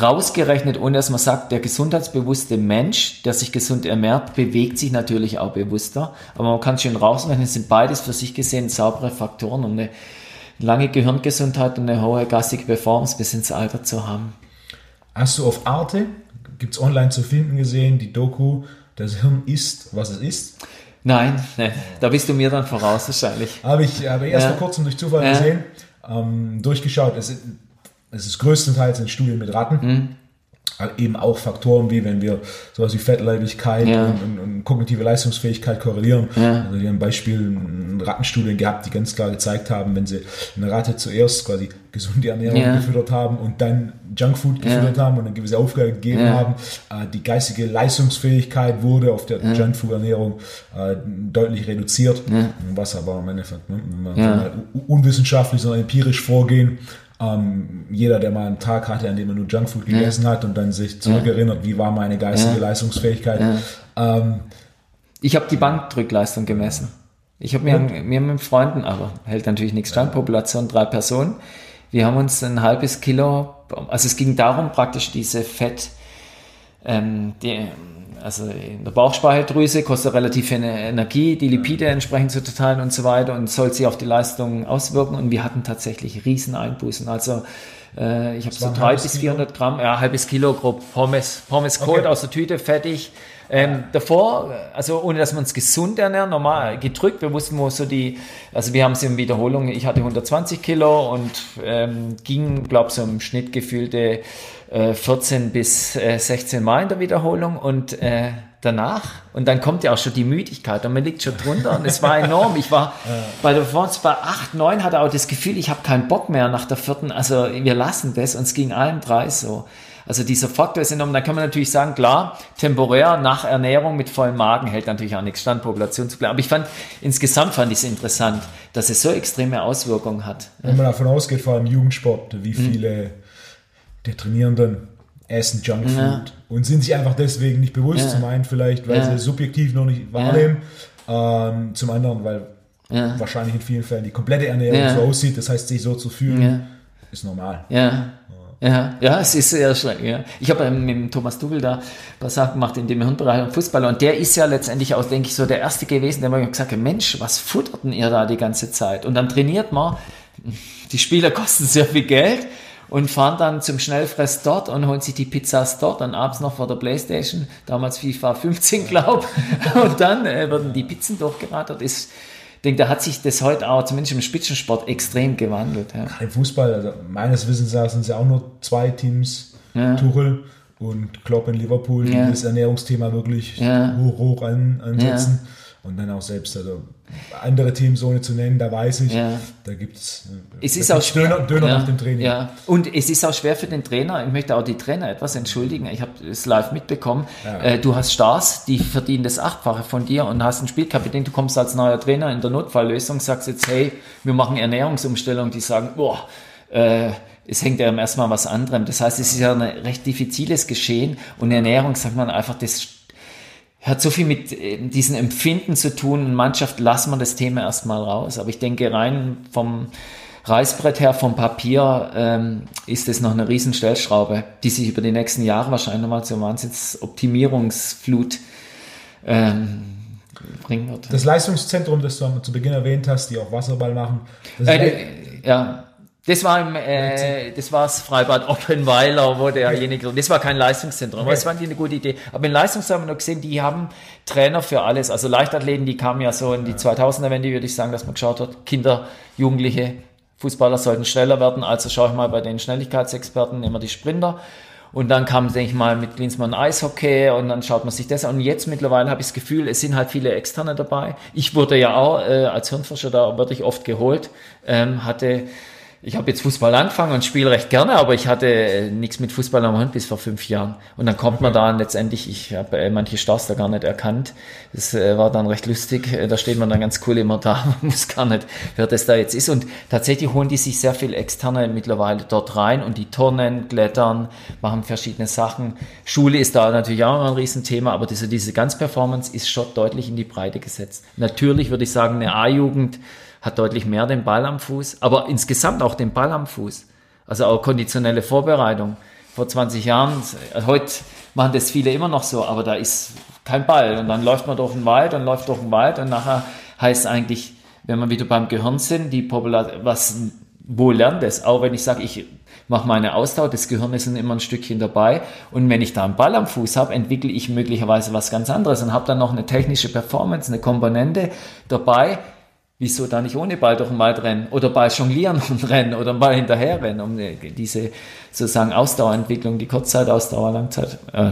rausgerechnet, ohne dass man sagt, der gesundheitsbewusste Mensch, der sich gesund ernährt, bewegt sich natürlich auch bewusster. Aber man kann schön rausrechnen, es sind beides für sich gesehen saubere Faktoren, um eine lange Gehirngesundheit und eine hohe geistige Performance bis ins Alter zu haben. Hast du auf Arte, gibt es online zu finden gesehen, die Doku, das Hirn ist, was es ist? Nein, nein, da bist du mir dann voraus wahrscheinlich. Habe ich aber erst ja. vor kurzem durch Zufall ja. gesehen, ähm, durchgeschaut. Es, es ist größtenteils in Studien mit Ratten. Mhm eben auch Faktoren wie, wenn wir sowas wie Fettleibigkeit ja. und, und, und, kognitive Leistungsfähigkeit korrelieren. Ja. Also die haben Beispiel Rattenstudien gehabt, die ganz klar gezeigt haben, wenn sie eine Ratte zuerst quasi gesunde Ernährung ja. gefüttert haben und dann Junkfood gefüttert haben und eine gewisse Aufgabe gegeben haben, äh, die geistige Leistungsfähigkeit wurde auf der Junkfood-Ernährung äh, deutlich reduziert, was aber im Endeffekt, ne, wenn wir unwissenschaftlich, sondern empirisch vorgehen, ähm, jeder, der mal einen Tag hatte, an dem er nur Junkfood gegessen ja. hat und dann sich zurückerinnert, wie war meine geistige ja. Leistungsfähigkeit. Ja. Ähm, ich habe die Bankdrückleistung gemessen. Ich habe mir, mir mit Freunden, aber hält natürlich nichts stand, Population drei Personen. Wir haben uns ein halbes Kilo, also es ging darum, praktisch diese Fett, ähm, die, also in der Bauchspeicheldrüse kostet relativ viel Energie, die Lipide entsprechend zu teilen und so weiter und soll sich auf die Leistung auswirken. Und wir hatten tatsächlich Rieseneinbußen. Also äh, ich habe so drei bis 400 Kilo? Gramm, ja, halbes Kilo grob Pommes, Pommes okay. Cold aus der Tüte, fertig. Ähm, davor, also ohne dass wir uns gesund ernähren, normal gedrückt. Wir wussten, wo so die, also wir haben es in Wiederholung, ich hatte 120 Kilo und ähm, ging, glaube so im Schnitt gefühlte äh, 14 bis äh, 16 Mal in der Wiederholung und äh, danach und dann kommt ja auch schon die Müdigkeit und man liegt schon drunter und es war enorm. Ich war bei der Performance bei 8, 9 hatte auch das Gefühl, ich habe keinen Bock mehr nach der vierten, also wir lassen das und es ging allen drei so. Also dieser Faktor ist enorm. Da kann man natürlich sagen, klar, temporär nach Ernährung mit vollem Magen hält natürlich auch nichts stand, Population zu bleiben. Aber ich fand, insgesamt fand ich es interessant, dass es so extreme Auswirkungen hat. Wenn man davon ausgeht, vor allem Jugendsport, wie hm. viele der Trainierenden essen Junkfood ja. und sind sich einfach deswegen nicht bewusst. Ja. Zum einen vielleicht, weil ja. sie subjektiv noch nicht wahrnehmen, ähm, zum anderen, weil wahrscheinlich in vielen Fällen die komplette Ernährung so aussieht. Das heißt, sich so zu fühlen, ist normal. Ja. Ja, es ist sehr schräg. Ja. Ich habe mit dem Thomas Dubel da ein paar Sachen gemacht in dem Hirnbereich Fußballer und der ist ja letztendlich auch, denke ich, so der Erste gewesen, der mir gesagt hat, Mensch, was futterten ihr da die ganze Zeit? Und dann trainiert man, die Spieler kosten sehr viel Geld und fahren dann zum Schnellfress dort und holen sich die Pizzas dort und abends noch vor der Playstation, damals FIFA 15, glaube und dann äh, werden die Pizzen durchgerattert. Ist denke, da hat sich das heute auch, zumindest im Spitzensport, extrem gewandelt. Ja. Im Fußball, also meines Wissens sind es ja auch nur zwei Teams, ja. Tuchel und Klopp in Liverpool, die ja. das Ernährungsthema wirklich hoch, hoch an, ansetzen. Und dann auch selbst, also andere Teams ohne zu nennen, da weiß ich, ja. da gibt es es ist auch schwer, Döner, Döner ja, nach dem Training. Ja. Und es ist auch schwer für den Trainer, ich möchte auch die Trainer etwas entschuldigen, ich habe es live mitbekommen, ja. äh, du hast Stars, die verdienen das Achtfache von dir und hast einen Spielkapitän, du kommst als neuer Trainer in der Notfalllösung, sagst jetzt, hey, wir machen Ernährungsumstellung, die sagen, boah, äh, es hängt ja erstmal was anderem. Das heißt, es ist ja ein recht diffiziles Geschehen und Ernährung, sagt man einfach, das hat so viel mit äh, diesen Empfinden zu tun. In Mannschaft lassen wir das Thema erstmal raus. Aber ich denke, rein vom Reißbrett her, vom Papier, ähm, ist es noch eine Riesenstellschraube, die sich über die nächsten Jahre wahrscheinlich nochmal zur Wahnsinnsoptimierungsflut ähm, bringen wird. Das Leistungszentrum, das du zu Beginn erwähnt hast, die auch Wasserball machen. Äh, ja, das war im, äh, das war das Freibad Oppenweiler, wo derjenige, das war kein Leistungszentrum, aber das fand ich eine gute Idee. Aber in Leistungszentrum haben wir noch gesehen, die haben Trainer für alles. Also Leichtathleten, die kamen ja so in die 2000er Wende, würde ich sagen, dass man geschaut hat, Kinder, Jugendliche, Fußballer sollten schneller werden, also schaue ich mal bei den Schnelligkeitsexperten immer die Sprinter. Und dann kam, denke ich mal, mit Klinsmann Eishockey und dann schaut man sich das an. Und jetzt mittlerweile habe ich das Gefühl, es sind halt viele Externe dabei. Ich wurde ja auch äh, als Hirnforscher da wirklich oft geholt, ähm, hatte ich habe jetzt Fußball angefangen und spiele recht gerne, aber ich hatte äh, nichts mit Fußball am Hand bis vor fünf Jahren. Und dann kommt man da letztendlich, ich habe äh, manche Stars da gar nicht erkannt. Das äh, war dann recht lustig. Äh, da steht man dann ganz cool immer da, man muss gar nicht, wer das da jetzt ist. Und tatsächlich holen die sich sehr viel Externe mittlerweile dort rein und die turnen, klettern, machen verschiedene Sachen. Schule ist da natürlich auch ein Riesenthema, aber diese, diese Ganz-Performance ist schon deutlich in die Breite gesetzt. Natürlich würde ich sagen, eine A-Jugend, hat deutlich mehr den Ball am Fuß, aber insgesamt auch den Ball am Fuß. Also auch konditionelle Vorbereitung. Vor 20 Jahren, heute machen das viele immer noch so, aber da ist kein Ball. Und dann läuft man durch den Wald und läuft durch den Wald und nachher heißt eigentlich, wenn wir wieder beim Gehirn sind, die Popular was, wo lernt es? Auch wenn ich sage, ich mache meine Ausdauer, das Gehirn ist immer ein Stückchen dabei. Und wenn ich da einen Ball am Fuß habe, entwickle ich möglicherweise was ganz anderes und habe dann noch eine technische Performance, eine Komponente dabei, Wieso da nicht ohne Ball den Wald rennen oder Ball jonglieren und rennen oder Ball hinterher rennen, um diese sozusagen Ausdauerentwicklung, die Kurzzeitausdauer, Langzeit, äh,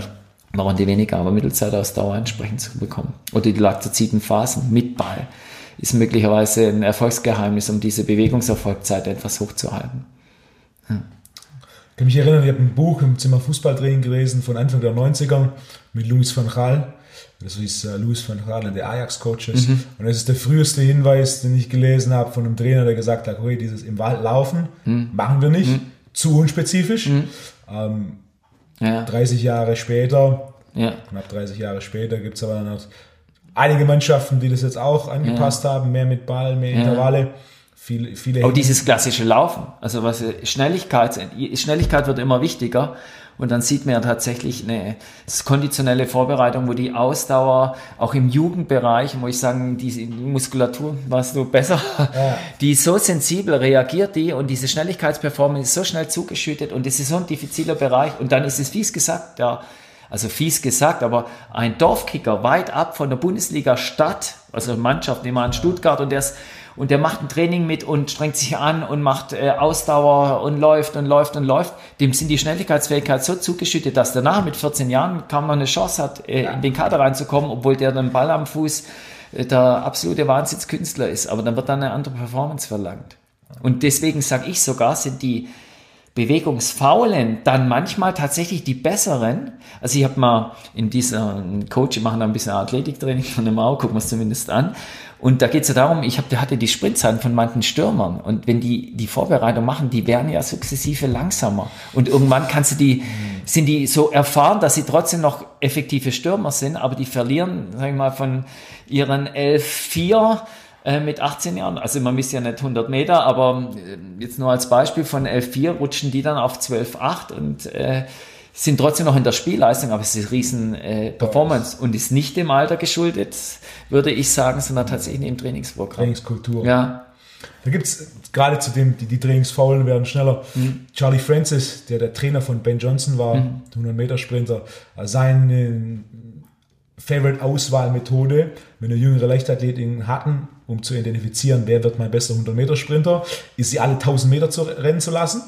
machen die weniger, aber Mittelzeitausdauer entsprechend zu bekommen. Oder die laktoziden Phasen mit Ball ist möglicherweise ein Erfolgsgeheimnis, um diese Bewegungserfolgzeit etwas hochzuhalten. Hm. Ich kann mich erinnern, ich habe ein Buch im Zimmer Fußballtraining gelesen von Anfang der 90er mit Louis van Gaal das ist äh, Louis van Gaal, der Ajax-Coach ist. Mhm. Und das ist der früheste Hinweis, den ich gelesen habe von einem Trainer, der gesagt hat, hey, dieses im Wald laufen mhm. machen wir nicht, mhm. zu unspezifisch. Mhm. Ähm, ja. 30 Jahre später, ja. knapp 30 Jahre später, gibt es aber noch einige Mannschaften, die das jetzt auch angepasst ja. haben, mehr mit Ball, mehr Intervalle. Viele, viele Auch dieses klassische Laufen, also was Schnelligkeit, Schnelligkeit wird immer wichtiger und dann sieht man ja tatsächlich eine konditionelle Vorbereitung, wo die Ausdauer auch im Jugendbereich, wo ich sagen, die Muskulatur, weißt du besser, ja. die so sensibel reagiert die und diese Schnelligkeitsperformance ist so schnell zugeschüttet und das ist so ein diffiziler Bereich und dann ist es fies gesagt, ja, also fies gesagt, aber ein Dorfkicker weit ab von der Bundesliga Stadt, also Mannschaft, nehmen wir an Stuttgart und der ist und der macht ein Training mit und strengt sich an und macht äh, Ausdauer und läuft und läuft und läuft, dem sind die Schnelligkeitsfähigkeit so zugeschüttet, dass danach mit 14 Jahren kaum noch eine Chance hat, äh, in den Kader reinzukommen, obwohl der den Ball am Fuß äh, der absolute Wahnsinnskünstler ist. Aber dann wird dann eine andere Performance verlangt. Und deswegen sage ich sogar, sind die Bewegungsfaulen dann manchmal tatsächlich die besseren. Also ich habe mal in dieser Coach, machen da ein bisschen Athletiktraining von dem Mau, gucken wir es zumindest an. Und da geht es ja darum, ich hab, hatte die Sprintzeiten von manchen Stürmern. Und wenn die die Vorbereitung machen, die werden ja sukzessive langsamer. Und irgendwann kannst du die, sind die so erfahren, dass sie trotzdem noch effektive Stürmer sind, aber die verlieren, sag ich mal, von ihren 11-4 äh, mit 18 Jahren. Also man misst ja nicht 100 Meter, aber äh, jetzt nur als Beispiel von 11-4 rutschen die dann auf 12-8 und äh, sind trotzdem noch in der Spielleistung, aber es ist eine riesen äh, Performance und ist nicht dem Alter geschuldet, würde ich sagen, sondern tatsächlich im Trainingsprogramm. Trainingskultur. Ja. Da gibt es gerade zu dem, die, die Trainingsfaulen werden schneller. Mhm. Charlie Francis, der der Trainer von Ben Johnson war, mhm. 100 Meter Sprinter, seine Favorite-Auswahlmethode, wenn er jüngere Leichtathletinnen hatten, um zu identifizieren, wer wird mein bester 100 Meter Sprinter, ist sie alle 1000 Meter zu rennen zu lassen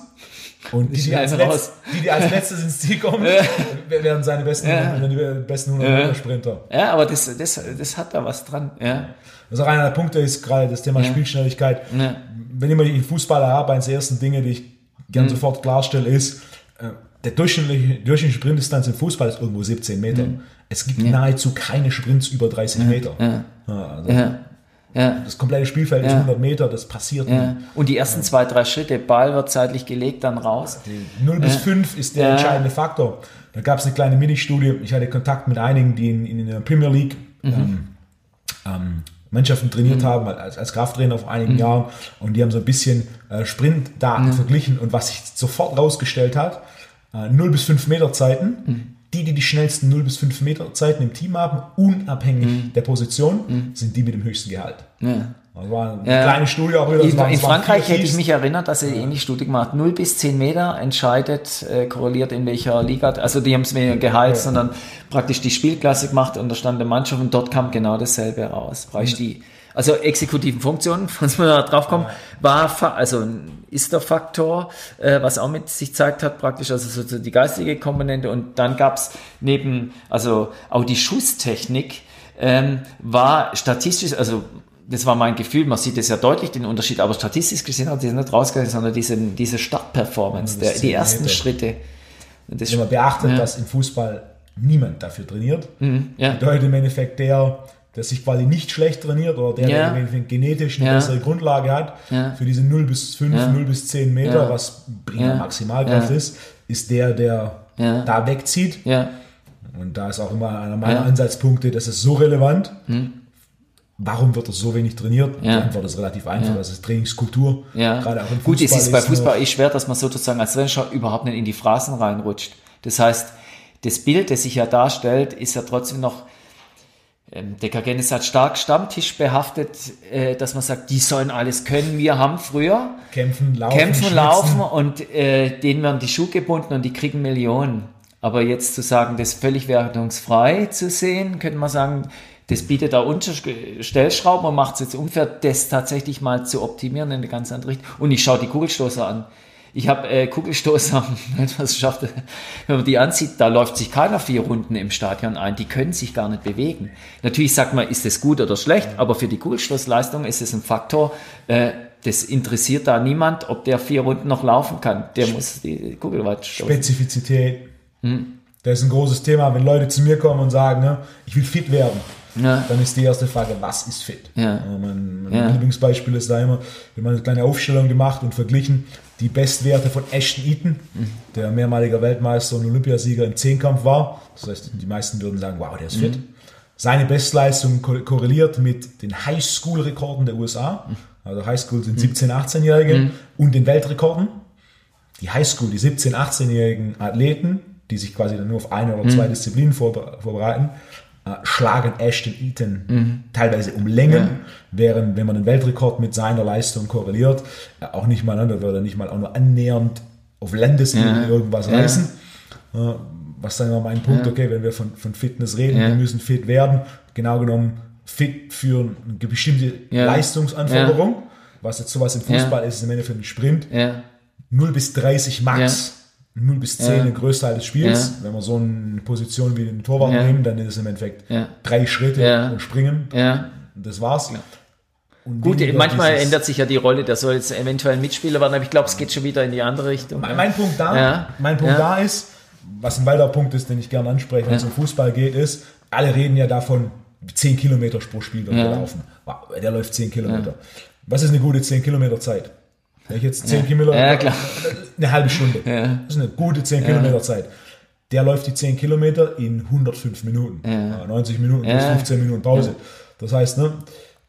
und die, die, als Letz, die, die als letztes ins Ziel kommen, werden seine besten, ja. die besten 100 Sprinter. Ja, aber das, das, das hat da was dran. Ja. Also einer der Punkte ist gerade das Thema ja. Spielschnelligkeit. Ja. Wenn ich mal die Fußballer habe, eines der ersten Dinge, die ich gern mhm. sofort klarstelle, ist, äh, der durchschnittliche, durchschnittliche Sprintdistanz im Fußball ist irgendwo 17 Meter. Mhm. Es gibt nahezu keine Sprints über 30 Meter. Also, ja. Das komplette Spielfeld ja. ist 100 Meter, das passiert ja. nicht. Und die ersten zwei, drei Schritte, Ball wird zeitlich gelegt, dann raus. Die 0 bis 5 ist der entscheidende Faktor. Da gab es eine kleine Mini-Studie. Ich hatte Kontakt mit einigen, die in, in der Premier League mhm. ähm, ähm, Mannschaften trainiert mhm. haben, als, als Krafttrainer vor einigen mhm. Jahren. Und die haben so ein bisschen äh, Sprintdaten verglichen. Und was sich sofort rausgestellt hat, äh, 0 bis 5 Meter Zeiten mhm die, die die schnellsten 0 bis 5 Meter Zeiten im Team haben, unabhängig mhm. der Position, mhm. sind die mit dem höchsten Gehalt. Ja. Das war eine ja. kleine Studie auch wieder. In, in Frankreich hätte ich mich erinnert, dass sie ja. ähnliche Studie gemacht 0 bis 10 Meter entscheidet, äh, korreliert in welcher Liga. Also die haben es mir Gehalt, ja. sondern praktisch die Spielklasse gemacht und da stand der Mannschaft und dort kam genau dasselbe raus. Brauchst mhm. die Also exekutiven Funktionen, muss man da drauf kommen, war also ist der Faktor, äh, was auch mit sich zeigt hat, praktisch, also so die geistige Komponente. Und dann gab's neben, also auch die Schusstechnik, ähm, war statistisch, also das war mein Gefühl, man sieht es ja deutlich, den Unterschied, aber statistisch gesehen hat sich nicht rausgegangen, sondern diese, diese Startperformance, der, die ersten Meter. Schritte. Das Wenn man beachtet, ja. dass im Fußball niemand dafür trainiert, mhm, ja. bedeutet im Endeffekt der, der sich quasi nicht schlecht trainiert oder der, ja. der genetisch eine ja. bessere Grundlage hat, ja. für diese 0 bis 5, ja. 0 bis 10 Meter, was prima Maximalkraft ist, ist der, der da wegzieht. Und da ist auch immer einer meiner Ansatzpunkte, das ist so relevant. Mhm Warum wird er so wenig trainiert? Die Antwort ist relativ einfach. Das ist Trainingskultur. Gerade auch im Fußball Gut, es ist bei Fußball ist schwer, dass man sozusagen als Trainer überhaupt nicht in die Phrasen reinrutscht. Das heißt, das Bild, das sich ja darstellt, ist ja trotzdem noch, ähm, Dekagenes hat stark Stammtisch behaftet, äh, dass man sagt, die sollen alles können. Wir haben früher kämpfen, laufen, kämpfen, laufen und äh, denen werden die Schuhe gebunden und die kriegen Millionen. Aber jetzt zu sagen, das völlig wertungsfrei zu sehen, könnte man sagen, das bietet da Stellschrauben und macht es jetzt unfair, das tatsächlich mal zu optimieren in eine ganz andere Richtung. Und ich schaue die Kugelstoßer an. Ich habe äh, Kugelstoßer, Weltmeisterschaft, wenn man die ansieht, da läuft sich keiner vier Runden im Stadion ein. Die können sich gar nicht bewegen. Natürlich sagt man, ist das gut oder schlecht, aber für die Kugelstoßleistung ist es ein Faktor, äh, das interessiert da niemand, ob der vier Runden noch laufen kann. Der muss die Kugel weit stoßen. Spezifizität. Hm. Das ist ein großes Thema, wenn Leute zu mir kommen und sagen, ne, ich will fit werden ja. dann ist die erste Frage, was ist fit? Ja. Mein, mein ja. Lieblingsbeispiel ist da immer, wir haben eine kleine Aufstellung gemacht und verglichen die Bestwerte von Ashton Eaton, mhm. der mehrmaliger Weltmeister und Olympiasieger im Zehnkampf war. Das heißt, die meisten würden sagen, wow, der ist fit. Mhm. Seine Bestleistung korreliert mit den Highschool-Rekorden der USA. Mhm. Also Highschool sind 17-, 18-Jährige mhm. und den Weltrekorden. Die Highschool, die 17-, 18-jährigen Athleten, die sich quasi dann nur auf eine oder zwei mhm. Disziplinen vorbereiten, schlagen Ashton Eaton mhm. teilweise um Längen, ja. während wenn man den Weltrekord mit seiner Leistung korreliert, äh, auch nicht mal, da würde er nicht mal auch nur annähernd auf Landesebene ja. irgendwas ja. reißen. Äh, was dann immer mein Punkt, okay, wenn wir von, von Fitness reden, wir müssen fit werden, genau genommen fit für eine bestimmte Leistungsanforderung, was jetzt sowas im Fußball ist, ist im Endeffekt ein Sprint, 0 bis 30 Max 0 bis 10 ja. der größte Teil des Spiels. Ja. Wenn wir so eine Position wie den Torwart ja. nehmen, dann ist es im Endeffekt drei Schritte und springen. Das war's. Gut, manchmal ändert sich ja die Rolle, der soll jetzt eventuell ein Mitspieler werden, aber ich glaube, es geht schon wieder in die andere Richtung. Mein, mein Punkt da, mein Punkt da ist, was ein weiterer Punkt ist, den ich gerne anspreche, wenn es um Fußball geht, ist, alle reden ja davon, 10 Kilometer pro Spiel wird laufen. Der läuft 10 Kilometer. Was ist eine gute 10 Kilometer Zeit? Wenn ich jetzt 10 ja. Kilometer, ja, klar. eine halbe Stunde. Ja. Das ist eine gute 10 ja. Kilometer Zeit. Der läuft die 10 Kilometer in 105 Minuten. Ja. 90 Minuten plus 15 Minuten Pause. Das heißt, ne,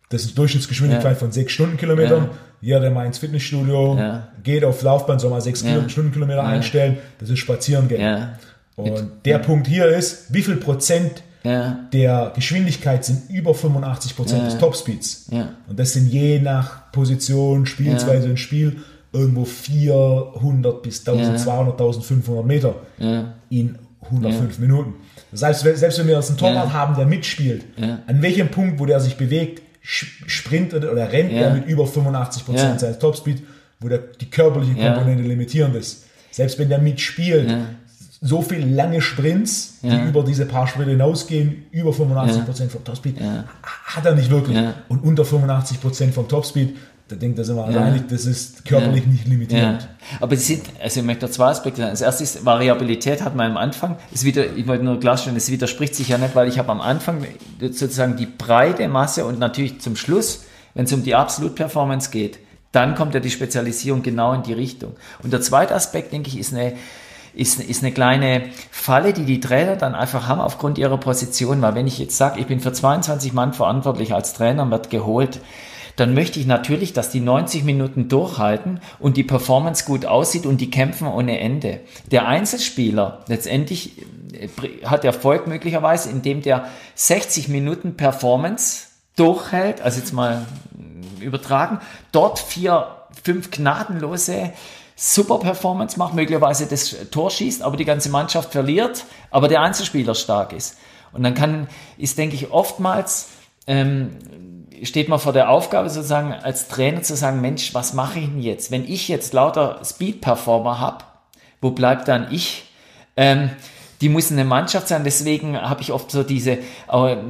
das ist eine Durchschnittsgeschwindigkeit von 6 Stundenkilometern. Jeder, der mal ins Fitnessstudio geht auf Laufbahn, soll mal 6 Stundenkilometer einstellen. Das ist spazieren gehen. Und der Punkt hier ist, wie viel Prozent ja. der Geschwindigkeit sind über 85 Prozent ja. des Topspeeds. Ja. Und das sind je nach Position, Spielweise und Spiel irgendwo 400 bis 1200, 1500 Meter in 105 Minuten. Das heißt, selbst wenn wir jetzt einen Torwart haben, der mitspielt, an welchem Punkt, wo der sich bewegt, sprintet oder rennt er mit über 85 Prozent seines Topspeed, wo der, die körperliche Komponente limitierend ist. Selbst wenn der mitspielt, so viele lange Sprints, ja. die über diese paar Schritte hinausgehen, über 85% ja. vom Topspeed, ja. hat er nicht wirklich. Und unter 85% vom Topspeed, da denkt er immer, ja. das ist körperlich nicht limitiert. Aber es sind, also ich möchte zwei Aspekte sagen. Das erste ist, Variabilität hat man am Anfang, es wieder, ich wollte nur klarstellen, es widerspricht sich ja nicht, weil ich habe am Anfang sozusagen die breite Masse und natürlich zum Schluss, wenn es um die Absolut-Performance geht, dann kommt ja die Spezialisierung genau in die Richtung. Und der zweite Aspekt, denke ich, ist eine, ist, ist eine kleine Falle, die die Trainer dann einfach haben aufgrund ihrer Position. Weil wenn ich jetzt sage, ich bin für 22 Mann verantwortlich als Trainer, wird geholt, dann möchte ich natürlich, dass die 90 Minuten durchhalten und die Performance gut aussieht und die kämpfen ohne Ende. Der Einzelspieler letztendlich äh, hat Erfolg möglicherweise, indem der 60 Minuten Performance durchhält, also jetzt mal übertragen, dort vier, fünf gnadenlose super Performance macht, möglicherweise das Tor schießt, aber die ganze Mannschaft verliert, aber der Einzelspieler stark ist. Und dann kann, ist, denke ich, oftmals, ähm, steht man vor der Aufgabe sozusagen als Trainer zu sagen, Mensch, was mache ich denn jetzt? Wenn ich jetzt lauter Speed-Performer habe, wo bleibt dann ich? Ähm, die muss eine Mannschaft sein. Deswegen habe ich oft so diese,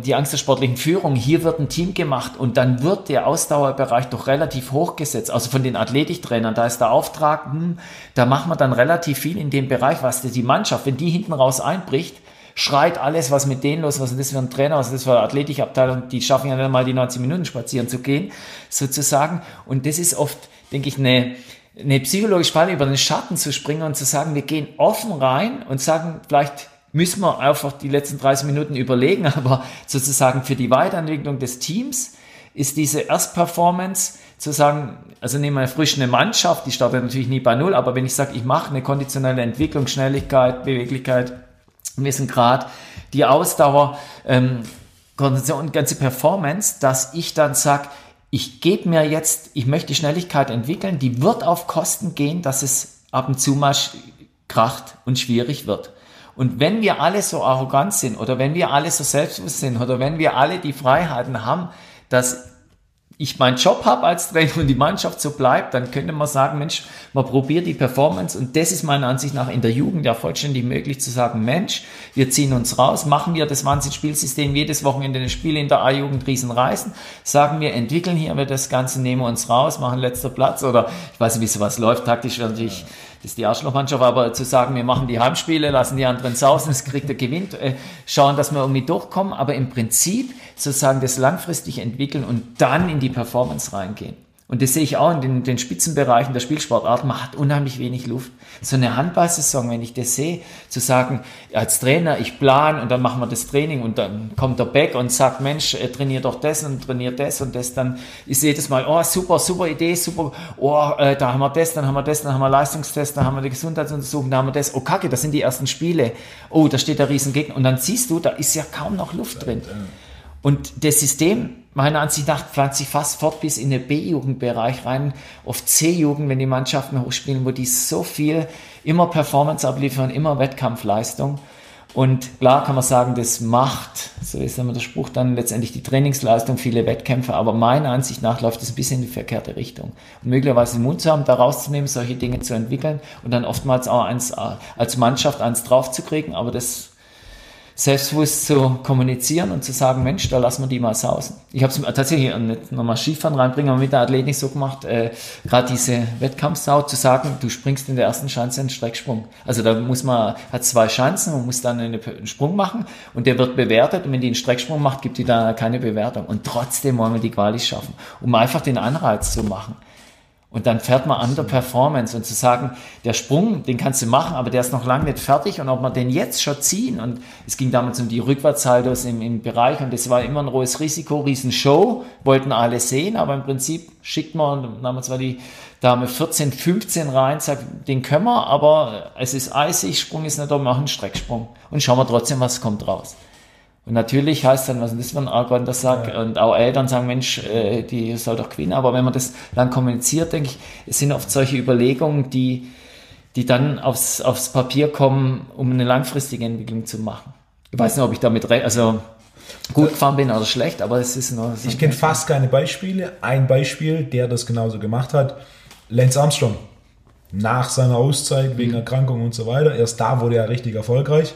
die Angst der sportlichen Führung. Hier wird ein Team gemacht und dann wird der Ausdauerbereich doch relativ hoch gesetzt. Also von den Athletiktrainern, da ist der Auftrag, hm, da machen wir dann relativ viel in dem Bereich, was die Mannschaft, wenn die hinten raus einbricht, schreit alles, was mit denen los, was ist das für ein Trainer, was ist das für eine Athletikabteilung, die schaffen ja nicht mal die 90 Minuten spazieren zu gehen, sozusagen. Und das ist oft, denke ich, eine, eine psychologische Spannung über den Schatten zu springen und zu sagen, wir gehen offen rein und sagen, vielleicht müssen wir einfach die letzten 30 Minuten überlegen, aber sozusagen für die Weiterentwicklung des Teams ist diese Erstperformance zu sagen, also nehmen wir frisch eine Mannschaft, die startet natürlich nie bei Null, aber wenn ich sage, ich mache eine konditionelle Entwicklung, Schnelligkeit, Beweglichkeit, wissen Grad, die Ausdauer, ähm, Konzentration und ganze Performance, dass ich dann sage, ich gebe mir jetzt, ich möchte die Schnelligkeit entwickeln, die wird auf Kosten gehen, dass es ab und zu mal kracht und schwierig wird. Und wenn wir alle so arrogant sind oder wenn wir alle so selbstbewusst sind oder wenn wir alle die Freiheiten haben, dass ich meinen Job habe als Trainer und die Mannschaft so bleibt, dann könnte man sagen, Mensch, man probiert die Performance. Und das ist meiner Ansicht nach in der Jugend ja vollständig möglich zu sagen, Mensch, wir ziehen uns raus, machen wir das Wahnsinn-Spielsystem jedes Wochenende eine Spiele in der A-Jugend Riesenreisen, sagen wir, entwickeln hier wir das Ganze, nehmen uns raus, machen letzter Platz oder ich weiß nicht, wie sowas läuft, taktisch natürlich das ist die Arschlochmannschaft, aber zu sagen, wir machen die Heimspiele, lassen die anderen sausen, es kriegt der Gewinn, äh, schauen, dass wir irgendwie durchkommen, aber im Prinzip sozusagen das langfristig entwickeln und dann in die Performance reingehen. Und das sehe ich auch in den, den Spitzenbereichen der Spielsportarten. Man hat unheimlich wenig Luft. So eine Handballsaison, wenn ich das sehe, zu sagen, als Trainer, ich plan und dann machen wir das Training und dann kommt der Back und sagt, Mensch, äh, trainier doch das und trainier das und das. Dann ist jedes Mal, oh, super, super Idee, super, oh, äh, da haben wir das, dann haben wir das, dann haben wir Leistungstest, dann haben wir die Gesundheitsuntersuchung, dann haben wir das. Oh, kacke, das sind die ersten Spiele. Oh, da steht der Riesengegner. Und dann siehst du, da ist ja kaum noch Luft drin. Und das System, meiner Ansicht nach, pflanzt sich fast fort bis in den B-Jugendbereich rein, auf C-Jugend, wenn die Mannschaften hochspielen, wo die so viel immer Performance abliefern, immer Wettkampfleistung. Und klar kann man sagen, das macht, so ist immer der Spruch, dann letztendlich die Trainingsleistung, viele Wettkämpfe, aber meiner Ansicht nach läuft es ein bisschen in die verkehrte Richtung. Und möglicherweise den Mut zu haben, da rauszunehmen, solche Dinge zu entwickeln und dann oftmals auch eins, als Mannschaft eins draufzukriegen, aber das selbstbewusst zu kommunizieren und zu sagen, Mensch, da lassen wir die mal sausen. Ich habe es tatsächlich nicht nochmal Skifahren reinbringen, aber mit der Athletik so gemacht, äh, gerade diese Wettkampfsau zu sagen, du springst in der ersten Schanze einen Strecksprung. Also da muss man, hat zwei Chancen und muss dann einen, einen Sprung machen und der wird bewertet und wenn die einen Strecksprung macht, gibt die da keine Bewertung. Und trotzdem wollen wir die Qualis schaffen, um einfach den Anreiz zu machen. Und dann fährt man an der Performance und zu sagen, der Sprung, den kannst du machen, aber der ist noch lange nicht fertig. Und ob man den jetzt schon ziehen und es ging damals um die Rückwärtshaltos im, im Bereich und das war immer ein hohes Risiko, Riesenshow, wollten alle sehen, aber im Prinzip schickt man, damals war die Dame 14, 15 rein, sagt, den können wir, aber es ist eisig, Sprung ist nicht da, machen einen Strecksprung. Und schauen wir trotzdem, was kommt raus. Und natürlich heißt dann, was ist das ein Argon, das sagt, ja. und auch Eltern sagen, Mensch, äh, die soll doch gewinnen. Aber wenn man das dann kommuniziert, denke ich, es sind oft solche Überlegungen, die, die dann aufs, aufs Papier kommen, um eine langfristige Entwicklung zu machen. Ich weiß nicht, ob ich damit, also gut gefahren bin oder schlecht, aber es ist nur so Ich kenne fast keine Beispiele. Ein Beispiel, der das genauso gemacht hat, Lance Armstrong. Nach seiner Auszeit wegen mhm. Erkrankung und so weiter. Erst da wurde er richtig erfolgreich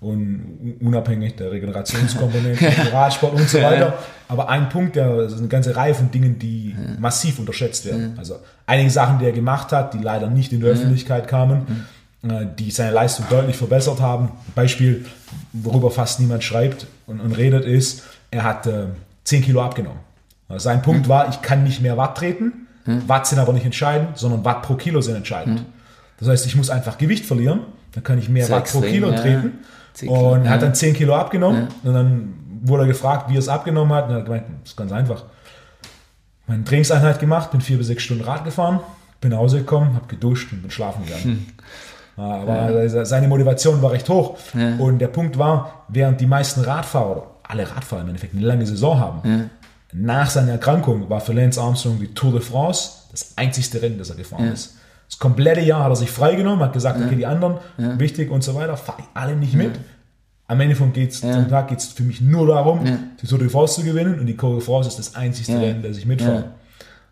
und unabhängig der Regenerationskomponente, Radsport und so weiter. Aber ein Punkt, der ist eine ganze Reihe von Dingen, die ja. massiv unterschätzt werden. Ja. Also einige Sachen, die er gemacht hat, die leider nicht in die Öffentlichkeit kamen. Äh, die seine Leistung deutlich verbessert haben. Beispiel, worüber fast niemand schreibt und, und redet, ist, er hat äh, 10 Kilo abgenommen. Also sein Punkt war, ich kann nicht mehr Watt treten. Watt sind aber nicht entscheidend, sondern Watt pro Kilo sind entscheidend. Das heißt, ich muss einfach Gewicht verlieren, dann kann ich mehr Watt pro Kilo treten. Und er hat dann 10 Kilo abgenommen und dann wurde er gefragt, wie er es abgenommen hat. Und er hat gemeint, das ist ganz einfach. Meine Trainingseinheit gemacht, bin vier bis sechs Stunden Rad gefahren, bin nach Hause gekommen, habe geduscht und bin schlafen gegangen. Hm. Aber ja. seine Motivation war recht hoch. Ja. Und der Punkt war, während die meisten Radfahrer, alle Radfahrer im Endeffekt, eine lange Saison haben, ja. nach seiner Erkrankung war für Lance Armstrong die Tour de France das einzigste Rennen, das er gefahren ist. Das komplette Jahr hat er sich freigenommen, hat gesagt, okay, die anderen, wichtig und so weiter, fahre ich alle nicht mit. am Ende vom, geht's, Ja. vom Tag geht es für mich nur darum, Ja. die Tour de France zu gewinnen und die Tour de France ist das einzigste Ja. Rennen, das ich mitfahre.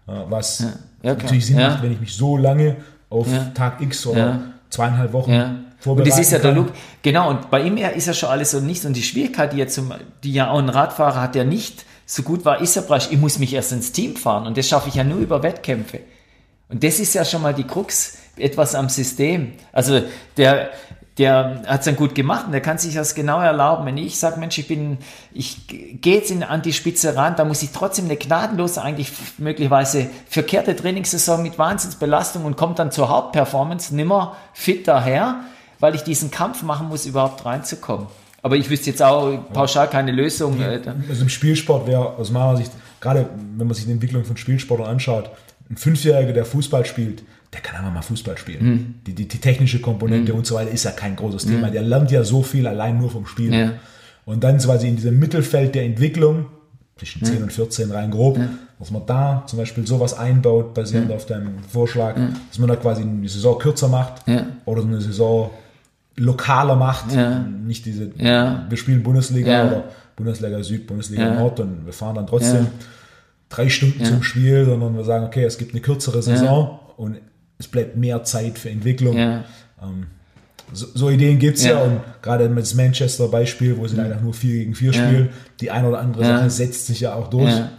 Äh, Was Ja, natürlich Sinn Ja. macht, wenn ich mich so lange auf Ja. Tag X oder Ja. zweieinhalb Wochen Ja. Und das ist ja der. Look. Genau, und bei ihm ist ja schon alles so nichts. Und die Schwierigkeit, die, jetzt zum, die ja auch ein Radfahrer hat, der nicht so gut war, ist ja praktisch, ich muss mich erst ins Team fahren. Und das schaffe ich ja nur über Wettkämpfe. Und das ist ja schon mal die Krux, etwas am System. Also der, der hat es dann gut gemacht und der kann sich das genau erlauben. Wenn ich sage, Mensch, ich bin, ich gehe jetzt in, an die Spitze ran, da muss ich trotzdem eine gnadenlose, eigentlich möglicherweise verkehrte Trainingssaison mit Wahnsinnsbelastung und kommt dann zur Hauptperformance nimmer fit daher, weil ich diesen Kampf machen muss, überhaupt reinzukommen. Aber ich wüsste jetzt auch pauschal keine Lösung. Also im Spielsport wäre aus meiner Sicht, gerade wenn man sich die Entwicklung von Spielsportlern anschaut, ein Fünfjähriger, der Fußball spielt, der kann einfach mal Fußball spielen. Hm. Die, die, die technische Komponente und so weiter ist ja kein großes Thema. Der lernt ja so viel allein nur vom Spielen. Ja. Und dann quasi in diesem Mittelfeld der Entwicklung, zwischen 10 und 14 rein grob, dass man da zum Beispiel sowas einbaut, basierend auf deinem Vorschlag, dass man da quasi eine Saison kürzer macht oder eine Saison lokaler macht. Ja. Nicht diese, Ja. wir spielen Bundesliga Ja. oder Bundesliga Süd, Bundesliga. Nord und wir fahren dann trotzdem. Drei Stunden zum Spiel, sondern wir sagen, okay, es gibt eine kürzere Saison und es bleibt mehr Zeit für Entwicklung. Ja. So, so Ideen gibt es ja. Ja. und gerade mit das Manchester-Beispiel, wo sie einfach nur 4 gegen 4 spielen, die eine oder andere Ja. Sache setzt sich ja auch durch. Ja.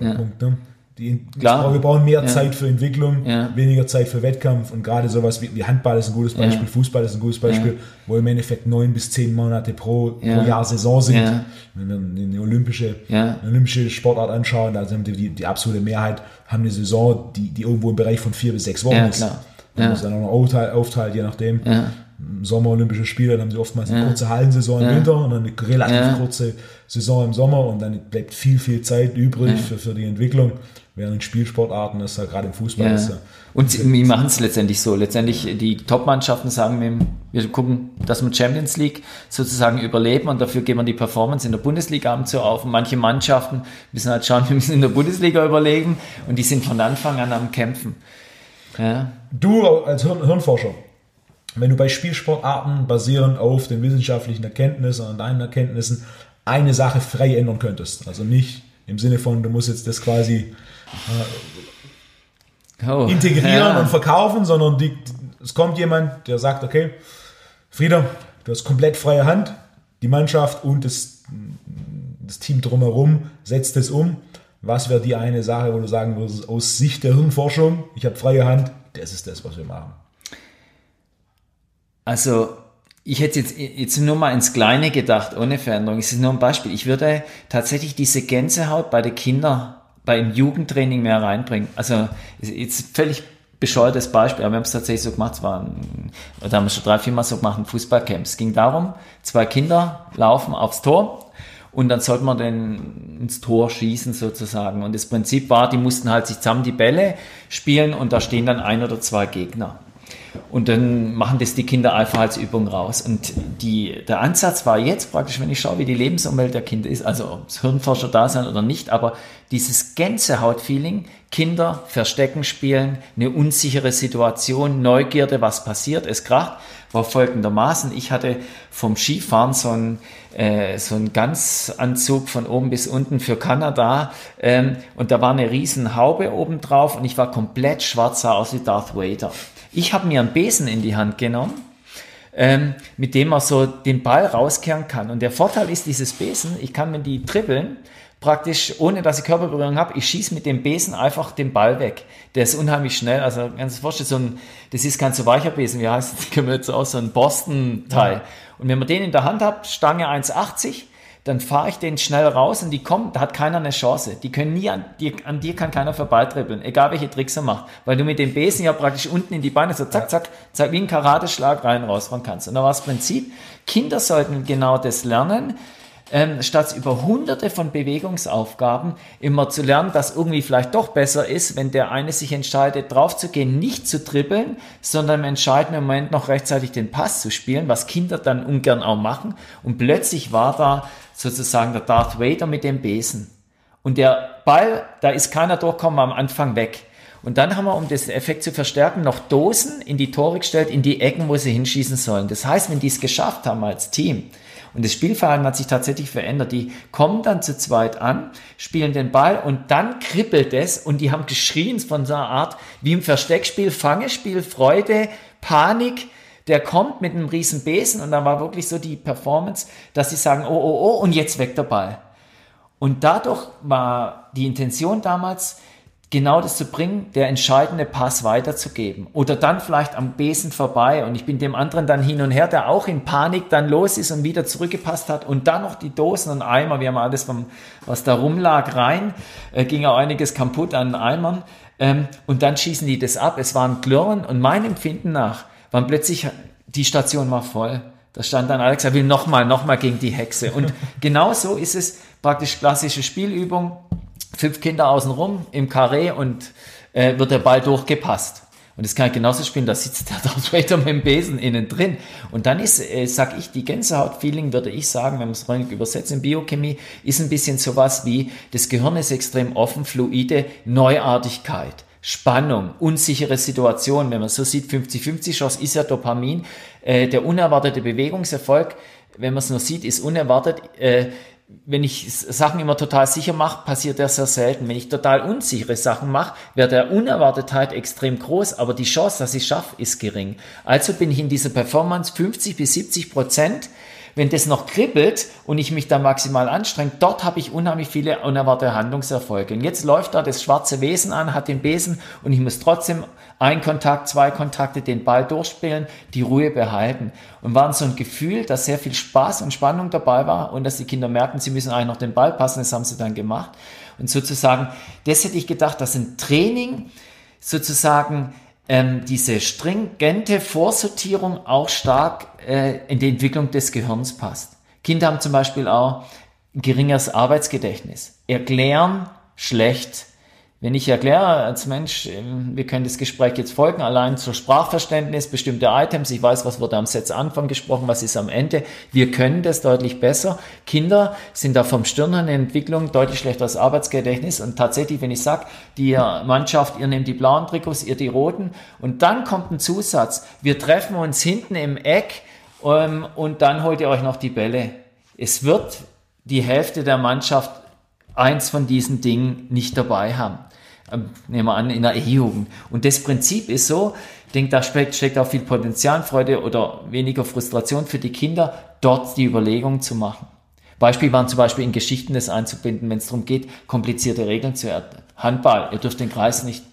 Ja. Punkt, ne? Die, Klar. wir brauchen mehr Ja. Zeit für Entwicklung, Ja. weniger Zeit für Wettkampf und gerade sowas wie, wie Handball ist ein gutes Beispiel, Fußball ist ein gutes Beispiel, wo im Endeffekt neun bis zehn Monate pro, Ja. pro Jahr Saison sind. Ja. Wenn wir eine olympische, Ja. eine olympische Sportart anschauen, da sind die, die, absolute Mehrheit haben eine Saison, die, die irgendwo im Bereich von vier bis sechs Wochen Ja, ist. klar. Wenn Ja. man es dann auch noch aufteilt, aufteilt, je nachdem. Ja. Im Sommer Olympische Spiele, dann haben sie oftmals eine kurze Hallensaison im Winter und dann eine relativ Ja. kurze Saison im Sommer und dann bleibt viel, viel Zeit übrig für, für die Entwicklung. Während in Spielsportarten ist ja gerade im Fußball Ja. ist ja, Und sie- wir machen es letztendlich so. Letztendlich die Top-Mannschaften sagen, wir, wir gucken, dass wir Champions League sozusagen überleben und dafür geben wir die Performance in der Bundesliga ab und zu auf. Und manche Mannschaften müssen halt schauen, wir müssen in der Bundesliga überleben und die sind von Anfang an am Kämpfen. Ja. Du als Hirn Hirnforscher, wenn du bei Spielsportarten basierend auf den wissenschaftlichen Erkenntnissen und deinen Erkenntnissen eine Sache frei ändern könntest, also nicht im Sinne von, du musst jetzt das quasi Oh, integrieren ja. und verkaufen, sondern die, es kommt jemand, der sagt, okay, Frieda, du hast komplett freie Hand, die Mannschaft und das, das Team drumherum setzt es um. Was wäre die eine Sache, wo du sagen würdest, aus Sicht der Hirnforschung, ich habe freie Hand, das ist das, was wir machen. Also, ich hätte jetzt, jetzt nur mal ins Kleine gedacht, ohne Veränderung. Es ist nur ein Beispiel. Ich würde tatsächlich diese Gänsehaut bei den Kindern beim Jugendtraining mehr reinbringen. Also, jetzt völlig bescheuertes Beispiel, aber wir haben es tatsächlich so gemacht. Es war ein, oder haben wir schon drei, vier Mal so gemacht, ein Fußballcamp. Es ging darum, zwei Kinder laufen aufs Tor und dann sollte man den ins Tor schießen sozusagen. Und das Prinzip war, die mussten halt sich zusammen die Bälle spielen und da stehen dann ein oder zwei Gegner. Und dann machen das die Kinder einfach als Übung raus. Und die, der Ansatz war jetzt praktisch, wenn ich schaue, wie die Lebensumwelt der Kinder ist, also ob es Hirnforscher da sind oder nicht, aber dieses Gänsehaut-Feeling, Kinder verstecken spielen, eine unsichere Situation, Neugierde, was passiert, es kracht, war folgendermaßen. Ich hatte vom Skifahren so einen, äh, so einen Ganzanzug von oben bis unten für Kanada ähm, und da war eine riesen Haube oben drauf und ich war komplett schwarz, sah aus wie Darth Vader. Ich habe mir einen Besen in die Hand genommen, ähm, mit dem man so den Ball rauskehren kann. Und der Vorteil ist dieses Besen, ich kann mir die dribbeln, praktisch ohne dass ich Körperberührung habe, ich schieße mit dem Besen einfach den Ball weg. Der ist unheimlich schnell, also ganz vorstellen, so ein, das ist kein so weicher Besen, wie heißt das, können wir jetzt aus, so ein Boston-Teil. Und wenn man den in der Hand hat, Stange 1,80, dann fahre ich den schnell raus und die kommen, da hat keiner eine Chance. Die können nie an dir, an dir kann keiner vorbeitribbeln, egal welche Tricks er macht, weil du mit dem Besen ja praktisch unten in die Beine so zack, zack, zack, wie ein Karateschlag rein rausfahren kannst. Und da war das Prinzip, Kinder sollten genau das lernen, ähm, statt über hunderte von Bewegungsaufgaben immer zu lernen, dass irgendwie vielleicht doch besser ist, wenn der eine sich entscheidet, draufzugehen, nicht zu dribbeln, sondern im entscheidenden Moment noch rechtzeitig den Pass zu spielen, was Kinder dann ungern auch machen. Und plötzlich war da sozusagen der Darth Vader mit dem Besen. Und der Ball, da ist keiner durchgekommen am Anfang weg. Und dann haben wir, um den Effekt zu verstärken, noch Dosen in die Tore gestellt, in die Ecken, wo sie hinschießen sollen. Das heißt, wenn die es geschafft haben als Team, und das Spielverhalten hat sich tatsächlich verändert. Die kommen dann zu zweit an, spielen den Ball und dann kribbelt es und die haben geschrien von so einer Art wie im Versteckspiel, Fangespiel, Freude, Panik. Der kommt mit einem riesen Besen und dann war wirklich so die Performance, dass sie sagen, oh, oh, oh, und jetzt weg der Ball. Und dadurch war die Intention damals, genau das zu bringen, der entscheidende Pass weiterzugeben. Oder dann vielleicht am Besen vorbei und ich bin dem anderen dann hin und her, der auch in Panik dann los ist und wieder zurückgepasst hat und dann noch die Dosen und Eimer, wir haben alles, vom, was da rumlag, rein, äh, ging auch einiges kaputt an Eimern ähm, und dann schießen die das ab. Es waren Klirren und mein Empfinden nach waren plötzlich, die Station war voll. Da stand dann Alex, er will nochmal, nochmal gegen die Hexe. Und genau so ist es praktisch klassische Spielübung fünf Kinder außenrum im Karree und äh, wird der Ball durchgepasst. Und das kann ich genauso spielen, da sitzt der Darth Vader mit dem Besen innen drin. Und dann ist, äh, sag ich, die Gänsehaut-Feeling, würde ich sagen, wenn man es rein übersetzt in Biochemie, ist ein bisschen sowas wie, das Gehirn ist extrem offen, fluide, Neuartigkeit. Spannung, unsichere Situation, wenn man so sieht, 50-50 Chance ist ja Dopamin. Äh, der unerwartete Bewegungserfolg, wenn man es nur sieht, ist unerwartet. Äh, wenn ich Sachen immer total sicher mache, passiert das sehr selten. Wenn ich total unsichere Sachen mache, wird der Unerwartetheit extrem groß, aber die Chance, dass ich schaffe, ist gering. Also bin ich in dieser Performance 50 bis 70 Prozent wenn das noch kribbelt und ich mich da maximal anstrenge, dort habe ich unheimlich viele unerwartete Handlungserfolge. Und jetzt läuft da das schwarze Wesen an, hat den Besen und ich muss trotzdem ein Kontakt, zwei Kontakte, den Ball durchspielen, die Ruhe behalten. Und war so ein Gefühl, dass sehr viel Spaß und Spannung dabei war und dass die Kinder merken, sie müssen eigentlich noch den Ball passen, das haben sie dann gemacht. Und sozusagen, das hätte ich gedacht, dass ein Training sozusagen ähm, diese stringente Vorsortierung auch stark äh, in die Entwicklung des Gehirns passt. Kinder haben zum Beispiel auch ein geringeres Arbeitsgedächtnis, erklären schlecht, wenn ich erkläre als Mensch, ähm, wir können das Gespräch jetzt folgen, allein zur Sprachverständnis, bestimmte Items, ich weiß, was wurde am Satzanfang gesprochen, was ist am Ende, wir können das deutlich besser. Kinder sind da vom Stirnhirn in Entwicklung deutlich schlechter als Arbeitsgedächtnis und tatsächlich, wenn ich sage, die Mannschaft, ihr nehmt die blauen Trikots, ihr die roten und dann kommt ein Zusatz, wir treffen uns hinten im Eck ähm, und dann holt ihr euch noch die Bälle. Es wird die Hälfte der Mannschaft eins von diesen Dingen nicht dabei haben. Ähm, nehmen wir an, in der E-Jugend. Und das Prinzip ist so, ich denke, da steckt, auch viel Potenzial, Freude oder weniger Frustration für die Kinder, dort die Überlegung zu machen. Beispiel waren zum Beispiel in Geschichten das einzubinden, wenn es darum geht, komplizierte Regeln zu erden. Handball, ihr dürft den Kreis nicht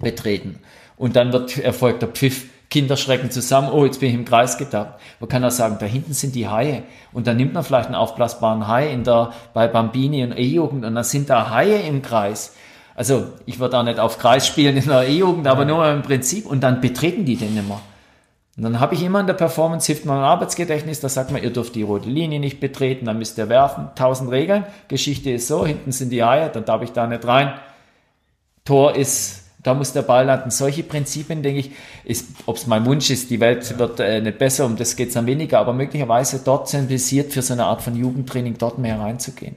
betreten. Und dann wird erfolgt der Pfiff. Kinder schrecken zusammen, oh, jetzt bin ich im Kreis getappt. Man kann auch sagen, da hinten sind die Haie. Und dann nimmt man vielleicht einen aufblasbaren Hai in der, bei Bambini und E-Jugend und dann sind da Haie im Kreis. Also ich würde auch nicht auf Kreis spielen in der E-Jugend, aber nur im Prinzip und dann betreten die den immer. Und dann habe ich immer in der Performance, hilft mir ein Arbeitsgedächtnis, da sagt man, ihr dürft die rote Linie nicht betreten, dann müsst ihr werfen, tausend Regeln. Geschichte ist so, hinten sind die Haie, dann darf ich da nicht rein. Tor ist, da muss der Ball landen. Solche Prinzipien, denke ich, ob es mein Wunsch ist, die Welt wird äh, nicht besser, um das geht es dann weniger, aber möglicherweise dort sensibilisiert für so eine Art von Jugendtraining, dort mehr reinzugehen.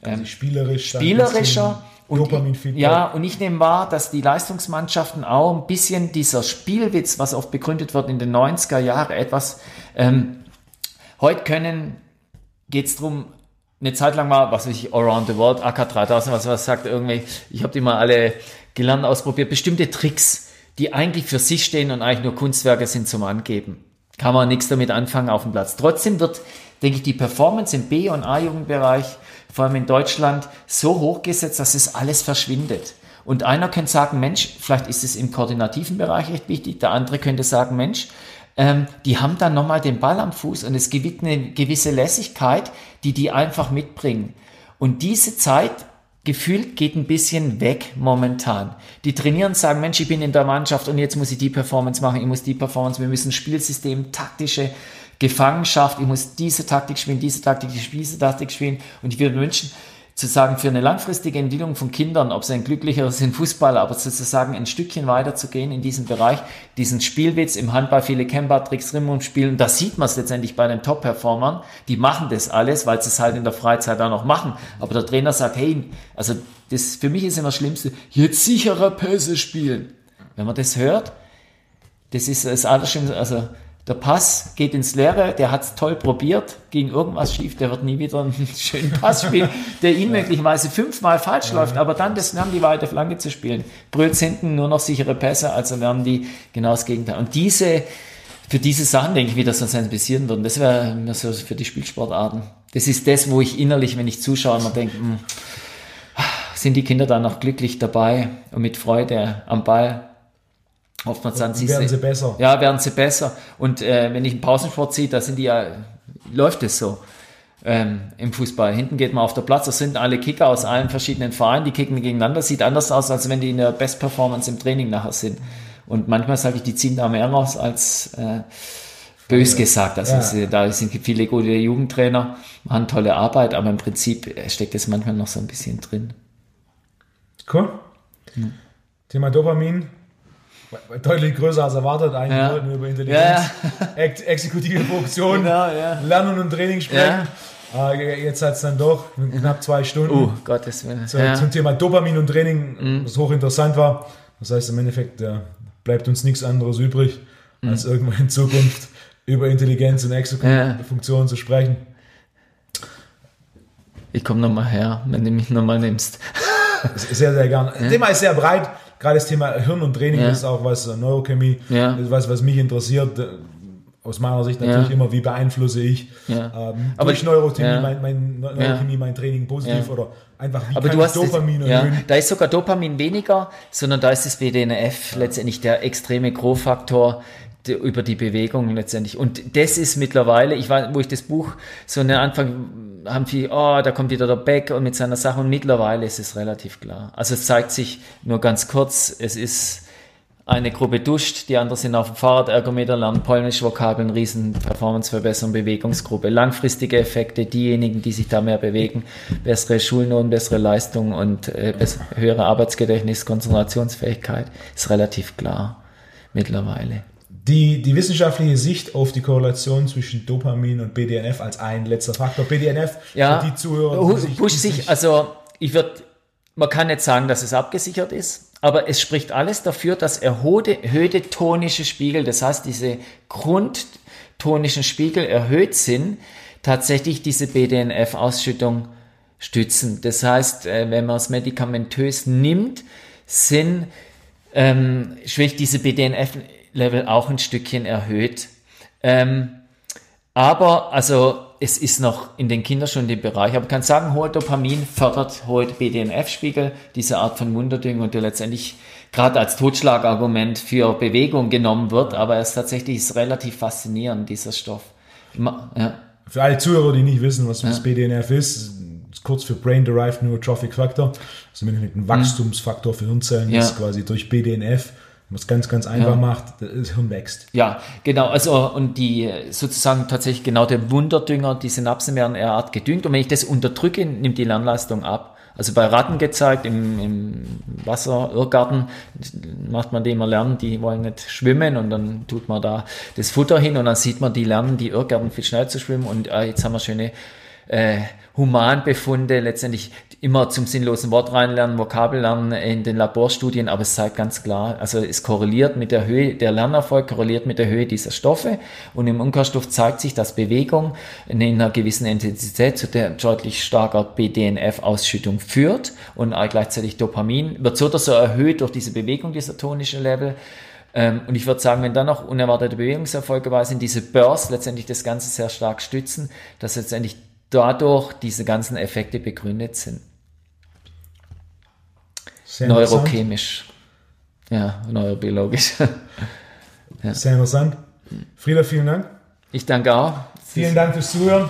Also ähm, spielerisch spielerischer und, ja, und ich nehme wahr, dass die Leistungsmannschaften auch ein bisschen dieser Spielwitz, was oft begründet wird in den 90er Jahren, etwas, ähm, heute können, geht es darum, eine Zeit lang war, was weiß ich, Around the World, AK3000, was, was sagt irgendwie, ich habe die mal alle gelernt, ausprobiert, bestimmte Tricks, die eigentlich für sich stehen und eigentlich nur Kunstwerke sind zum Angeben. Kann man nichts damit anfangen auf dem Platz. Trotzdem wird, denke ich, die Performance im B- und A-Jugendbereich vor allem in Deutschland, so hochgesetzt, dass es alles verschwindet. Und einer könnte sagen, Mensch, vielleicht ist es im koordinativen Bereich echt wichtig. Der andere könnte sagen, Mensch, ähm, die haben dann nochmal den Ball am Fuß und es gibt eine gewisse Lässigkeit, die die einfach mitbringen. Und diese Zeit gefühlt geht ein bisschen weg momentan. Die trainieren, sagen, Mensch, ich bin in der Mannschaft und jetzt muss ich die Performance machen, ich muss die Performance, wir müssen Spielsystem, taktische Gefangenschaft, ich muss diese Taktik spielen, diese Taktik, diese Taktik spielen. Und ich würde wünschen, zu sagen, für eine langfristige Entwicklung von Kindern, ob sie ein glücklicher sind Fußballer, aber sozusagen ein Stückchen weiter zu gehen in diesem Bereich, diesen Spielwitz im Handball, viele kennen Patrick Rimmum spielen, da sieht man es letztendlich bei den Top-Performern, die machen das alles, weil sie es halt in der Freizeit auch noch machen, aber der Trainer sagt, hey, also das für mich ist immer das Schlimmste, jetzt sicherer Pässe spielen. Wenn man das hört, das ist das Allerschlimmste, also der Pass geht ins Leere, der hat es toll probiert, ging irgendwas schief, der wird nie wieder einen schönen Pass spielen, der ihn möglicherweise fünfmal falsch ja. läuft, aber dann das lernen die weite Flanke zu spielen. Brüllt hinten nur noch sichere Pässe, also lernen die genau das Gegenteil. Und diese, für diese Sachen denke ich, wie das uns sensibilisieren würden, das wäre mir so für die Spielsportarten. Das ist das, wo ich innerlich, wenn ich zuschaue, immer denke, mh, hm, sind die Kinder da noch glücklich dabei und mit Freude am Ball Oftmals dann sie werden sie besser. Ja, werden sie besser. Und äh, wenn ich einen Pausensport sehe, da sind die ja, läuft es so ähm, im Fußball. Hinten geht man auf der Platz, das sind alle Kicker aus allen verschiedenen Vereinen, die kicken gegeneinander. Sieht anders aus, als wenn die in der Best Performance im Training nachher sind. Und manchmal sage ich, die ziehen da mehr raus als äh, bös gesagt. Also ja. da sind viele gute Jugendtrainer, machen tolle Arbeit, aber im Prinzip steckt es manchmal noch so ein bisschen drin. Cool. Hm. Thema Dopamin, deutlich größer als erwartet. Eigentlich ja. wollten wir über Intelligenz, ja. Ex exekutive Funktion, genau, ja. Lernen und Training sprechen. Ja. Äh, jetzt hat es dann doch knapp zwei Stunden oh, Gottes Willen. So, zum Thema Dopamin und Training, mhm. was hochinteressant war. Das heißt, im Endeffekt bleibt uns nichts anderes übrig, mhm. als irgendwann in Zukunft über Intelligenz und exekutive Funktionen zu sprechen. Ich komme nochmal her, wenn du mich nochmal nimmst. Sehr, sehr gerne. Das Thema ist sehr breit gerade das Thema Hirn und Training ja. ist auch was, äh, Neurochemie, ja. ist was, was mich interessiert. Äh, aus meiner Sicht natürlich ja. immer, wie beeinflusse ich ähm, aber durch Neurochemie, mein, mein, Neurochemie mein Training positiv oder einfach wie aber kann du hast Dopamin das, erhöhen. Da ist sogar Dopamin weniger, sondern da ist das BDNF letztendlich der extreme Grow-Faktor, über die Bewegung letztendlich. Und das ist mittlerweile, ich war, wo ich das Buch so in den Anfang haben viele, oh, da kommt wieder der Beck und mit seiner Sache und mittlerweile ist es relativ klar. Also es zeigt sich nur ganz kurz, es ist eine Gruppe duscht, die anderen sind auf dem Fahrrad, Ergometer lernen, polnisch Vokabeln, riesen Performanceverbesserung, Bewegungsgruppe, langfristige Effekte, diejenigen, die sich da mehr bewegen, bessere Schulnoten, bessere Leistung und äh, höhere Arbeitsgedächtnis, Konzentrationsfähigkeit, ist relativ klar mittlerweile die, die wissenschaftliche Sicht auf die Korrelation zwischen Dopamin und BDNF als ein letzter Faktor. BDNF ja, für die Zuhörer. Die pusht sich, also ich würde, man kann nicht sagen, dass es abgesichert ist, aber es spricht alles dafür, dass erhöhte, erhöhte tonische Spiegel, das heißt diese grundtonischen Spiegel erhöht sind, tatsächlich diese BDNF-Ausschüttung stützen. Das heißt, äh, wenn man es medikamentös nimmt, sind ähm, schwächt diese BDNF Level auch ein Stückchen erhöht. Ähm, aber also es ist noch in den Kindern schon im Bereich. Aber man kann sagen, hoher Dopamin fördert hohe BDNF-Spiegel, diese Art von Wunderdüngung, und der letztendlich gerade als Totschlagargument für Bewegung genommen wird. Aber es tatsächlich ist relativ faszinierend, dieser Stoff. Ja. Für alle Zuhörer, die nicht wissen, was das ja. BDNF ist, ist kurz für Brain Derived Neurotrophic Factor, also ein Wachstumsfaktor für Hirnzellen, ja. ist quasi durch BDNF was ganz, ganz einfach ja. macht, das Hirn wächst. Ja, genau. Also, und die sozusagen tatsächlich genau der Wunderdünger, die Synapsen werden eher Art gedüngt. Und wenn ich das unterdrücke, nimmt die Lernleistung ab. Also bei Ratten gezeigt, im, im Wasserirrgarten macht man die immer lernen, die wollen nicht schwimmen und dann tut man da das Futter hin und dann sieht man, die lernen die Irrgärten viel schneller zu schwimmen und äh, jetzt haben wir schöne äh, Humanbefunde, letztendlich immer zum sinnlosen Wort reinlernen, Vokabel lernen in den Laborstudien, aber es zeigt ganz klar, also es korreliert mit der Höhe, der Lernerfolg korreliert mit der Höhe dieser Stoffe und im Umkehrstoff zeigt sich, dass Bewegung in einer gewissen Intensität zu der deutlich starker BDNF-Ausschüttung führt und gleichzeitig Dopamin wird so oder so erhöht durch diese Bewegung, dieser tonische Level. Ähm, und ich würde sagen, wenn dann noch unerwartete Bewegungserfolge bei sind, diese Bursts letztendlich das Ganze sehr stark stützen, dass letztendlich dadurch diese ganzen Effekte begründet sind. Sehr Neurochemisch. Ja, neurobiologisch. ja. Sehr interessant. Frieda, vielen Dank. Ich danke auch. Vielen Dank fürs Zuhören.